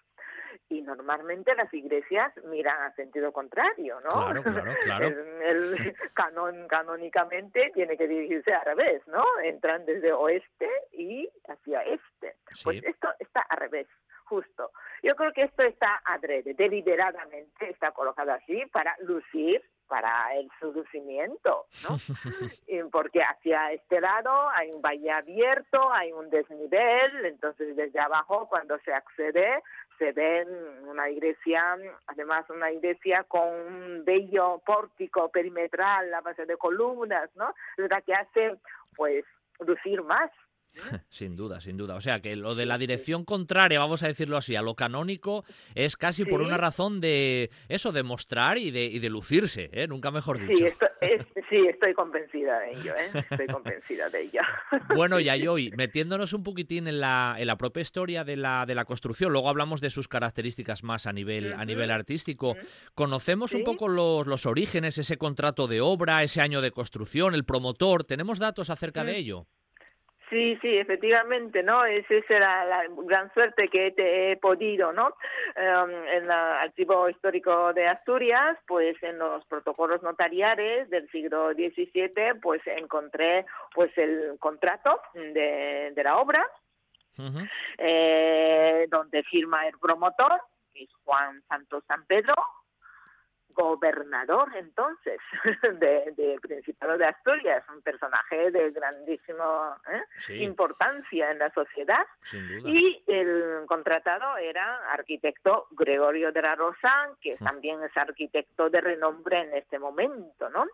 Speaker 10: Y normalmente las iglesias miran a sentido contrario, ¿no?
Speaker 2: Claro, claro, claro. <laughs>
Speaker 10: El, canon, canónicamente tiene que dirigirse al revés, ¿no? Entran desde oeste y hacia este. Pues esto está al revés justo. Yo creo que esto está adrede, deliberadamente está colocado así para lucir para el seducimiento, ¿no? <laughs> Porque hacia este lado hay un valle abierto, hay un desnivel, entonces desde abajo cuando se accede se ve una iglesia, además una iglesia con un bello pórtico perimetral a base de columnas, ¿no? La que hace pues lucir más <laughs>
Speaker 2: Sin duda, sin duda. O sea que lo de la dirección contraria, vamos a decirlo así, a lo canónico, es casi por una razón de eso, de mostrar y de, y de lucirse, ¿eh? nunca mejor dicho.
Speaker 10: Sí, sí, estoy convencida de ello, ¿eh? estoy convencida de ello. <laughs>
Speaker 2: Bueno, Yayoi, metiéndonos un poquitín en la, en la propia historia de la, de la construcción, luego hablamos de sus características más a nivel, a nivel artístico. ¿Conocemos un poco los, los orígenes, ese contrato de obra, ese año de construcción, el promotor? ¿Tenemos datos acerca de ello?
Speaker 10: Sí, sí, efectivamente, ¿no? Esa es la, gran suerte que he podido, ¿no? Em, en el archivo histórico de Asturias, pues en los protocolos notariales del siglo XVII, pues encontré pues el contrato de, la obra, eh, donde firma el promotor, que es Juan Santos San Pedro, gobernador entonces <laughs> de, Principado de Asturias, un personaje de grandísima ¿eh? importancia en la sociedad. Y el contratado era arquitecto Gregorio de la Rosa, que también es arquitecto de renombre en este momento, ¿no?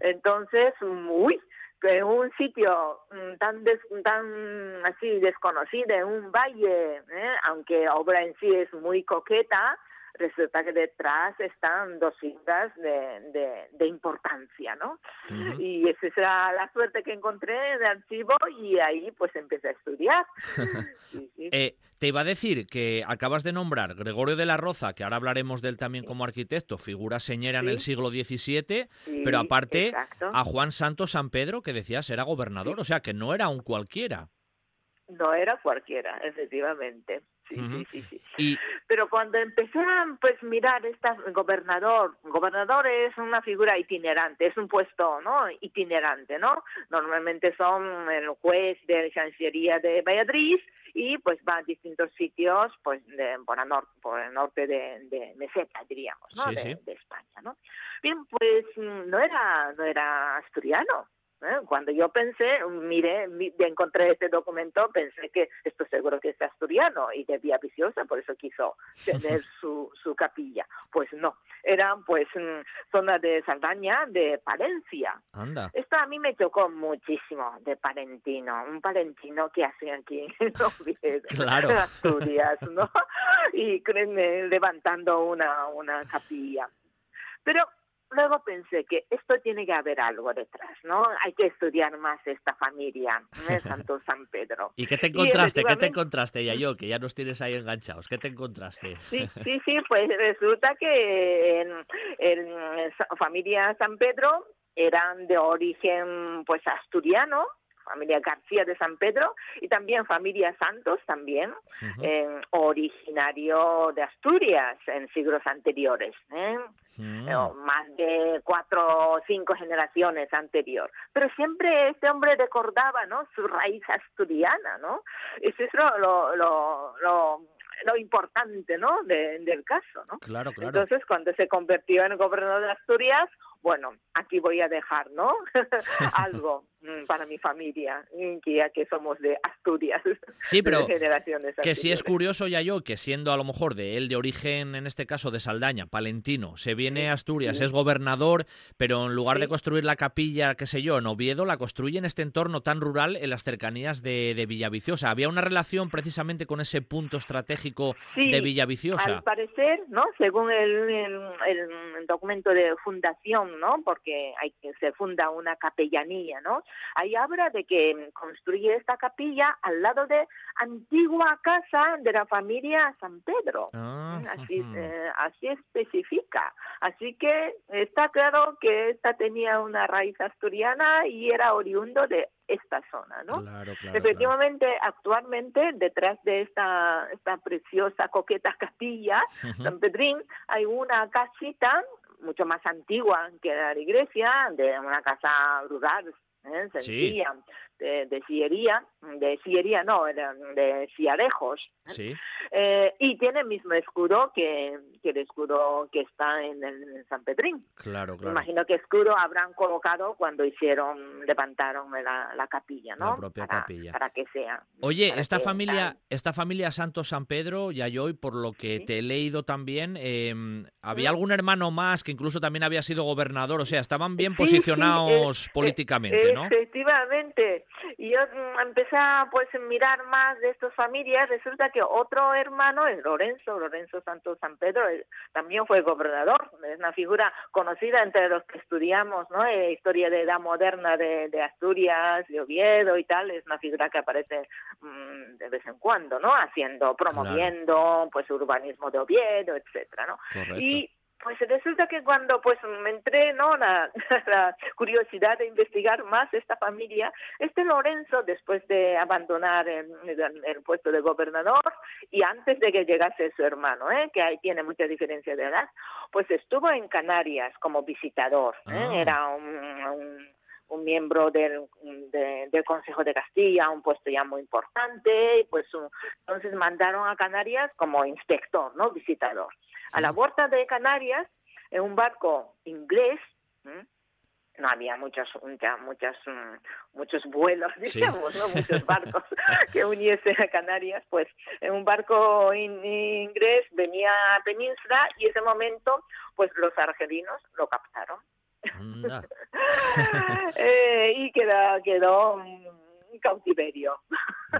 Speaker 10: Entonces, muy que un sitio mm, tan tan así desconocido, en un valle, ¿eh? aunque obra en sí es muy coqueta, resulta que detrás están dos figuras de, de, importancia, ¿no? Y esa es la suerte que encontré de archivo y ahí pues empecé a estudiar. <laughs>
Speaker 2: Eh, te iba a decir que acabas de nombrar Gregorio de la Roza, que ahora hablaremos de él también como arquitecto, figura señera en el siglo XVII, pero aparte a Juan Santos San Pedro, que decías era gobernador, o sea que no era un cualquiera.
Speaker 10: No era cualquiera, efectivamente. Sí, sí, sí, sí. Pero cuando empecé a pues, mirar este gobernador, gobernador es una figura itinerante, es un puesto no itinerante, ¿no? Normalmente son el juez de la Chancillería de Valladolid y pues va a distintos sitios pues de, por, el norte, por el norte de, Meseta, diríamos, ¿no? de, de, España, ¿no? Bien, pues no era, no era asturiano, ¿eh? Cuando yo pensé, miré, encontré este documento, pensé que esto seguro que es asturiano y de Vía Viciosa, por eso quiso tener <laughs> su, su capilla. Pues no, eran pues zona de Saldaña, de Palencia. Esto a mí me tocó muchísimo de Palentino, un palentino que hace aquí <laughs> en
Speaker 2: claro.
Speaker 10: Asturias, ¿no? <laughs> Y levantando una, una capilla. Pero luego pensé que esto tiene que haber algo detrás, ¿no? Hay que estudiar más esta familia, ¿eh? Santo <laughs> San Pedro.
Speaker 2: ¿Y qué te encontraste? ¿Qué te encontraste, ya yo, que ya nos tienes ahí enganchados? ¿Qué te encontraste?
Speaker 10: Sí, <laughs> sí, sí, pues resulta que en, en familia San Pedro eran de origen pues asturiano, familia García de San Pedro y también familia Santos también, eh, originario de Asturias en siglos anteriores, ¿eh? Mm. más de cuatro o cinco generaciones anterior. Pero siempre este hombre recordaba, ¿no? Su raíz asturiana, ¿no? Eso es lo, lo, lo, lo importante, ¿no? del caso, ¿no?
Speaker 2: Claro, claro.
Speaker 10: Entonces, cuando se convirtió en gobernador de Asturias, bueno, aquí voy a dejar, ¿no? <laughs> Algo para mi familia, ya que somos de Asturias. <laughs>
Speaker 2: Sí, pero que sí es curioso ya yo, que siendo a lo mejor de él de origen, en este caso de Saldaña, palentino, se viene a Asturias, es gobernador, pero en lugar de construir la capilla, qué sé yo, en Oviedo, la construye en este entorno tan rural, en las cercanías de, de Villaviciosa. ¿Había una relación precisamente con ese punto estratégico de Villaviciosa?
Speaker 10: Al parecer, ¿no? Según el documento de fundación ¿no? Porque hay que se funda una capellanía, ¿no? Ahí habla de que construye esta capilla al lado de antigua casa de la familia San Pedro. Ah, así, eh, así especifica. Así que está claro que esta tenía una raíz asturiana y era oriundo de esta zona, ¿no? Efectivamente, actualmente detrás de esta, esta preciosa coqueta capilla San Pedrín hay una casita mucho más antigua que la iglesia, de una casa rural, ¿eh? sencilla, de, de, sillería, de sillería no, de, siarejos. ¿eh? Eh, y tiene el mismo escudo que, que, el escudo que está en el San Pedrín.
Speaker 2: Claro, claro.
Speaker 10: Imagino que escudo habrán colocado cuando hicieron, levantaron la, la capilla, ¿no?
Speaker 2: La propia
Speaker 10: para,
Speaker 2: capilla.
Speaker 10: Para que sea.
Speaker 2: Oye, esta familia, esta familia Santo San Pedro, ya yo, por lo que te he leído también, em, había algún hermano más que incluso también había sido gobernador, o sea, estaban bien posicionados políticamente, ¿no?
Speaker 10: Efectivamente. <laughs> Y yo empecé a pues mirar más de estas familias, resulta que otro hermano es Lorenzo, Lorenzo Santos San Pedro, también fue gobernador, es una figura conocida entre los que estudiamos, ¿no? Eh, historia de edad moderna de, Asturias, de Oviedo y tal, es una figura que aparece mm, de vez en cuando, ¿no? Haciendo, promoviendo, pues urbanismo de Oviedo, etcétera, ¿no? Y pues resulta que cuando pues me entré no <laughs> la, curiosidad de investigar más esta familia este Lorenzo después de abandonar el, puesto de gobernador y antes de que llegase su hermano ¿eh? que ahí tiene mucha diferencia de edad pues estuvo en Canarias como visitador ¿eh? Ah. era un, un miembro del, del Consejo de Castilla, un puesto ya muy importante, y pues entonces mandaron a Canarias como inspector, ¿no? Visitador a la puerta de Canarias en un barco inglés no había muchos muchas mm, muchos vuelos digamos no muchos <laughs> barcos que uniesen a Canarias pues en un barco inglés venía a Península y ese momento pues los argelinos lo captaron. <laughs> Eh, y quedó quedó cautiverio.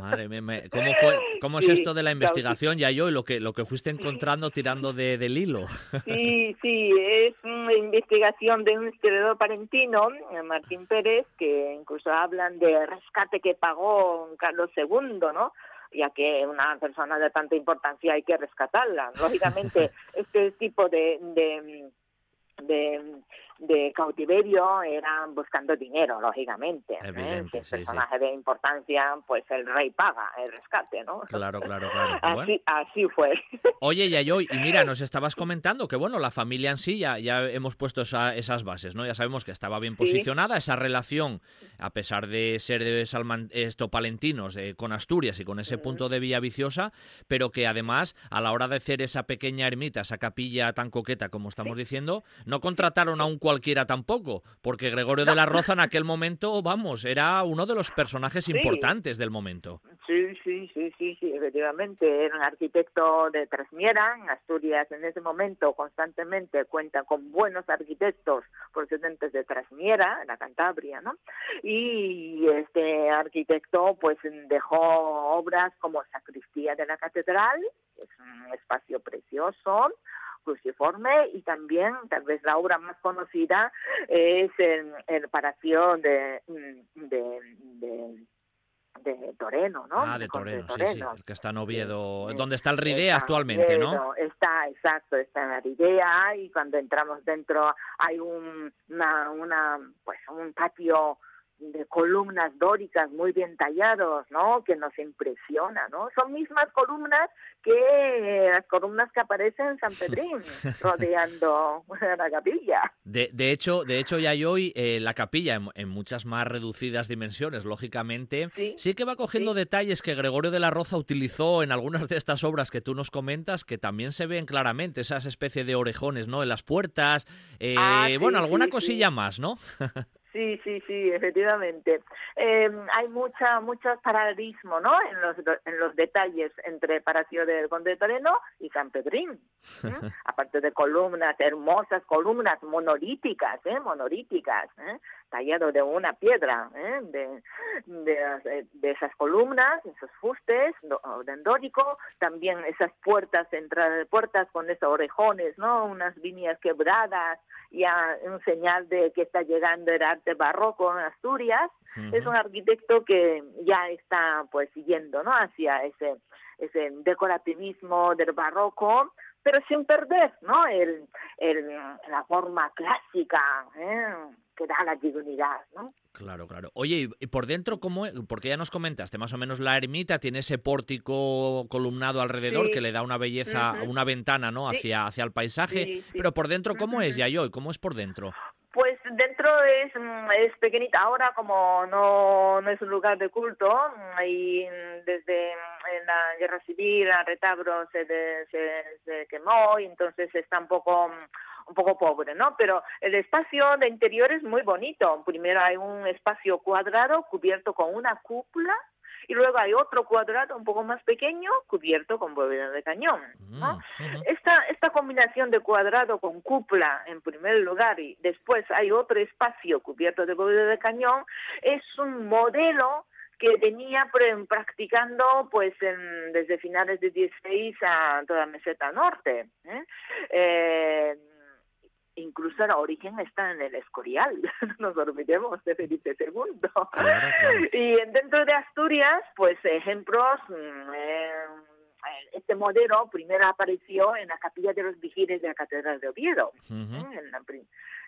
Speaker 2: Madre mía, ¿cómo, fue, cómo es esto de la investigación, ya yo, y lo que, lo que fuiste encontrando tirando de, del hilo?
Speaker 10: Sí, sí, es una investigación de un historiador parentino, Martín Pérez, que incluso hablan de rescate que pagó Carlos II, ¿no? ya que una persona de tanta importancia hay que rescatarla. Lógicamente, <laughs> este tipo de, de, de de cautiverio eran buscando dinero, lógicamente. ¿eh?
Speaker 2: Evidente,
Speaker 10: personaje de importancia, pues el rey paga el rescate, ¿no?
Speaker 2: Claro, claro, claro. <laughs>
Speaker 10: Así, así fue. <laughs>
Speaker 2: Oye, Yayoy, y mira, nos estabas comentando que, bueno, la familia en sí ya, ya hemos puesto esas bases, ¿no? Ya sabemos que estaba bien posicionada esa relación, a pesar de ser de Salman, esto, palentinos, eh, con Asturias y con ese punto de vía viciosa, pero que además, a la hora de hacer esa pequeña ermita, esa capilla tan coqueta como estamos diciendo, no contrataron a un cualquiera tampoco, porque Gregorio de la Roza en aquel momento, vamos, era uno de los personajes importantes del momento.
Speaker 10: Sí, sí, sí, sí, sí, efectivamente, era un arquitecto de Trasmiera, Asturias en ese momento constantemente cuenta con buenos arquitectos procedentes de Trasmiera, en la Cantabria, ¿no? Y este arquitecto pues dejó obras como Sacristía de la Catedral, es un espacio precioso, cruciforme y también tal vez la obra más conocida es el, el Palacio de, de, de Toreno, ¿no?
Speaker 2: Ah, de Toreno, sí, sí, el que está en Oviedo, donde está el Ridea actualmente, ¿no?
Speaker 10: Está, exacto, está en la Ridea y cuando entramos dentro hay un, una, una, pues un patio de columnas dóricas muy bien tallados, ¿no? Que nos impresiona, ¿no? Son mismas columnas que las columnas que aparecen en San Pedrín, <laughs> rodeando <laughs> la capilla.
Speaker 2: De, de hecho, de hecho ya hoy eh, la capilla en, muchas más reducidas dimensiones, lógicamente, sí, que va cogiendo detalles que Gregorio de la Roza utilizó en algunas de estas obras que tú nos comentas, que también se ven claramente esas especies de orejones, ¿no? En las puertas, eh, ah, bueno, alguna cosilla más, ¿no? <laughs>
Speaker 10: Sí, sí, sí, efectivamente. Eh, hay mucha, mucho paralelismo, ¿no? En los, en los detalles entre Palacio del Conde de Toreno y San Pedrín. <laughs> Aparte de columnas, hermosas columnas monolíticas, ¿eh? Monolíticas, ¿eh? Tallado de una piedra, ¿eh? De, de, de, esas columnas, esos fustes, de dórico, también esas puertas, entradas de puertas con esos orejones, ¿no? Unas líneas quebradas, ya un señal de que está llegando el arte barroco en Asturias. Es un arquitecto que ya está pues siguiendo ¿no? hacia ese, ese decorativismo del barroco, pero sin perder ¿no? el, el, la forma clásica ¿eh? que da la dignidad. ¿no?
Speaker 2: Claro, claro. Oye, ¿y por dentro cómo? Porque ya nos comentaste, más o menos la ermita tiene ese pórtico columnado alrededor que le da una belleza, una ventana, ¿no? Hacia, hacia el paisaje. Pero por dentro, ¿cómo es, Yayoi? ¿Cómo es por dentro?
Speaker 10: Pues dentro es, mm, es pequeñita. Ahora, como no, no es un lugar de culto, mm, y desde mm, en la guerra civil, el retablo se, se, se quemó, y entonces está un poco un poco pobre, ¿no? Pero el espacio de interior es muy bonito. Primero hay un espacio cuadrado cubierto con una cúpula y luego hay otro cuadrado un poco más pequeño cubierto con bóveda de cañón. ¿no? Mm, esta, esta combinación de cuadrado con cúpula en primer lugar y después hay otro espacio cubierto de bóveda de cañón es un modelo que venía practicando pues desde finales de 16 a toda meseta norte. ¿eh? Eh, incluso el origen está en el Escorial, no <laughs> nos olvidemos de Felipe II. <laughs> Y dentro de Asturias, pues ejemplos, mm, eh, este modelo primero apareció en la capilla de los vigiles de la Catedral de Oviedo, en, la,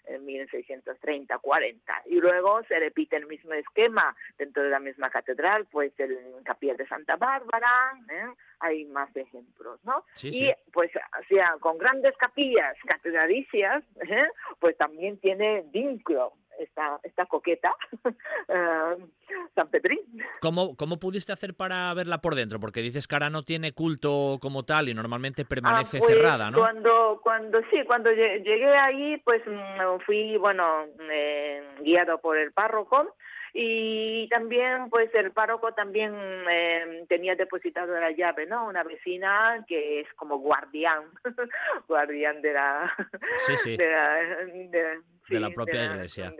Speaker 10: en 1630-40. Y luego se repite el mismo esquema dentro de la misma catedral, pues el capilla de Santa Bárbara, ¿eh? hay más ejemplos, ¿no? y pues, o sea, con grandes capillas catedralicias, ¿eh? pues también tiene vínculo esta, esta coqueta, uh, <laughs> San Pedrín.
Speaker 2: ¿Cómo, ¿Cómo pudiste hacer para verla por dentro? Porque dices que ahora no tiene culto como tal y normalmente permanece
Speaker 10: ah, pues,
Speaker 2: cerrada, ¿no?
Speaker 10: Cuando, cuando sí, cuando llegué ahí, pues mm, fui, bueno, eh, guiado por el párroco y también pues el párroco también eh, tenía depositado la llave no una vecina que es como guardián <laughs> guardián de la
Speaker 2: sí, sí. de la, de, la propia iglesia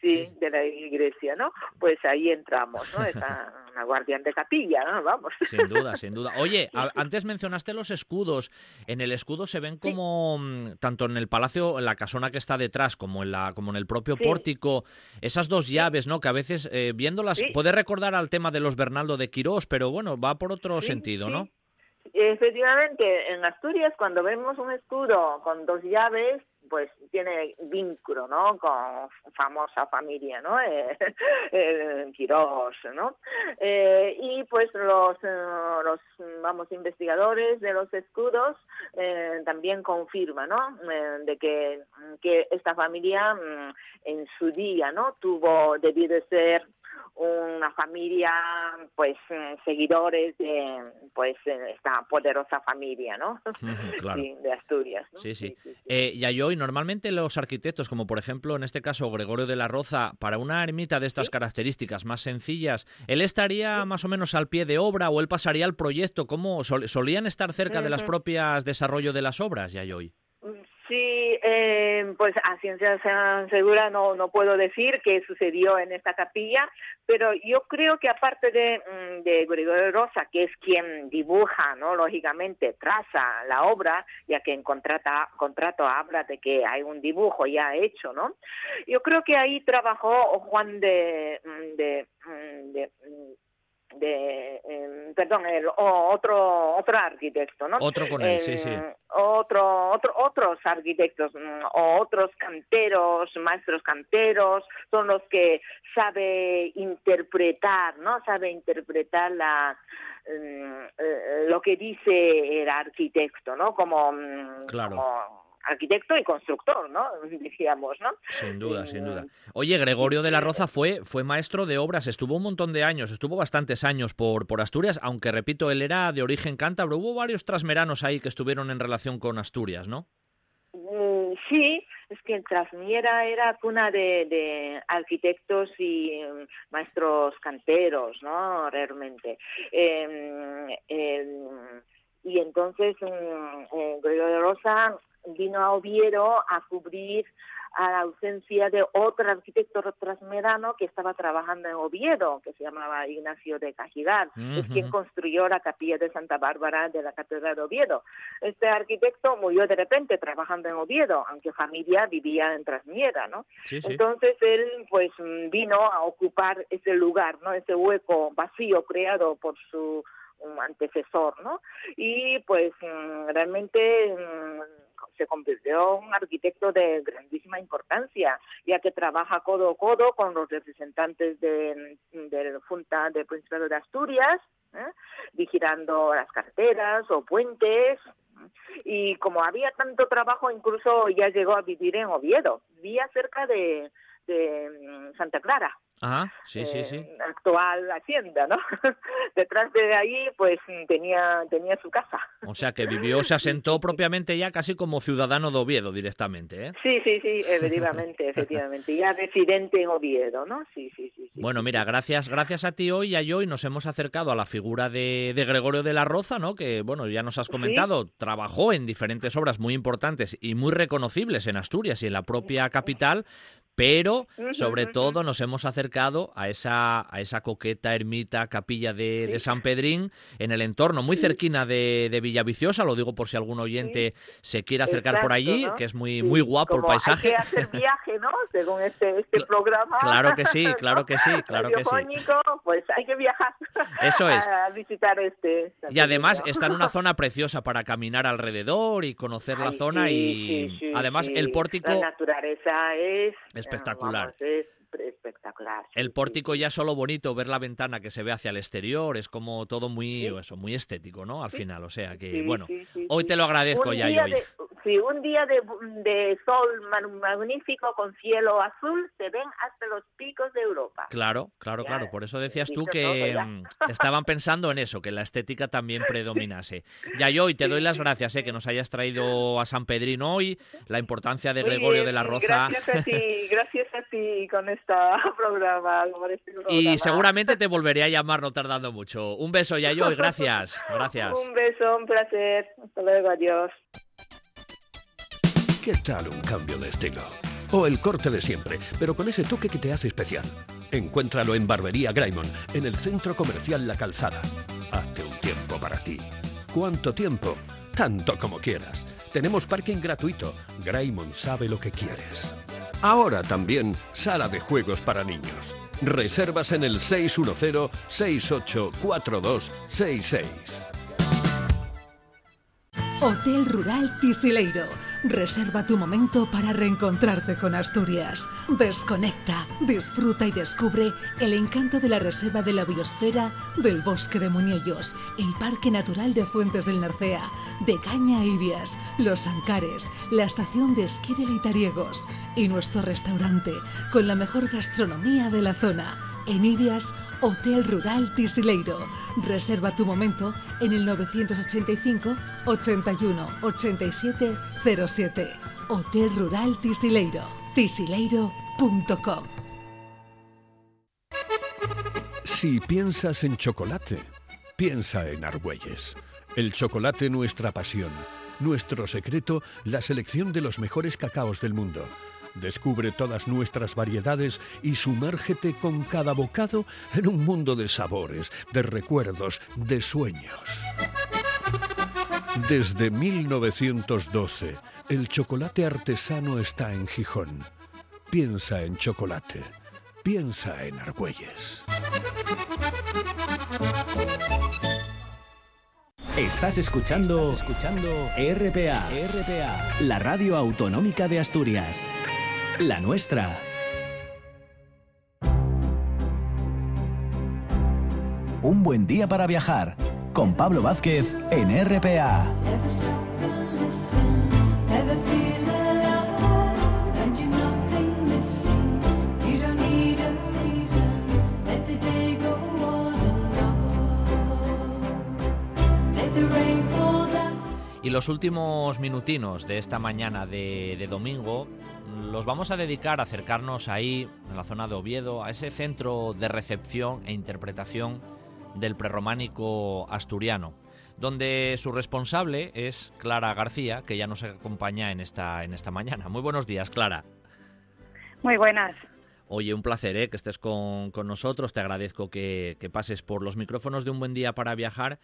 Speaker 10: sí, de la iglesia, ¿no? Pues ahí entramos, ¿no? Está <laughs> una guardián de capilla, ¿no? Vamos.
Speaker 2: Sin duda, sin duda. Oye, antes mencionaste los escudos. En el escudo se ven como, mm, tanto en el palacio, en la casona que está detrás, como en, la, como en el propio pórtico, esas dos llaves, ¿no? Que a veces, eh, viéndolas, puede recordar al tema de los Bernaldo de Quirós, pero bueno, va por otro sentido, ¿no?
Speaker 10: Efectivamente, en Asturias cuando vemos un escudo con dos llaves, pues tiene vínculo, ¿no? Con famosa familia, ¿no? <laughs> Eh, ¿no? Eh, y pues los, eh, los, vamos, investigadores de los escudos eh, también confirman, ¿no? Eh, de que, que esta familia mm, en su día, ¿no? Tuvo, debió de ser una familia, pues, eh, seguidores de, pues, esta poderosa familia, ¿no? <laughs> de Asturias.
Speaker 2: Sí, sí. Eh, y hoy, normalmente los arquitectos, como por ejemplo en este caso Gregorio de la Roza, para una ermita de estas características más sencillas, ¿él estaría más o menos al pie de obra o él pasaría al proyecto? ¿Cómo solían estar cerca de las propias desarrollo de las obras, hoy
Speaker 10: Sí, eh, pues a ciencia segura no, no puedo decir qué sucedió en esta capilla, pero yo creo que aparte de, mm, de Gregorio Rosa, que es quien dibuja, no lógicamente traza la obra, ya que en contrata, contrato habla de que hay un dibujo ya hecho, ¿no? Yo creo que ahí trabajó Juan de, mm, de, mm, de de em, perdón el otro otro arquitecto no
Speaker 2: otro con él sí sí.
Speaker 10: Otro otro otros arquitectos mm, o otros canteros maestros canteros son los que sabe interpretar no sabe interpretar la mm, eh, lo que dice el arquitecto no como mm,
Speaker 2: claro
Speaker 10: arquitecto y constructor, ¿no? Decíamos, ¿no?
Speaker 2: Sin duda, sin duda. Oye, Gregorio de la Roza fue, fue maestro de obras, estuvo un montón de años, estuvo bastantes años por, por Asturias, aunque repito, él era de origen cántabro. Hubo varios trasmeranos ahí que estuvieron en relación con Asturias, ¿no?
Speaker 10: Mm, sí, es que Trasmiera era cuna de, arquitectos y mm, maestros canteros, ¿no? Realmente. Em, em, y entonces mm, eh, Gregorio de Rosa vino a Oviedo a cubrir a la ausencia de otro arquitecto trasmerano que estaba trabajando en Oviedo, que se llamaba Ignacio de Cajigal, es quien construyó la capilla de Santa Bárbara de la Catedral de Oviedo. Este arquitecto murió de repente trabajando en Oviedo, aunque familia vivía en Trasmiera, ¿no? Entonces él pues vino a ocupar ese lugar, ¿no? Ese hueco vacío creado por su antecesor, ¿no? Y pues mm, realmente mm, se convirtió en un arquitecto de grandísima importancia, ya que trabaja codo a codo con los representantes de, de Junta del Principado de Asturias, ¿eh? vigilando las carteras o puentes, y como había tanto trabajo, incluso ya llegó a vivir en Oviedo, vivía cerca de, de mm, Santa Clara.
Speaker 2: Ajá, sí, sí, sí.
Speaker 10: Eh, actual hacienda, ¿no? <laughs> Detrás de ahí, pues tenía, tenía su casa.
Speaker 2: O sea que vivió, se asentó propiamente ya casi como ciudadano de Oviedo directamente, ¿eh?
Speaker 10: Sí, sí, sí, efectivamente, <laughs> efectivamente. Ya residente en Oviedo, ¿no? Sí, sí, sí.
Speaker 2: bueno, mira, gracias, gracias a ti hoy y a hoy nos hemos acercado a la figura de, de Gregorio de la Roza, ¿no? Que, bueno, ya nos has comentado, trabajó en diferentes obras muy importantes y muy reconocibles en Asturias y en la propia capital, pero sobre todo nos hemos acercado a esa, a esa coqueta ermita, capilla de, de San Pedrín, en el entorno muy cerquina de, de Villaviciosa, lo digo por si algún oyente se quiere acercar por allí, que es muy, muy guapo el paisaje.
Speaker 10: Hay que hacer viaje, ¿no? Según este, este programa. <laughs>
Speaker 2: Claro que sí, claro que sí, claro que sí.
Speaker 10: Pues hay que viajar <laughs>
Speaker 2: Eso es.
Speaker 10: a visitar este.
Speaker 2: Y además está en una <laughs> zona preciosa para caminar alrededor y conocer la zona y además el pórtico...
Speaker 10: La naturaleza es
Speaker 2: espectacular.
Speaker 10: es espectacular.
Speaker 2: El pórtico ya solo bonito, ver la ventana que se ve hacia el exterior, es como todo muy eso, muy estético, ¿no? Al final, o sea que, bueno, hoy te lo agradezco ya, hoy.
Speaker 10: Sí, un día de, de, sol magnífico con cielo azul se ven hasta los picos de Europa.
Speaker 2: Claro, claro, claro. Por eso decías tú que mm, estaban pensando en eso, que la estética también <laughs> predominase. Ya yo hoy te doy las gracias, eh, que nos hayas traído a San Pedrino hoy, la importancia de Gregorio de la Roza.
Speaker 10: Gracias a ti, <laughs> gracias a ti con este <laughs> programa.
Speaker 2: Y seguramente te volveré a llamar no tardando mucho. Un beso, ya yo, y gracias. Gracias. <laughs>
Speaker 10: Un beso, un placer. Hasta luego, adiós.
Speaker 3: ¿Qué tal un cambio de estilo? o el corte de siempre, pero con ese toque que te hace especial. Encuéntralo en Barbería Graymon, en el centro comercial La Calzada. Hazte un tiempo para ti. ¿Cuánto tiempo? Tanto como quieras. Tenemos parking gratuito. Graymon sabe lo que quieres. Ahora también sala de juegos para niños. Reservas en el 610-684266.
Speaker 7: Hotel Rural Tisileiro Reserva tu momento para reencontrarte con Asturias. Desconecta, disfruta y descubre el encanto de la Reserva de la Biosfera del Bosque de Muñellos, el Parque Natural de Fuentes del Narcea, de Caña Ibias, Los Ancares, la estación de esquí de Litariegos y nuestro restaurante con la mejor gastronomía de la zona. En Ibias, Hotel Rural Tisileiro. Reserva tu momento en el 985 81 87 07. Hotel Rural Tisileiro. tisileiro.com.
Speaker 3: Si piensas en chocolate, piensa en Argüelles. El chocolate nuestra pasión. Nuestro secreto, la selección de los mejores cacaos del mundo Descubre todas nuestras variedades y sumérgete con cada bocado en un mundo de sabores, de recuerdos, de sueños. Desde 1912, el chocolate artesano está en Gijón. Piensa en chocolate. Piensa en Argüelles.
Speaker 1: Estás escuchando, escuchando RPA, RPA, la radio autonómica de Asturias la nuestra. Un buen día para viajar con Pablo Vázquez en RPA.
Speaker 2: Y los últimos minutinos de esta mañana de, de domingo los vamos a dedicar a acercarnos ahí, en la zona de Oviedo, a ese centro de recepción e interpretación del prerrománico asturiano, donde su responsable es Clara García, que ya nos acompaña en esta, en esta mañana. Muy buenos días, Clara.
Speaker 8: Muy buenas.
Speaker 2: Oye, un placer ¿eh? que estés con, nosotros. Te agradezco que, que pases por los micrófonos de un buen día para viajar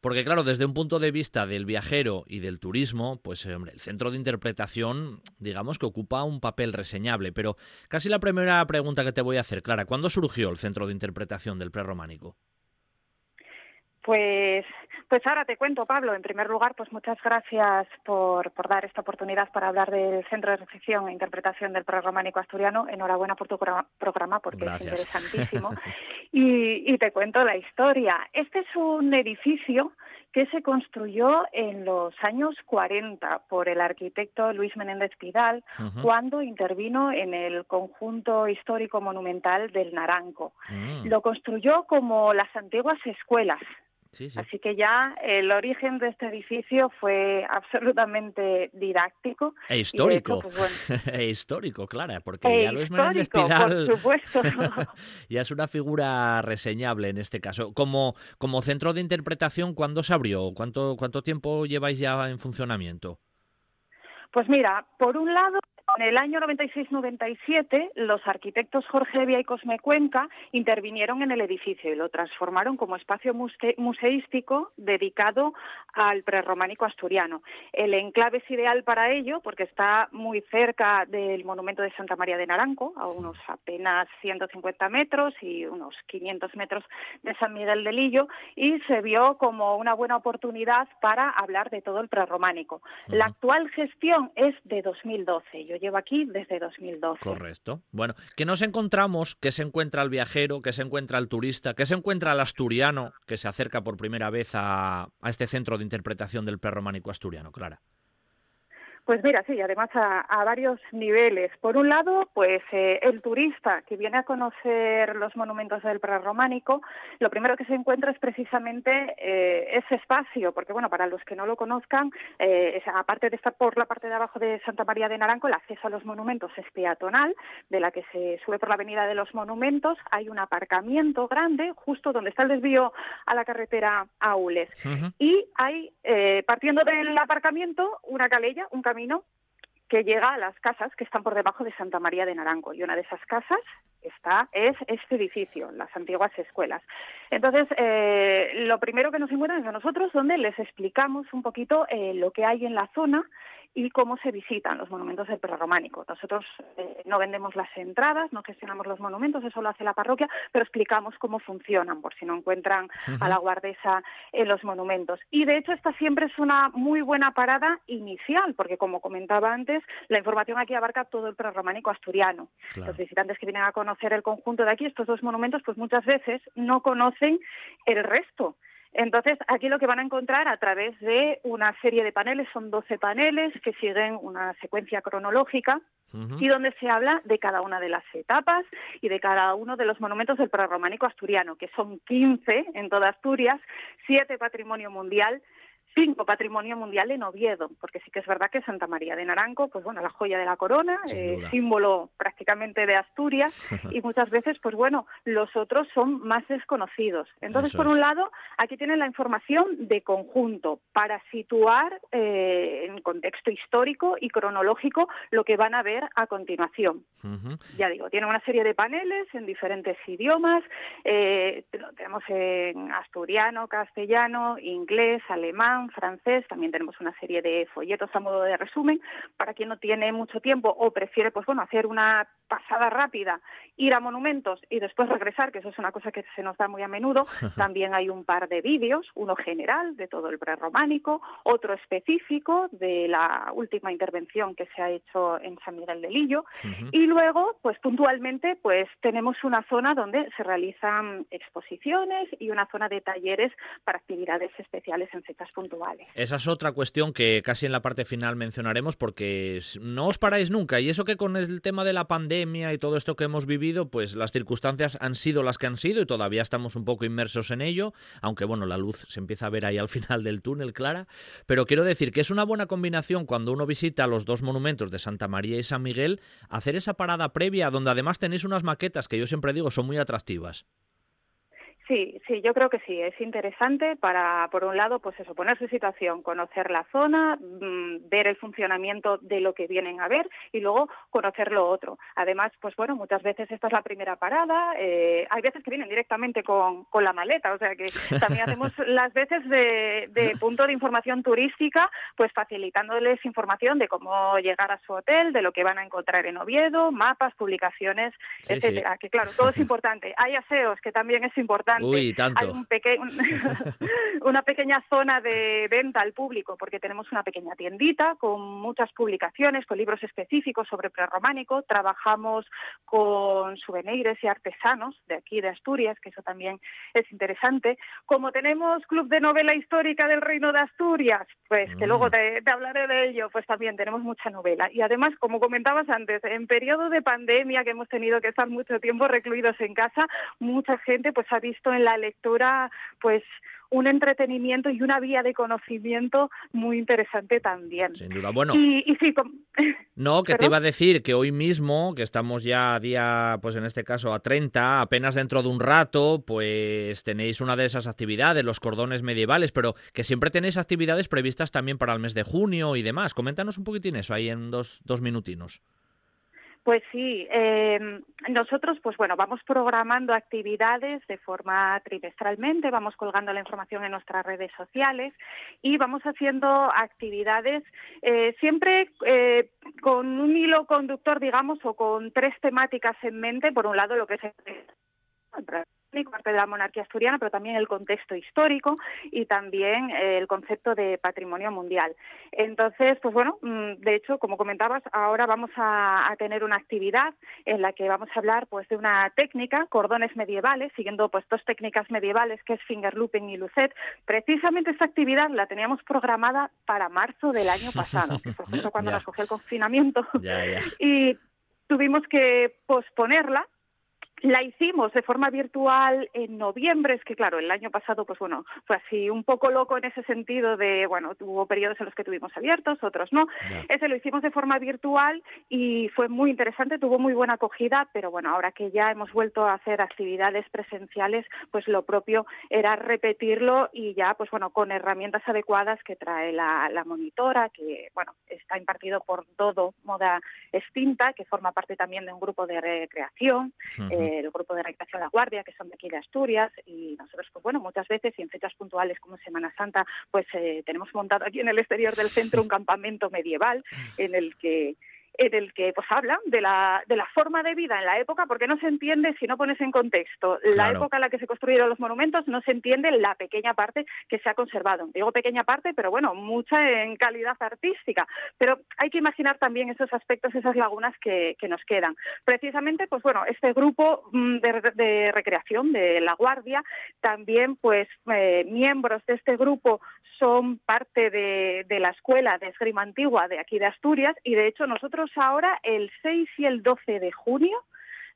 Speaker 2: porque claro, desde un punto de vista del viajero y del turismo, pues eh, hombre, el centro de interpretación, digamos que ocupa un papel reseñable. Pero casi la primera pregunta que te voy a hacer, Clara, ¿cuándo surgió el centro de interpretación del prerrománico?
Speaker 8: Pues, pues ahora te cuento, Pablo. En primer lugar, pues muchas gracias por, por dar esta oportunidad para hablar del Centro de Recepción e Interpretación del Prerrománico Asturiano. Enhorabuena por tu programa porque es interesantísimo. <laughs> y, y te cuento la historia. Este es un edificio que se construyó en los años 40 por el arquitecto Luis Menéndez Pidal cuando intervino en el conjunto histórico monumental del Naranco. Mm. Lo construyó como las antiguas escuelas Así que ya el origen de este edificio fue <laughs> absolutamente didáctico.
Speaker 2: E histórico. Pues, <laughs> e histórico, Clara, porque
Speaker 8: e
Speaker 2: ya Luis
Speaker 8: Menéndez Pidal por supuesto. <laughs>
Speaker 2: ya es una figura reseñable en este caso. Como, como centro de interpretación, ¿cuándo se abrió? ¿Cuánto, ¿Cuánto tiempo lleváis ya en funcionamiento?
Speaker 8: Pues mira, por un lado en el año 96-97, los arquitectos Jorge Evia y Cosme Cuenca intervinieron en el edificio y lo transformaron como espacio museístico dedicado al prerrománico asturiano. El enclave es ideal para ello porque está muy cerca del monumento de Santa María de Naranco, a unos apenas 150 metros y unos 500 metros de San Miguel de Lillo, y se vio como una buena oportunidad para hablar de todo el prerrománico. La actual gestión es de 2012. Yo llevo aquí desde 2012.
Speaker 2: Correcto. Bueno, ¿qué nos encontramos? ¿Qué se encuentra el viajero? ¿Qué se encuentra el turista? ¿Qué se encuentra el asturiano que se acerca por primera vez a, a este centro de interpretación del prerrománico asturiano, Clara?
Speaker 8: Pues mira, sí, además a, varios niveles. Por un lado, pues eh, el turista que viene a conocer los monumentos del prerrománico, lo primero que se encuentra es precisamente eh, ese espacio, porque bueno, para los que no lo conozcan, eh, aparte de estar por la parte de abajo de Santa María de Naranco, el acceso a los monumentos es peatonal, de la que se sube por la avenida de los monumentos, hay un aparcamiento grande justo donde está el desvío a la carretera Aules. Y hay, partiendo del aparcamiento, una calella, un camino que llega a las casas que están por debajo de Santa María de Naranco. Y una de esas casas está es este edificio, las antiguas escuelas. Entonces, eh, lo primero que nos encuentran es a nosotros, donde les explicamos un poquito eh, lo que hay en la zona y cómo se visitan los monumentos del prerrománico. Nosotros eh, no vendemos las entradas, no gestionamos los monumentos, eso lo hace la parroquia, pero explicamos cómo funcionan, por si no encuentran a la guardesa en los monumentos. Y de hecho, esta siempre es una muy buena parada inicial, porque como comentaba antes, la información aquí abarca todo el prerrománico asturiano. Los visitantes que vienen a conocer el conjunto de aquí, estos dos monumentos, pues muchas veces no conocen el resto. Entonces, aquí lo que van a encontrar a través de una serie de paneles, son 12 paneles que siguen una secuencia cronológica y donde se habla de cada una de las etapas y de cada uno de los monumentos del prerrománico asturiano, que son 15 en toda Asturias, siete patrimonio mundial, cinco patrimonio mundial en Oviedo, porque sí que es verdad que Santa María de Naranco, pues bueno, la joya de la corona, eh, símbolo prácticamente de Asturias, <laughs> y muchas veces, pues bueno, los otros son más desconocidos. Entonces, por un lado, aquí tienen la información de conjunto para situar eh, en contexto histórico y cronológico lo que van a ver a continuación. Ya digo, tiene una serie de paneles en diferentes idiomas, eh, tenemos en asturiano, castellano, inglés, alemán, francés, también tenemos una serie de folletos a modo de resumen para quien no tiene mucho tiempo o prefiere pues bueno hacer una pasada rápida, ir a monumentos y después regresar, que eso es una cosa que se nos da muy a menudo. <laughs> También hay un par de vídeos, uno general de todo el prerrománico, otro específico de la última intervención que se ha hecho en San Miguel de Lillo y luego pues puntualmente pues tenemos una zona donde se realizan exposiciones y una zona de talleres para actividades especiales en fechas puntuales.
Speaker 2: Esa es otra cuestión que casi en la parte final mencionaremos porque no os paráis nunca. Y eso que con el tema de la pandemia y todo esto que hemos vivido, pues las circunstancias han sido las que han sido y todavía estamos un poco inmersos en ello, aunque bueno, la luz se empieza a ver ahí al <laughs> final del túnel, Clara, pero quiero decir que es una buena combinación cuando uno visita los dos monumentos de Santa María y San Miguel, hacer esa parada previa donde además tenéis unas maquetas que yo siempre digo son muy atractivas.
Speaker 8: Sí, sí, yo creo que sí. Es interesante para, por un lado, pues eso, ponerse en situación, conocer la zona, mm, ver el funcionamiento de lo que vienen a ver y luego conocer lo otro. Además, pues bueno, muchas veces esta es la primera parada. Eh, hay veces que vienen directamente con, con, la maleta, o sea que <laughs> también hacemos las veces de, de, punto de información turística, pues facilitándoles información de cómo llegar a su hotel, de lo que van a encontrar en Oviedo, mapas, publicaciones, etcétera. Que claro, todo es <laughs> importante. Hay aseos, que también es importante
Speaker 2: Uy, tanto.
Speaker 8: Hay un <laughs> una pequeña zona de venta al público porque tenemos una pequeña tiendita con muchas publicaciones, con libros específicos sobre prerrománico. Trabajamos con souvenirs y artesanos de aquí de Asturias, que eso también es interesante. Como tenemos Club de Novela Histórica del Reino de Asturias, pues que luego mm. te, te hablaré de ello, pues también tenemos mucha novela. Y además, como comentabas antes, en periodo de pandemia que hemos tenido que estar mucho tiempo recluidos en casa, mucha gente pues ha visto en la lectura pues un entretenimiento y una vía de conocimiento muy interesante también.
Speaker 2: Sin duda. Bueno,
Speaker 8: y, sí, <laughs>
Speaker 2: no, que te iba a decir que hoy mismo, que estamos ya a día, pues en este caso a 30, apenas dentro de un rato, pues tenéis una de esas actividades, los cordones medievales, pero que siempre tenéis actividades previstas también para el mes de junio y demás. Coméntanos un poquitín eso ahí en dos, dos minutinos.
Speaker 8: Pues sí, em, nosotros, pues bueno, vamos programando actividades de forma trimestralmente, vamos colgando la información en nuestras redes sociales y vamos haciendo actividades eh, siempre eh, con un hilo conductor, digamos, o con tres temáticas en mente. Por un lado, lo que es parte de la monarquía asturiana, pero también el contexto histórico y también eh, el concepto de patrimonio mundial. Entonces, pues bueno, mm, de hecho, como comentabas, ahora vamos a, tener una actividad en la que vamos a hablar pues de una técnica, cordones medievales, siguiendo pues dos técnicas medievales que es finger looping y lucet. Precisamente esta actividad la teníamos programada para marzo del año pasado, que fue justo <laughs> cuando nos cogió el confinamiento, <laughs> y tuvimos que posponerla La hicimos de forma virtual en noviembre, es que claro, el año pasado, pues bueno, fue así un poco loco en ese sentido de, bueno, hubo periodos en los que tuvimos abiertos, otros no. Ese lo hicimos de forma virtual y fue muy interesante, tuvo muy buena acogida, pero bueno, ahora que ya hemos vuelto a hacer actividades presenciales, pues lo propio era repetirlo y ya, pues bueno, con herramientas adecuadas que trae la, monitora, que bueno, está impartido por todo Moda Extinta, que forma parte también de un grupo de recreación el grupo de recreación La Guardia, que son de aquí de Asturias, y nosotros, pues bueno, muchas veces y en fechas puntuales como Semana Santa, pues eh, tenemos montado aquí en el exterior del centro un <laughs> campamento medieval en el que en el que pues hablan de la, de la forma de vida en la época, porque no se entiende si no pones en contexto la época en la que se construyeron los monumentos, no se entiende la pequeña parte que se ha conservado. Digo pequeña parte, pero bueno, mucha en calidad artística. Pero hay que imaginar también esos aspectos, esas lagunas que, que nos quedan. Precisamente, pues bueno, este grupo mm, de, recreación de La Guardia, también pues eh, miembros de este grupo son parte de, de la escuela de esgrima antigua de aquí de Asturias y de hecho nosotros ahora el 6 y el 12 de junio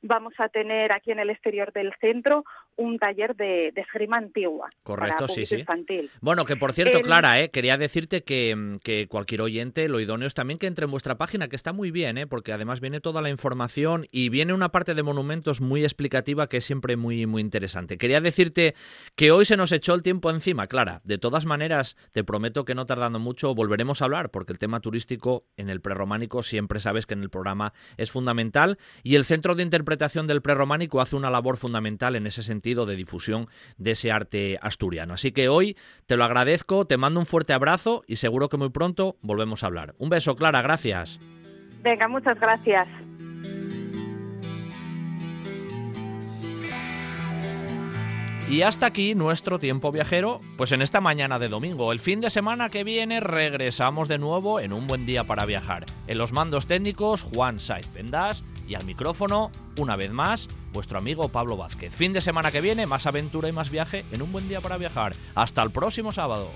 Speaker 8: vamos a tener aquí en el exterior del centro un taller de, esgrima antigua.
Speaker 2: Correcto,
Speaker 8: sí,
Speaker 2: sí.
Speaker 8: Infantil.
Speaker 2: Bueno, que por cierto, Clara, eh, quería decirte que, que, cualquier oyente, lo idóneo es también que entre en vuestra página, que está muy bien, eh, porque además viene toda la información y viene una parte de monumentos muy explicativa que es siempre muy, muy interesante. Quería decirte que hoy se nos echó el tiempo encima, Clara. De todas maneras, te prometo que no tardando mucho volveremos a hablar, porque el tema turístico en el prerrománico siempre sabes que en el programa es fundamental y el centro de interpretación del prerrománico hace una labor fundamental en ese sentido de difusión de ese arte asturiano. Así que hoy te lo agradezco, te mando un fuerte abrazo y seguro que muy pronto volvemos a hablar. Un beso, Clara, gracias.
Speaker 8: Venga, muchas gracias.
Speaker 2: Y hasta aquí nuestro tiempo viajero, pues en esta mañana de domingo. El fin de semana que viene regresamos de nuevo en un buen día para viajar. En los mandos técnicos, Juan Saiz Pendas y al micrófono, una vez más, vuestro amigo Pablo Vázquez. Fin de semana que viene, más aventura y más viaje en un buen día para viajar. Hasta el próximo sábado.